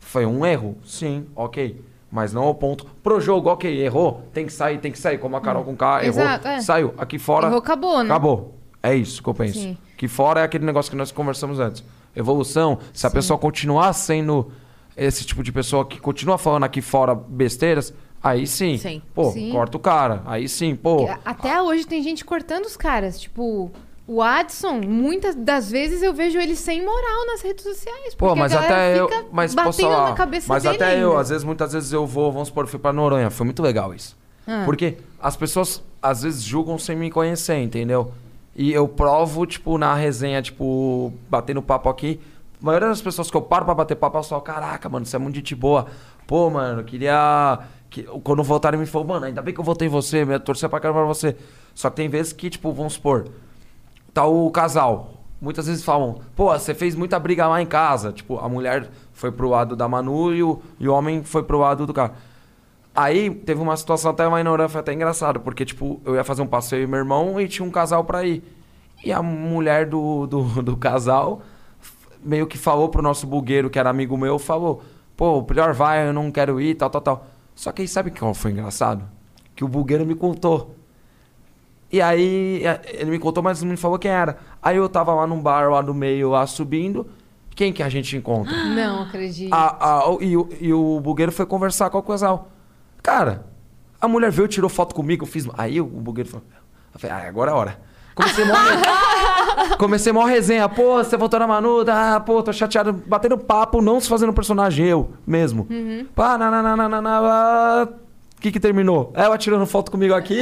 Foi um erro? Sim, ok. Mas não ao ponto. Pro jogo, ok, errou, tem que sair, tem que sair. Como a Carol com K, errou, Exato, é. saiu. Aqui fora. Errou, acabou, né? Acabou. É isso que eu penso. Sim. Que fora é aquele negócio que nós conversamos antes. evolução, se a pessoa continuar sendo esse tipo de pessoa que continua falando aqui fora besteiras, aí sim. Sim. Pô, Sim. corta o cara. Aí sim, pô. Até hoje tem gente cortando os caras. Tipo, o Adson, muitas das vezes eu vejo ele sem moral nas redes sociais. Pô, mas até eu. fica Mas posso falar. na cabeça mas até eu, ainda. às vezes, muitas vezes eu vou, vamos supor, eu fui pra Noronha. Foi muito legal isso. Ah. Porque as pessoas às vezes julgam sem me conhecer, entendeu? E eu provo, tipo, na resenha, tipo, batendo papo aqui. A maioria das pessoas que eu paro pra bater papo, eu falo, caraca, mano, você é muito gente boa. Pô, mano, eu queria. Que... Quando voltaram, me falou, mano, ainda bem que eu votei em você, me torcer pra caramba pra você. Só que tem vezes que, tipo, vamos supor, tá o casal. Muitas vezes falam, pô, você fez muita briga lá em casa. Tipo, a mulher foi pro lado da Manu e o, e o homem foi pro lado do cara. Aí teve uma situação até em Noronha, foi até engraçado, porque, tipo, eu ia fazer um passeio e meu irmão e tinha um casal pra ir. E a mulher do, do, do casal meio que falou pro nosso bugueiro, que era amigo meu, falou, pô, o pior vai, eu não quero ir, tal, tal, tal. Só que aí sabe qual foi engraçado? Que o bugueiro me contou. E aí, ele me contou, mas não me falou quem era. Aí eu tava lá num bar lá do meio, lá subindo. Quem que a gente encontra? Não acredito. A- a- e, o- e o bugueiro foi conversar com o casal. Cara, a mulher veio, tirou foto comigo, eu fiz. Aí o bugueiro falou. Eu falei, ah, agora é a hora. Comecei mó, Comecei mó resenha. Pô, você voltou na Manu, ah, pô, tô chateado. Batendo papo, não se fazendo personagem, eu mesmo. Pá, na, que que terminou? Ela tirando foto comigo aqui,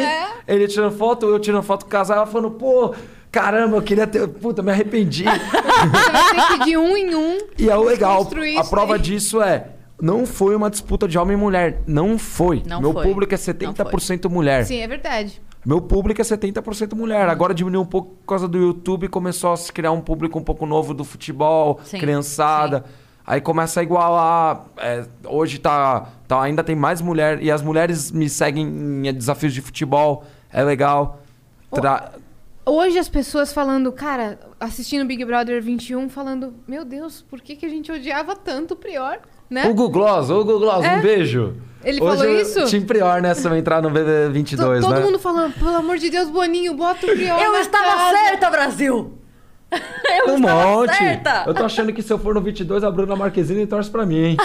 ele tirando foto, eu tirando foto com o casal, ela falando, pô, caramba, eu queria ter. Puta, me arrependi. Você que de um em um. E é o legal, a prova aí. disso é. Não foi uma disputa de homem e mulher. Não foi. Não Meu foi. público é Não 70% mulher. Sim, é verdade. Meu público é 70% mulher. Agora diminuiu um pouco por causa do YouTube começou a se criar um público um pouco novo do futebol, Sim, criançada. Aí começa a igualar. é, hoje tá, tá, ainda tem mais mulher. E as mulheres me seguem em desafios de futebol. É legal. Tra- Hoje as pessoas falando, cara, assistindo Big Brother 21, falando, meu Deus, por que, que a gente odiava tanto o Prior, né? Hugo Gloss, Hugo Gloss, É? um beijo. Ele Hoje falou isso? Time Prior, né? Se eu entrar no To- BB22, todo né? mundo falando, pelo amor de Deus, Boninho, bota o Prior Eu na estava casa." certa, Brasil! Eu Um monte. certa! Eu tô achando que se eu for no 22, a Bruna Marquezine torce pra mim, hein?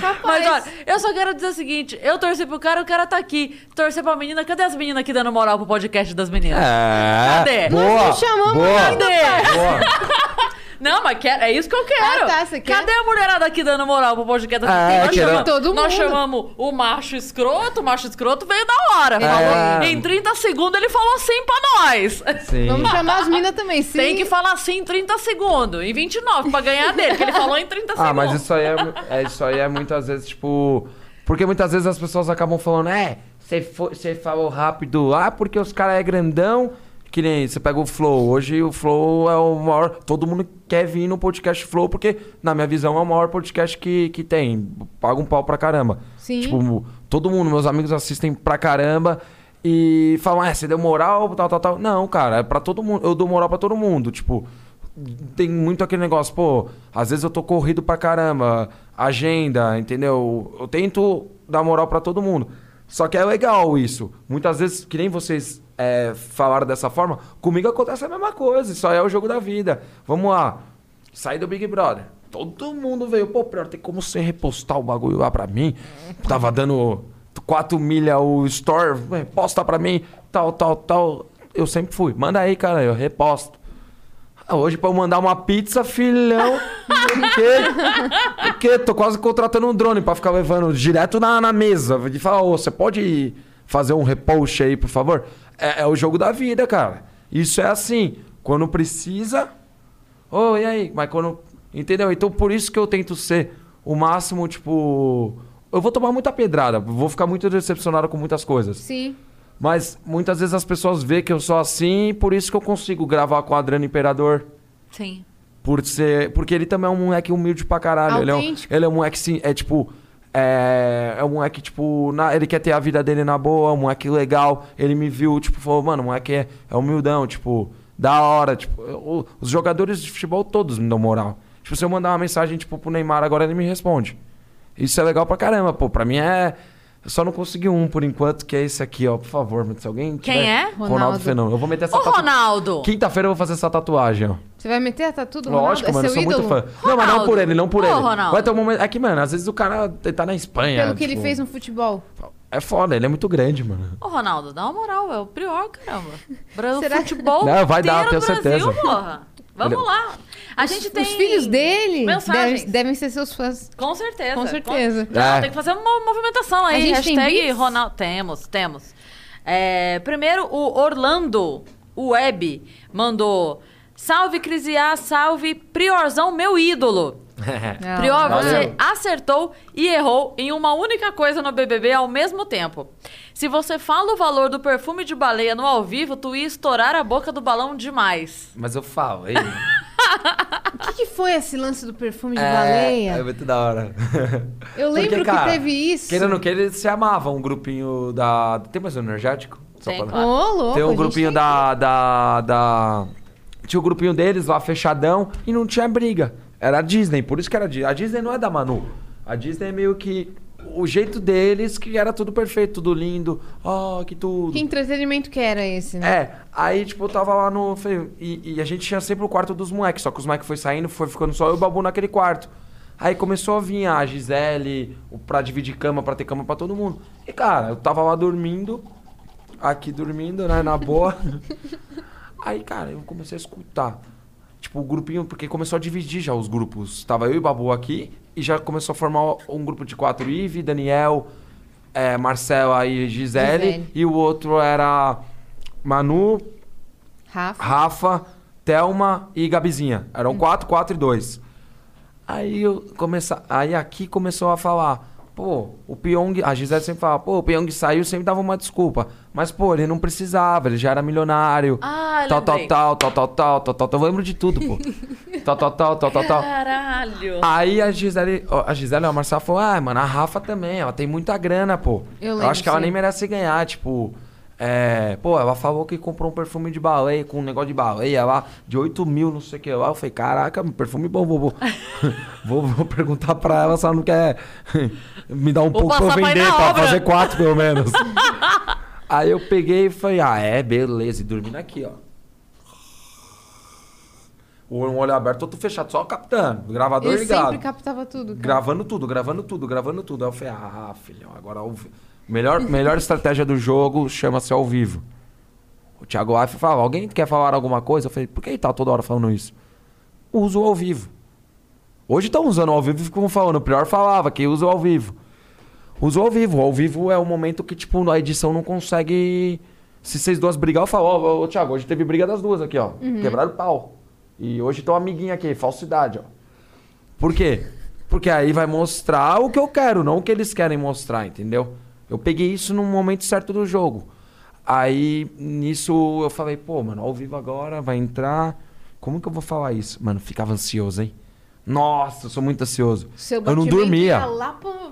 Capaz. Mas olha, eu só quero dizer o seguinte: eu torci pro cara, o cara tá aqui. Torcer pra menina, cadê as meninas aqui dando moral pro podcast das meninas? É. Cadê? Boa. Nós não chamamos boa. ainda, Boa. Não, mas quer, é isso que eu quero. Ah, tá, você quer? Cadê a mulherada aqui dando moral pro podcast? É, nós, chamamos, Todo nós mundo. chamamos o macho escroto, o macho escroto veio na hora. Falou, É. em 30 segundos ele falou sim pra nós. Sim. Vamos chamar as minas também, sim. Tem que falar sim em 30 segundos. Em 29 pra ganhar dele, que ele falou em 30 segundos. Ah, mas isso aí é, é, isso aí é muitas vezes, tipo. Porque muitas vezes as pessoas acabam falando, é, você falou rápido, ah, porque os caras é grandão. Que nem você pega o Flow. Hoje o Flow é o maior. Todo mundo quer vir no podcast Flow, porque, na minha visão, é o maior podcast que, que tem. Paga um pau pra caramba. Sim. Tipo, todo mundo, meus amigos assistem pra caramba e falam, é, você deu moral, tal, tal, tal. Não, cara, é pra todo mundo. Eu dou moral pra todo mundo. Tipo, tem muito aquele negócio, pô, às vezes eu tô corrido pra caramba, agenda, entendeu? Eu tento dar moral pra todo mundo. Só que é legal isso. Muitas vezes, que nem vocês é, falaram dessa forma, comigo acontece a mesma coisa. Isso aí é o jogo da vida. Vamos lá. Saí do Big Brother. Todo mundo veio, pô, pior, tem como você repostar o bagulho lá pra mim? Tava dando 4 milha o store, reposta pra mim, tal, tal, tal. Eu sempre fui. Manda aí, cara, eu reposto. Ah, Hoje, pra eu mandar uma pizza, filhão. Por quê? Por quê? Tô quase contratando um drone pra ficar levando direto na, na mesa. De falar, ô, você pode fazer um repost aí, por favor? É, é o jogo da vida, cara. Isso é assim. Quando precisa. Ô, e aí? Mas quando. Entendeu? Então por isso que eu tento ser o máximo, tipo. Eu vou tomar muita pedrada, vou ficar muito decepcionado com muitas coisas. Sim. Mas muitas vezes as pessoas veem que eu sou assim, por isso que eu consigo gravar com o Adriano Imperador. Sim. Por ser, porque ele também é um moleque humilde pra caralho. Ele é, um, ele é um moleque, sim, é tipo. É, é um moleque, tipo, na- ele quer ter a vida dele na boa, um moleque legal. Ele me viu, tipo, falou, mano, o moleque é, é humildão, tipo, da hora. Tipo, eu- os jogadores de futebol todos me dão moral. Tipo, se eu mandar uma mensagem, tipo, pro Neymar agora, ele me responde. Isso é legal pra caramba, pô. Pra mim é. Só não consegui um por enquanto, que é esse aqui, ó. Por favor, se alguém. Quem tiver- é? Ronaldo, Ronaldo. Fenômeno. Eu vou meter essa Ô, tatu- Ronaldo! Quinta-feira eu vou fazer essa tatuagem, ó. Você vai meter a tatu do Lógico, Ronaldo? mano, é eu sou muito ídolo? fã. Não, mas não Ronaldo. por ele, não por Ô, ele. Ronaldo. Vai ter um momento. É que, mano, às vezes o cara tá na Espanha. Pelo que ele tipo, fez no futebol. É foda, ele é muito grande, mano. Ô, Ronaldo, dá uma moral, é o prior, caramba. Brasil Será que- futebol Não, vai dar, tenho Brasil, certeza. porra. Vamos Ele- lá. A gente tem... Os filhos dele devem, devem ser seus fãs. Com certeza. Com certeza. Não, É. tem que fazer uma movimentação aí. A gente tem Hashtag beats? Ronaldo. Temos, temos. É, primeiro, o Orlando Web mandou... Salve, Crisiá, salve, Priorzão, meu ídolo. Não, Prior, você acertou e errou em uma única coisa no BBB ao mesmo tempo. Se você fala o valor do perfume de baleia no ao vivo, tu ia estourar a boca do balão demais. Mas eu falo, aí. O que, que foi esse lance do perfume de É baleia? muito da hora. Eu lembro Porque, que cara, teve isso. Querendo ou não queira, eles se amavam, um grupinho da. Tem mais um energético? Só Tem, pra- claro. Ô, louco. Tem um grupinho tem- da, da, da. Tinha o grupinho deles lá fechadão e não tinha briga. Era a Disney, por isso que era a Disney. A Disney não é da Manu. A Disney é meio que. O jeito deles que era tudo perfeito, tudo lindo. Oh, que tudo. Que entretenimento que era esse, né? É, aí, tipo, eu tava lá no. E, e a gente tinha sempre o quarto dos moleques, só que os moleques foi saindo, foi ficando só eu e o Babu naquele quarto. Aí começou a vir a Gisele, o- pra dividir cama, pra ter cama pra todo mundo. E, cara, eu tava lá dormindo, aqui dormindo, né, na boa. Aí, cara, eu comecei a escutar. Tipo, o grupinho, porque começou a dividir já os grupos. Tava eu e Babu aqui, e já começou a formar um grupo de quatro. Ive, Daniel, é, Marcela e Gisele, Gisele. E o outro era Manu, Rafa. Rafa, Thelma e Gabizinha. Eram quatro, quatro e dois. Aí eu começa, aí aqui começou a falar, pô, o Pyong, a Gisele sempre fala, pô, o Pyong saiu, sempre dava uma desculpa. Mas, pô, ele não precisava, ele já era milionário. Ah, tal, tal, tal, tal, tal, tal, tal, tal, tal. Eu lembro de tudo, pô. tal, tal, tal, tal, tal, tal. Caralho. Aí a Gisele, a Gisele, a Marcela falou, ah, mano, a Rafa também, ela tem muita grana, pô. Eu lembro, acho que ela sim. nem merece ganhar, tipo... É, pô, ela falou que comprou um perfume de baleia, com um negócio de baleia lá, de 8 mil, não sei o que lá. Eu falei, caraca, perfume bom, vou, vou, vou, vou perguntar pra ela se ela não quer me dar um Vou pouco pra eu vender, pra obra. fazer quatro pelo menos. Aí eu peguei e falei, ah, é, beleza, e dormindo aqui, ó. Um olho aberto, outro fechado, só captando, gravador Ele ligado. sempre captava tudo. cara. Gravando tudo, gravando tudo, gravando tudo. Aí eu falei, ah, filhão, agora vi- melhor, melhor estratégia do jogo chama-se ao vivo. O Thiago Life falava, alguém quer falar alguma coisa? Eu falei, por que ele tá toda hora falando isso? Usa o ao vivo. Hoje estão usando ao vivo e ficam falando. O Prior falava que usa o ao vivo. Usa ao vivo. Ao vivo é o momento que, tipo, a edição não consegue. Se vocês duas brigar, eu falo, ó, ô, ô, Thiago, hoje teve briga das duas aqui, ó. Quebraram o pau. E hoje estão amiguinha aqui, falsidade, ó. Por quê? Porque aí vai mostrar o que eu quero, não o que eles querem mostrar, entendeu? Eu peguei isso no momento certo do jogo. Aí, nisso, eu falei, pô, mano, ao vivo agora, vai entrar. Como que eu vou falar isso? Mano, ficava ansioso, hein? Nossa, eu sou muito ansioso. Seu eu não dormia.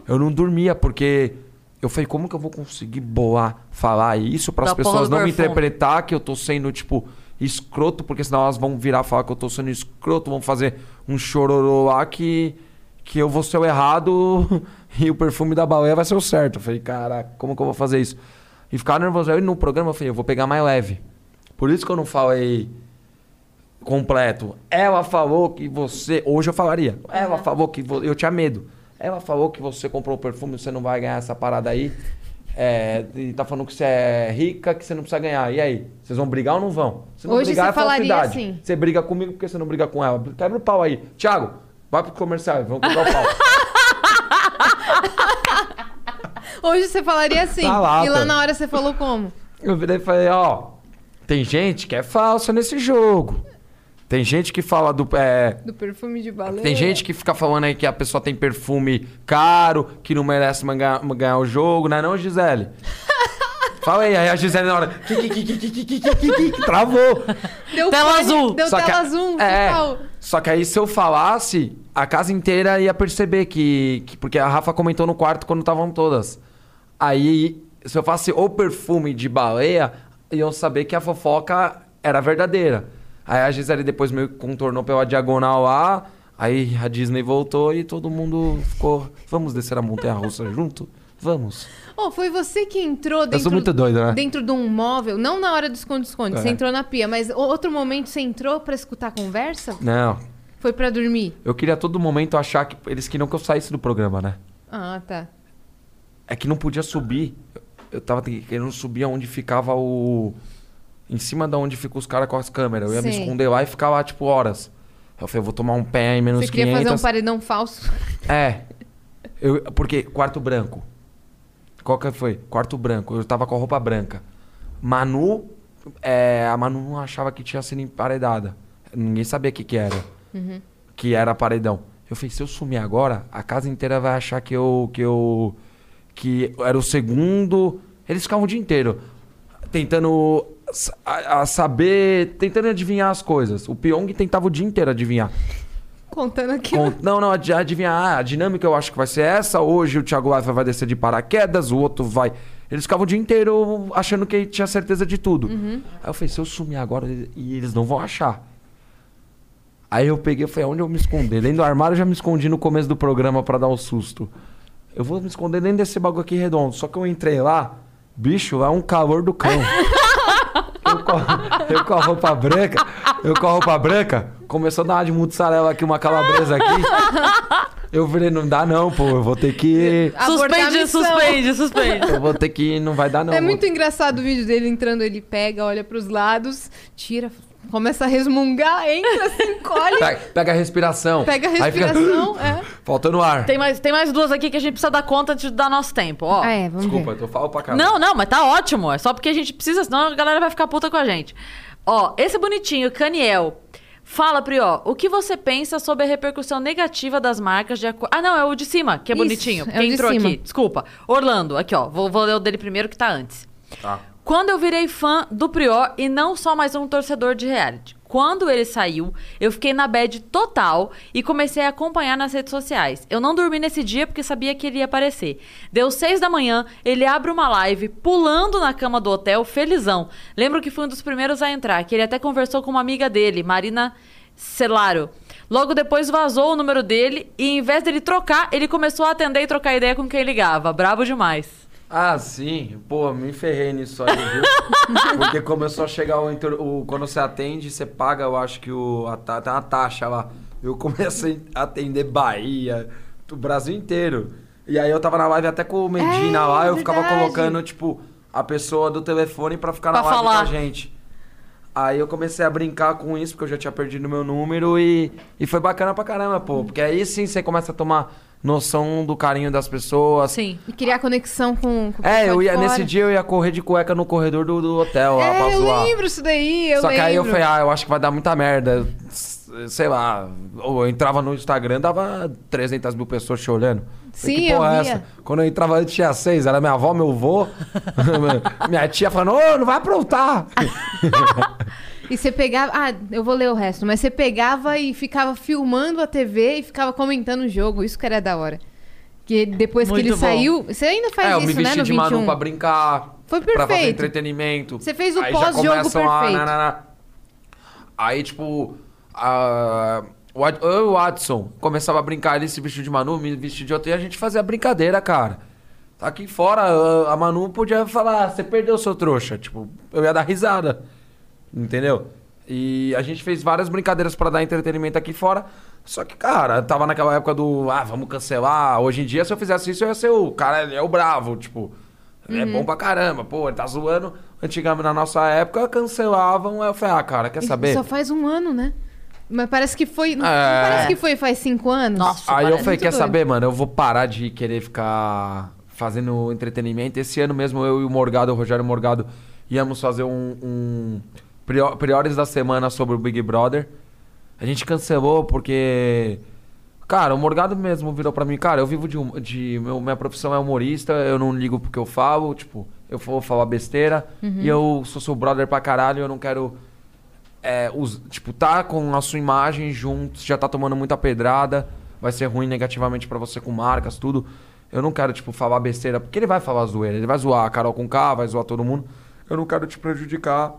Eu não dormia, porque eu falei, como que eu vou conseguir bolar, falar isso para as pessoas não me interpretar que eu tô sendo, tipo, escroto, porque senão elas vão virar e falar que eu tô sendo escroto, vão fazer um chororô lá que, que eu vou ser o errado e o perfume da baleia vai ser o certo. Eu falei, caraca, como que eu vou fazer isso? E ficar nervoso. Aí no programa eu falei, eu vou pegar mais leve. Por isso que eu não falei completo. Ela falou que você. Hoje eu falaria. Ela falou que. vo- Eu tinha medo. Ela falou que você comprou o perfume, você não vai ganhar essa parada aí. É, e tá falando que você é rica, que você não precisa ganhar. E aí? Vocês vão brigar ou não vão? Se não Hoje brigar, você é falaria assim. Você briga comigo porque você não briga com ela. Quebra o pau aí. Thiago, vai pro comercial, vamos quebrar o pau. Hoje você falaria tá assim. Lá, e lá tá. na hora você falou como? Eu virei e falei, ó, tem gente que é falsa nesse jogo. Tem gente que fala do. É, do perfume de baleia. Tem gente que fica falando aí que a pessoa tem perfume caro, que não merece ganhar, ganhar o jogo, não é não, Gisele? Fala aí, aí a Gisele na hora. Que, que, que, travou. Deu tela pane, azul. Deu só tela que, azul, é. Só que aí se eu falasse, a casa inteira ia perceber que, que. Porque a Rafa comentou no quarto quando estavam todas. Aí, se eu falasse o perfume de baleia, iam saber que a fofoca era verdadeira. Aí a Gisele depois meio que contornou pela diagonal lá. Aí a Disney voltou e todo mundo ficou. Vamos descer a montanha russa junto? Vamos. Oh, foi você que entrou dentro, sou muito doido, né? dentro de um móvel, não na hora do esconde-esconde, você É. entrou na pia, mas outro momento você entrou pra escutar a conversa? Não. Foi pra dormir? Eu queria a todo momento achar que eles queriam que eu saísse do programa, né? Ah, tá. É que não podia subir. Eu tava querendo subir aonde ficava o. Em cima da onde ficam os caras com as câmeras. Eu ia me Sim. esconder lá e ficar lá, tipo, horas. Eu falei, eu vou tomar um pé em menos Você queria 500. fazer um paredão falso? É. Eu, porque quarto branco. Qual que foi? Quarto branco. Eu tava com a roupa branca. Manu. é, a Manu não achava que tinha sido emparedada. Ninguém sabia o que, que era. Que era paredão. Eu falei, se eu sumir agora, a casa inteira vai achar que eu. que eu. Que era o segundo. Eles ficavam o dia inteiro tentando a, a saber. tentando adivinhar as coisas. O Pyong tentava o dia inteiro adivinhar. Contando aqui. Com- não, não, ad- adivinhar. Ah, a dinâmica eu acho que vai ser essa. Hoje o Thiago Leifert vai descer de paraquedas, o outro vai. Eles ficavam o dia inteiro achando que tinha certeza de tudo. Aí eu falei, se eu sumir agora, e eles não vão achar. Aí eu peguei e falei, onde eu me esconder? Dentro do armário eu já me escondi no começo do programa pra dar um susto. Eu vou me esconder dentro desse bagulho aqui redondo. Só que eu entrei lá, bicho, lá é um calor do cão. Eu com, eu com a roupa branca, eu com a roupa branca, começou a dar uma de mussarela aqui, uma calabresa aqui. Eu falei, não dá não, pô, eu vou ter que... A Suspende, suspende, suspende. Eu vou ter que... Não vai dar não. É vou- muito engraçado o vídeo dele entrando, ele pega, olha pros lados, tira, começa a resmungar, entra, se encolhe, Pega, pega a respiração. pega a Aí fica- respiração. é. Faltando ar. Tem mais, tem mais duas aqui que a gente precisa dar conta de dar nosso tempo, ó. É, vamos Desculpa, ver. eu falo pra caralho. Não, não, mas tá ótimo. É só porque a gente precisa, senão a galera vai ficar puta com a gente. Ó, esse bonitinho, Caniel. Fala, Prió, o que você pensa sobre a repercussão negativa das marcas de acordo. Ah, não, é o de cima, que é Isso, bonitinho. é Quem de entrou cima. aqui? Desculpa. Orlando, aqui, ó. Vou, vou ler o dele primeiro que tá antes. Tá. Quando eu virei fã do Prior e não só mais um torcedor de reality. Quando ele saiu, eu fiquei na bad total e comecei a acompanhar nas redes sociais. Eu não dormi nesse dia porque sabia que ele ia aparecer. Deu seis da manhã, ele abre uma live pulando na cama do hotel, felizão. Lembro que fui um dos primeiros a entrar, que ele até conversou com uma amiga dele, Marina Celaro. Logo depois vazou o número dele e em vez dele trocar, ele começou a atender e trocar ideia com quem ligava. Bravo demais. Ah, sim. Pô, me ferrei nisso aí, viu? Porque começou a chegar o, o- Quando você atende, você paga, eu acho que o. A, tem uma taxa lá. Eu comecei a atender Bahia, o Brasil inteiro. E aí eu tava na live até com o Medina É, lá, eu ficava verdade. colocando, tipo, a pessoa do telefone pra ficar na Pra live falar. com a gente. Aí eu comecei a brincar com isso, porque eu já tinha perdido meu número e, e foi bacana pra caramba, pô. Porque aí sim você começa a tomar noção do carinho das pessoas. Sim. E criar conexão com, com É, eu ia, nesse dia eu ia correr de cueca no corredor do, do hotel lá pra É, eu zoar. lembro isso daí, eu Só que lembro. aí eu falei, ah, eu acho que vai dar muita merda. Sei lá, ou eu entrava no Instagram, dava 300 mil pessoas te olhando. Sim, que porra eu é via. essa? Quando eu entrava antes tinha seis, era minha avó, meu avô, minha tia falando, ô, não vai aprontar. E você pegava. Ah, eu vou ler o resto, mas você pegava e ficava filmando a TV e ficava comentando o jogo. Isso que era da hora. Que depois Muito que ele bom. saiu. Você ainda faz é, eu isso, me né? vesti No de 21. Manu pra brincar. Foi Pra fazer perfeito. entretenimento. Você fez o pós-jogo começam a- perfeito. na- na- na- Aí, tipo, a... o eu e o Watson começava a brincar, ele se vestiu de Manu, me vestiu de outro, e a gente fazia brincadeira, cara. Tá Aqui fora, a a Manu podia falar, "Ah, você perdeu seu trouxa. Tipo, eu ia dar risada. Entendeu? E a gente fez várias brincadeiras pra dar entretenimento aqui fora. Só que, cara, tava naquela época do, ah, vamos cancelar. Hoje em dia, se eu fizesse isso, eu ia ser o cara, ele é o bravo, tipo. É Uhum. bom pra caramba, pô, ele tá zoando. Antigamente, na nossa época, cancelavam. Aí eu falei, ah, cara, quer Isso saber? Só faz um ano, né? Mas parece que foi. Não É. parece que foi faz cinco anos? Nossa. Aí eu falei, quer doido. saber, mano? Eu vou parar de querer ficar fazendo entretenimento. Esse ano mesmo, eu e o Morgado, o Rogério Morgado, íamos fazer um, um priores da semana sobre o Big Brother. A gente cancelou porque... Cara, o Morgado mesmo virou pra mim, cara, eu vivo de... de meu, minha profissão é humorista, eu não ligo porque eu falo, tipo, eu vou falar besteira. E eu sou seu brother pra caralho, eu não quero é, tipo, tá com a sua imagem junto, já tá tomando muita pedrada, vai ser ruim negativamente pra você com marcas, tudo. Eu não quero, tipo, falar besteira, porque ele vai falar zoeira, ele vai zoar a Carol com K, vai zoar todo mundo. Eu não quero te prejudicar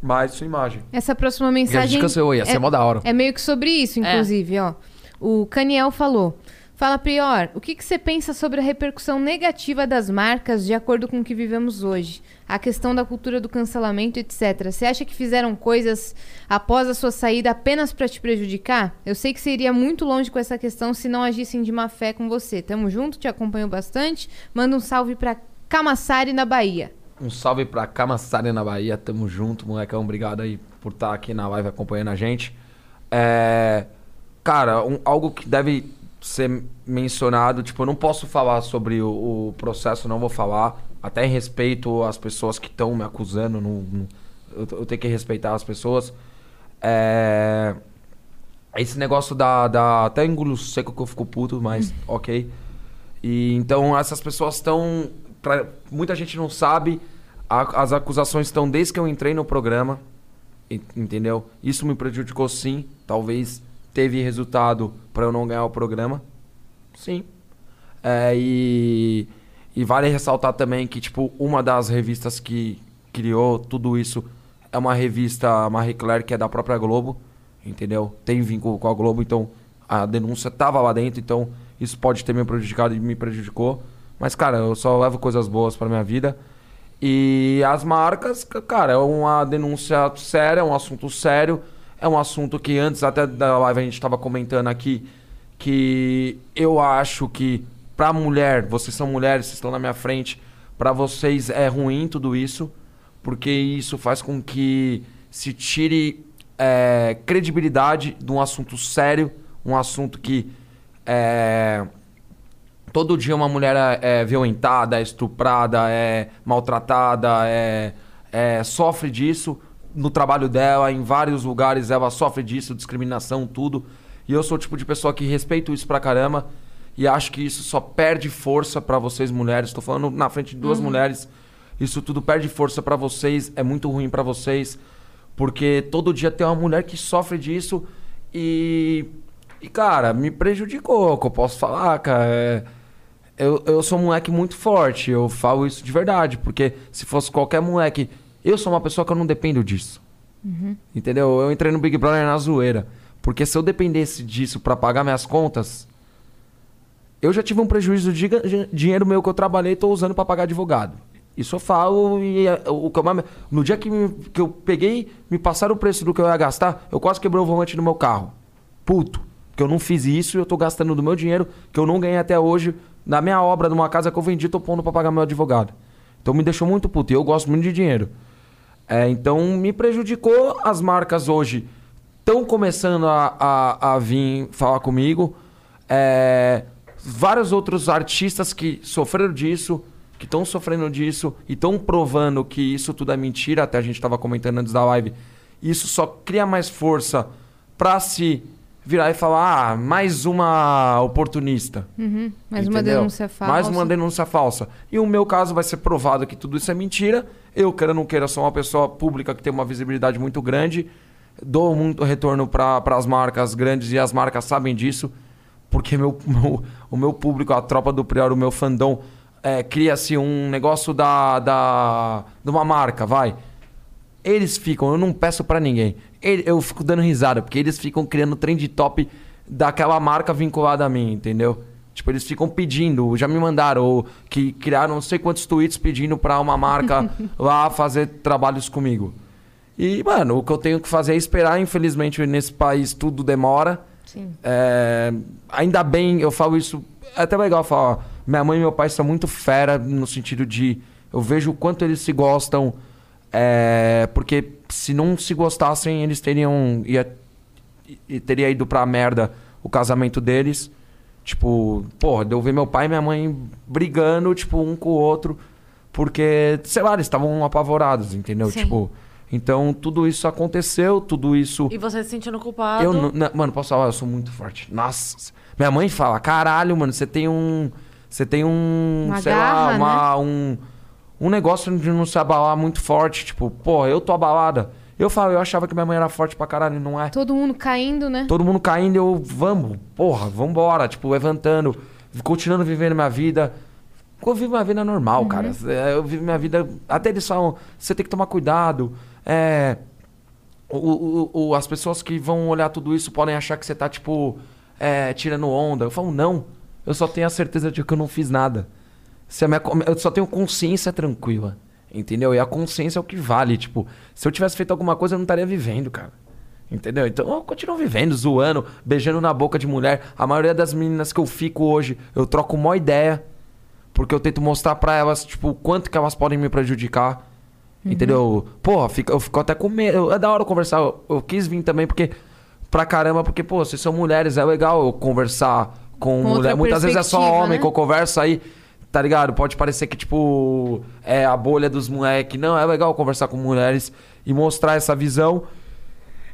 mais sua imagem. Essa próxima E a gente mensagem. cancelou, ia ser é, mó da hora. é meio que sobre isso, inclusive, ó. O Caniel falou. Fala, Prior, o que, que você pensa sobre a repercussão negativa das marcas de acordo com o que vivemos hoje? A questão da cultura do cancelamento, etc. Você acha que fizeram coisas após a sua saída apenas para te prejudicar? Eu sei que você iria muito longe com essa questão se não agissem de má fé com você. Tamo junto, te acompanho bastante. Manda um salve pra Camaçari, na Bahia. Um salve pra Camaçari na Bahia, tamo junto, molecão. Obrigado aí por estar aqui na live acompanhando a gente. É, Cara, um- algo que deve ser mencionado, tipo, eu não posso falar sobre o, o processo, não vou falar. Até em respeito às pessoas que estão me acusando, não, não- eu, eu tenho que respeitar as pessoas. É, Esse negócio da, da. Até engulo seco que eu fico puto, mas ok. E então essas pessoas estão. Pra- Muita gente não sabe. a- as acusações estão desde que eu entrei no programa. en- Entendeu? Isso me prejudicou sim. Talvez teve resultado para eu não ganhar o programa. Sim. É, e, e vale ressaltar também que, tipo, uma das revistas que criou tudo isso é uma revista Marie Claire, que é da própria Globo, entendeu? Tem vínculo com a Globo, então a denúncia tava lá dentro, então isso pode ter me prejudicado e me prejudicou. Mas, cara, eu só levo coisas boas pra minha vida. E as marcas, cara, é uma denúncia séria, é um assunto sério. É um assunto que antes até da live a gente estava comentando aqui que eu acho que pra mulher, vocês são mulheres, vocês estão na minha frente, pra vocês é ruim tudo isso, porque isso faz com que se tire é, credibilidade de um assunto sério, um assunto que é, todo dia uma mulher é, é violentada, é estuprada, é maltratada, é, é- sofre disso no trabalho dela, em vários lugares ela sofre disso, discriminação, tudo. E eu sou o tipo de pessoa que respeito isso pra caramba e acho que isso só perde força pra vocês mulheres. Tô falando na frente de duas mulheres. Isso tudo perde força pra vocês, é muito ruim pra vocês, porque todo dia tem uma mulher que sofre disso e e cara, me prejudicou, que eu posso falar, cara. É- eu, eu sou um moleque muito forte, eu falo isso de verdade, porque se fosse qualquer moleque. Eu sou uma pessoa que eu não dependo disso. Entendeu? Eu entrei no Big Brother na zoeira. Porque se eu dependesse disso pra pagar minhas contas, eu já tive um prejuízo de dinheiro meu que eu trabalhei e tô usando pra pagar advogado. Isso eu falo e o que eu no dia que, me- que eu peguei, me passaram o preço do que eu ia gastar, eu quase quebrei o volante do meu carro. Puto. Porque eu não fiz isso e eu tô gastando do meu dinheiro que eu não ganhei até hoje na minha obra, numa casa que eu vendi, tô pondo pra pagar meu advogado. Então me deixou muito puto. E eu gosto muito de dinheiro. É, então me prejudicou. As marcas hoje estão começando a, a, a vir falar comigo. É, vários outros artistas que sofreram disso, que estão sofrendo disso e estão provando que isso tudo é mentira. Até a gente estava comentando antes da live. Isso só cria mais força pra se virar e falar: ah, mais uma oportunista. Uhum. Mais uma Entendeu? denúncia falsa. Mais uma denúncia falsa. E o meu caso vai ser provado que tudo isso é mentira. Eu, queira ou não queira, sou uma pessoa pública que tem uma visibilidade muito grande. Dou muito retorno para as marcas grandes e as marcas sabem disso. Porque meu, meu- o meu público, a tropa do Prior, o meu fandom, é, cria-se um negócio da, da, de uma marca, vai. Eles ficam, eu não peço pra ninguém. Eu fico dando risada, porque eles ficam criando trend top daquela marca vinculada a mim, entendeu? Tipo, eles ficam pedindo, já me mandaram, ou que criaram não sei quantos tweets pedindo pra uma marca lá fazer trabalhos comigo. E, mano, o que eu tenho que fazer é esperar. Infelizmente, nesse país tudo demora. Sim. É, ainda bem, eu falo isso. É até legal falar. Minha mãe e meu pai são muito fera no sentido de. Eu vejo o quanto eles se gostam. é, porque se não se gostassem, eles teriam. Ia, teria ido pra merda o casamento deles. Tipo, porra, eu ver meu pai e minha mãe brigando, tipo, um com o outro. Porque, sei lá, eles estavam apavorados, entendeu? Sim. Tipo. Então, tudo isso aconteceu, tudo isso. E você se sentindo culpado. Eu, não- não- mano, posso falar, eu sou muito forte. Nossa. Minha mãe fala, caralho, mano, você tem um. Você tem um. Uma sei garra, lá, né? uma, um. Um negócio de não se abalar muito forte. Tipo, porra, eu tô abalada. Eu falo, eu achava que minha mãe era forte pra caralho, não é. Todo mundo caindo, né? Todo mundo caindo, eu, vamos, porra, vambora. Tipo, levantando, continuando vivendo minha vida. Eu vivo minha vida normal, cara. É, Eu vivo minha vida. Até eles falam, você tem que tomar cuidado. É. O, o- o- as pessoas que vão olhar tudo isso podem achar que você tá, tipo, é, tirando onda. Eu falo, não. eu só tenho a certeza de que eu não fiz nada. Se a minha, eu só tenho consciência tranquila. Entendeu? E a consciência é o que vale. Tipo, se eu tivesse feito alguma coisa, eu não estaria vivendo, cara. Entendeu? Então eu continuo vivendo, zoando, beijando na boca de mulher. A maioria das meninas que eu fico hoje, eu troco uma ideia. Porque eu tento mostrar pra elas, tipo, o quanto que elas podem me prejudicar. Entendeu? Porra, fica, eu fico até com medo. É da hora eu conversar. Eu, eu quis vir também porque. Pra caramba, porque, pô, vocês são mulheres, é legal eu conversar com, Com mulher. Muitas vezes é só homem né? que eu converso aí. Tá ligado? Pode parecer que, tipo, é a bolha dos moleques. Não, é legal conversar com mulheres e mostrar essa visão.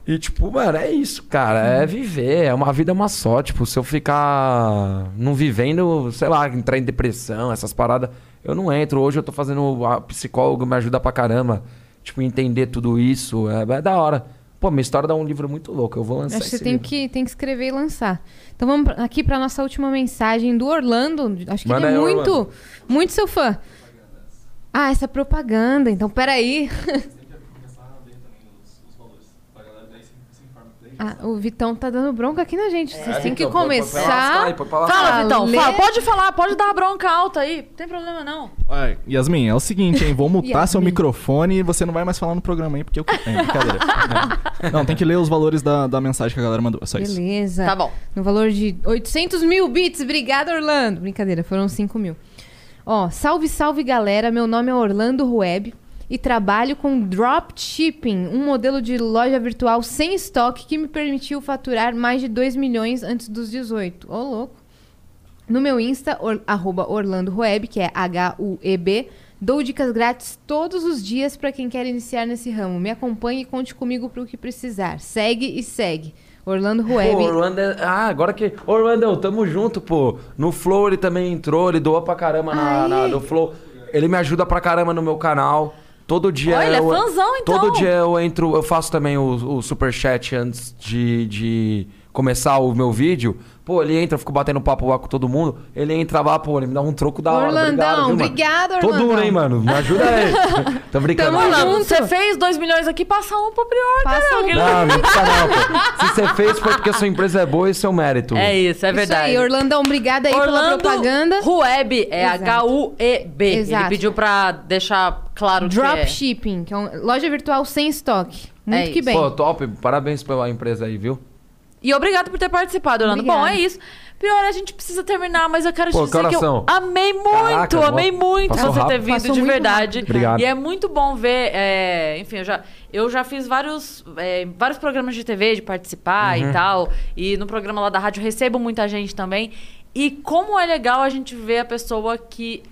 E, tipo, mano, é isso, cara. É viver. É uma vida uma só. Tipo, se eu ficar não vivendo, sei lá, entrar em depressão, essas paradas, eu não entro. Hoje eu tô fazendo. A psicóloga me ajuda pra caramba. Tipo, entender tudo isso. É, é da hora. Pô, minha história dá um livro muito louco. Eu vou lançar Acho que você esse tem livro. que, tem que escrever e lançar. Então vamos pra- aqui para nossa última mensagem do Orlando. Acho que Manda ele é aí, muito, Orlando. muito seu fã. Ah, essa propaganda. Então, peraí. Ah, o Vitão tá dando bronca aqui na gente. Vocês têm que começar. Fala, Vitão, fala. Pode falar, pode dar bronca alta aí. Não tem problema, não. Olha, Yasmin, é o seguinte, hein? Vou mutar seu microfone e você não vai mais falar no programa aí, porque eu. É, brincadeira. É. Não, tem que ler os valores da, da mensagem que a galera mandou. É só isso. Beleza. Tá bom. No valor de 800 mil bits. Obrigada, Orlando. Brincadeira, foram 5 mil. Ó, salve, salve, galera. Meu nome é Orlando Rueb e trabalho com Dropshipping, um modelo de loja virtual sem estoque que me permitiu faturar mais de 2 milhões antes dos 18. Ô, louco. No meu Insta, or, arroba Orlando Rueb, que é H-U-E-B, dou dicas grátis todos os dias para quem quer iniciar nesse ramo. Me acompanhe e conte comigo para o que precisar. Segue e segue. Orlando Rueb. Pô, Orlando é... Ah, agora que. Orlando, tamo junto, pô. No Flow ele também entrou, ele doa pra caramba na, na- no Flow. Ele me ajuda pra caramba no meu canal. Todo dia. Olha, ele é eu, fãzão, então. Todo dia eu entro, eu faço também o, o superchat antes de, de começar o meu vídeo. Pô, ele entra, eu fico batendo papo lá com todo mundo. Ele entra lá, pô, ele me dá um troco da hora. Orlandão, obrigado, viu, obrigado, Tô Orlandão. duro, hein, mano? Me ajuda aí. Tô brincando. Tamo mano. junto. Você fez 2 milhões aqui, passa um pro Prior, Passa cara. um. que- Não, não precisa não, pô. Se você fez foi porque a sua empresa é boa e seu mérito. É isso, é verdade. Isso aí, Orlandão, obrigada aí pela Orlando propaganda. Rueb, é. H-U-E-B. Ele pediu pra deixar claro que é. Dropshipping, que é uma loja virtual sem estoque. Muito É que isso. bem. Pô, top. Parabéns pela empresa aí, viu? E obrigado por ter participado, Orlando. Obrigada. Bom, é isso. Pior, a gente precisa terminar, mas eu quero Pô, te dizer que eu amei muito, Caraca, amei muito você ter rápido. vindo Passou de verdade. rápido. Obrigado. E é muito bom ver, é, enfim, eu já, eu já fiz vários, é, vários programas de TV, de participar Uhum. e tal. E no programa lá da rádio recebo muita gente também. E como é legal a gente ver a pessoa que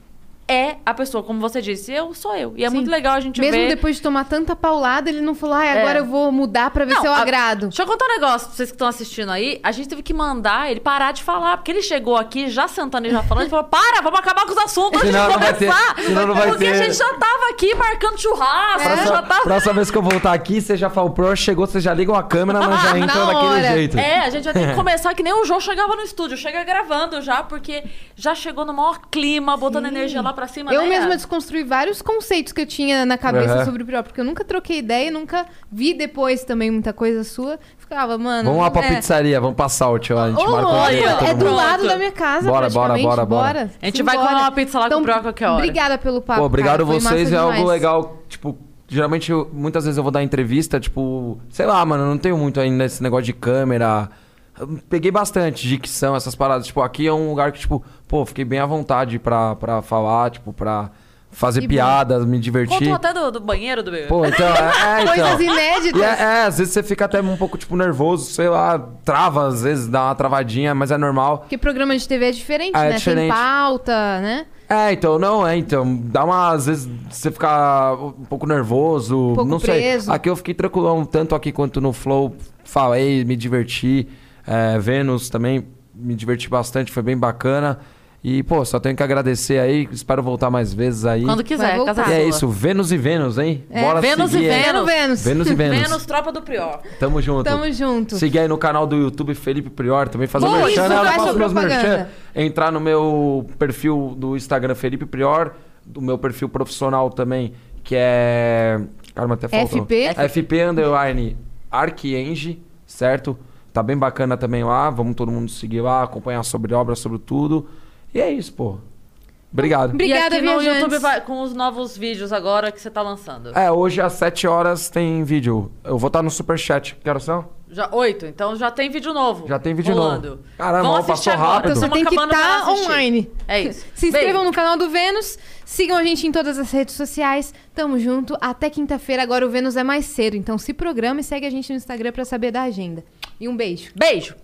é a pessoa, como você disse, eu sou eu. E é Sim. muito legal a gente Mesmo ver. depois de tomar tanta paulada, ele não falou, ai, agora É. eu vou mudar pra ver Não, se eu a- agrado. Deixa eu contar um negócio pra vocês que estão assistindo aí. A gente teve que mandar ele parar de falar, porque ele chegou aqui já sentando e já falando, ele falou: para, vamos acabar com os assuntos antes Senão de não vai ter- começar. senão não vai porque ter- a gente já tava aqui marcando churrasco, É. já tava. Próxima vez que eu voltar aqui, você já fala, o Pro chegou, você já liga a câmera, mas já entra daquele jeito. É, a gente já tem que começar que nem o João chegava no estúdio, chega gravando já, porque já chegou no maior clima, botando energia lá pra cima. Eu né, mesma desconstruí vários conceitos que eu tinha na cabeça Aham. sobre o Prior, porque eu nunca troquei ideia, nunca vi depois também muita coisa sua. Ficava, mano. Vamos lá pra é... pizzaria, vamos pra Salt, ó. A gente Ô, marca um dia é do mundo. lado da minha casa, Bora, bora, bora, bora. A gente vai comer uma pizza lá com o Prior a qualquer hora. Obrigada pelo papo, Pô, obrigado cara, vocês, é algo legal. Tipo, geralmente, eu- muitas vezes eu vou dar entrevista, tipo, sei lá, mano, eu não tenho muito ainda esse negócio de câmera. Eu peguei bastante dicção, essas paradas. Tipo, aqui é um lugar que, tipo, pô, fiquei bem à vontade pra, pra falar, tipo, pra fazer piadas, me divertir. Contou até do, do banheiro do bebê. Pô, então, é, é, então. Coisas inéditas. E é, é, às vezes você fica até um pouco, tipo, nervoso, sei lá, trava, às vezes dá uma travadinha, mas é normal. Porque programa de TV é diferente, Ah, é né? diferente. Tem pauta, né? É, então, não, é, então. Dá uma, às vezes, você fica um pouco nervoso, Um pouco não preso. sei. Aqui eu fiquei tranquilão, tanto aqui quanto no Flow. Falei, me diverti. É, Vênus também, me diverti bastante, foi bem bacana. E, pô, só tenho que agradecer aí, espero voltar mais vezes aí. Quando quiser, Vai casa voltar. E é sua. isso, Vênus e Vênus, hein? É, Vênus e seguir aí. Vênus. Vênus. Vênus e Vênus. Menos tropa do Prior. Tamo junto. Tamo junto. Seguir aí no canal do YouTube Felipe Prior, também fazer Boa, merchan, isso, né? Eu faz faço sua meus propaganda. merchan. Entrar no meu perfil do Instagram Felipe Prior, do meu perfil profissional também, que é... Caramba, até faltou. FP. FP underline Arquienge, certo? Tá bem bacana também lá. Vamos todo mundo seguir lá, acompanhar sobre obra, sobre tudo. E é isso, pô. Obrigado. Obrigada, e aqui no. YouTube vai- com os novos vídeos agora que você tá lançando. É, hoje às 7 horas tem vídeo. Eu vou estar no superchat. Que horas são? Já, oito, então já tem vídeo novo. Já tem vídeo rolando. novo. Caramba, Vão ó, assistir passou agora, rápido. Então você estamos tem que acabando pra estar assistir. online. É isso. Se inscrevam Beijo. no canal do Vênus, sigam a gente em todas as redes sociais. Tamo junto. Até quinta-feira. Agora o Vênus é mais cedo, então se programa e segue a gente no Instagram pra saber da agenda. E um beijo. Beijo.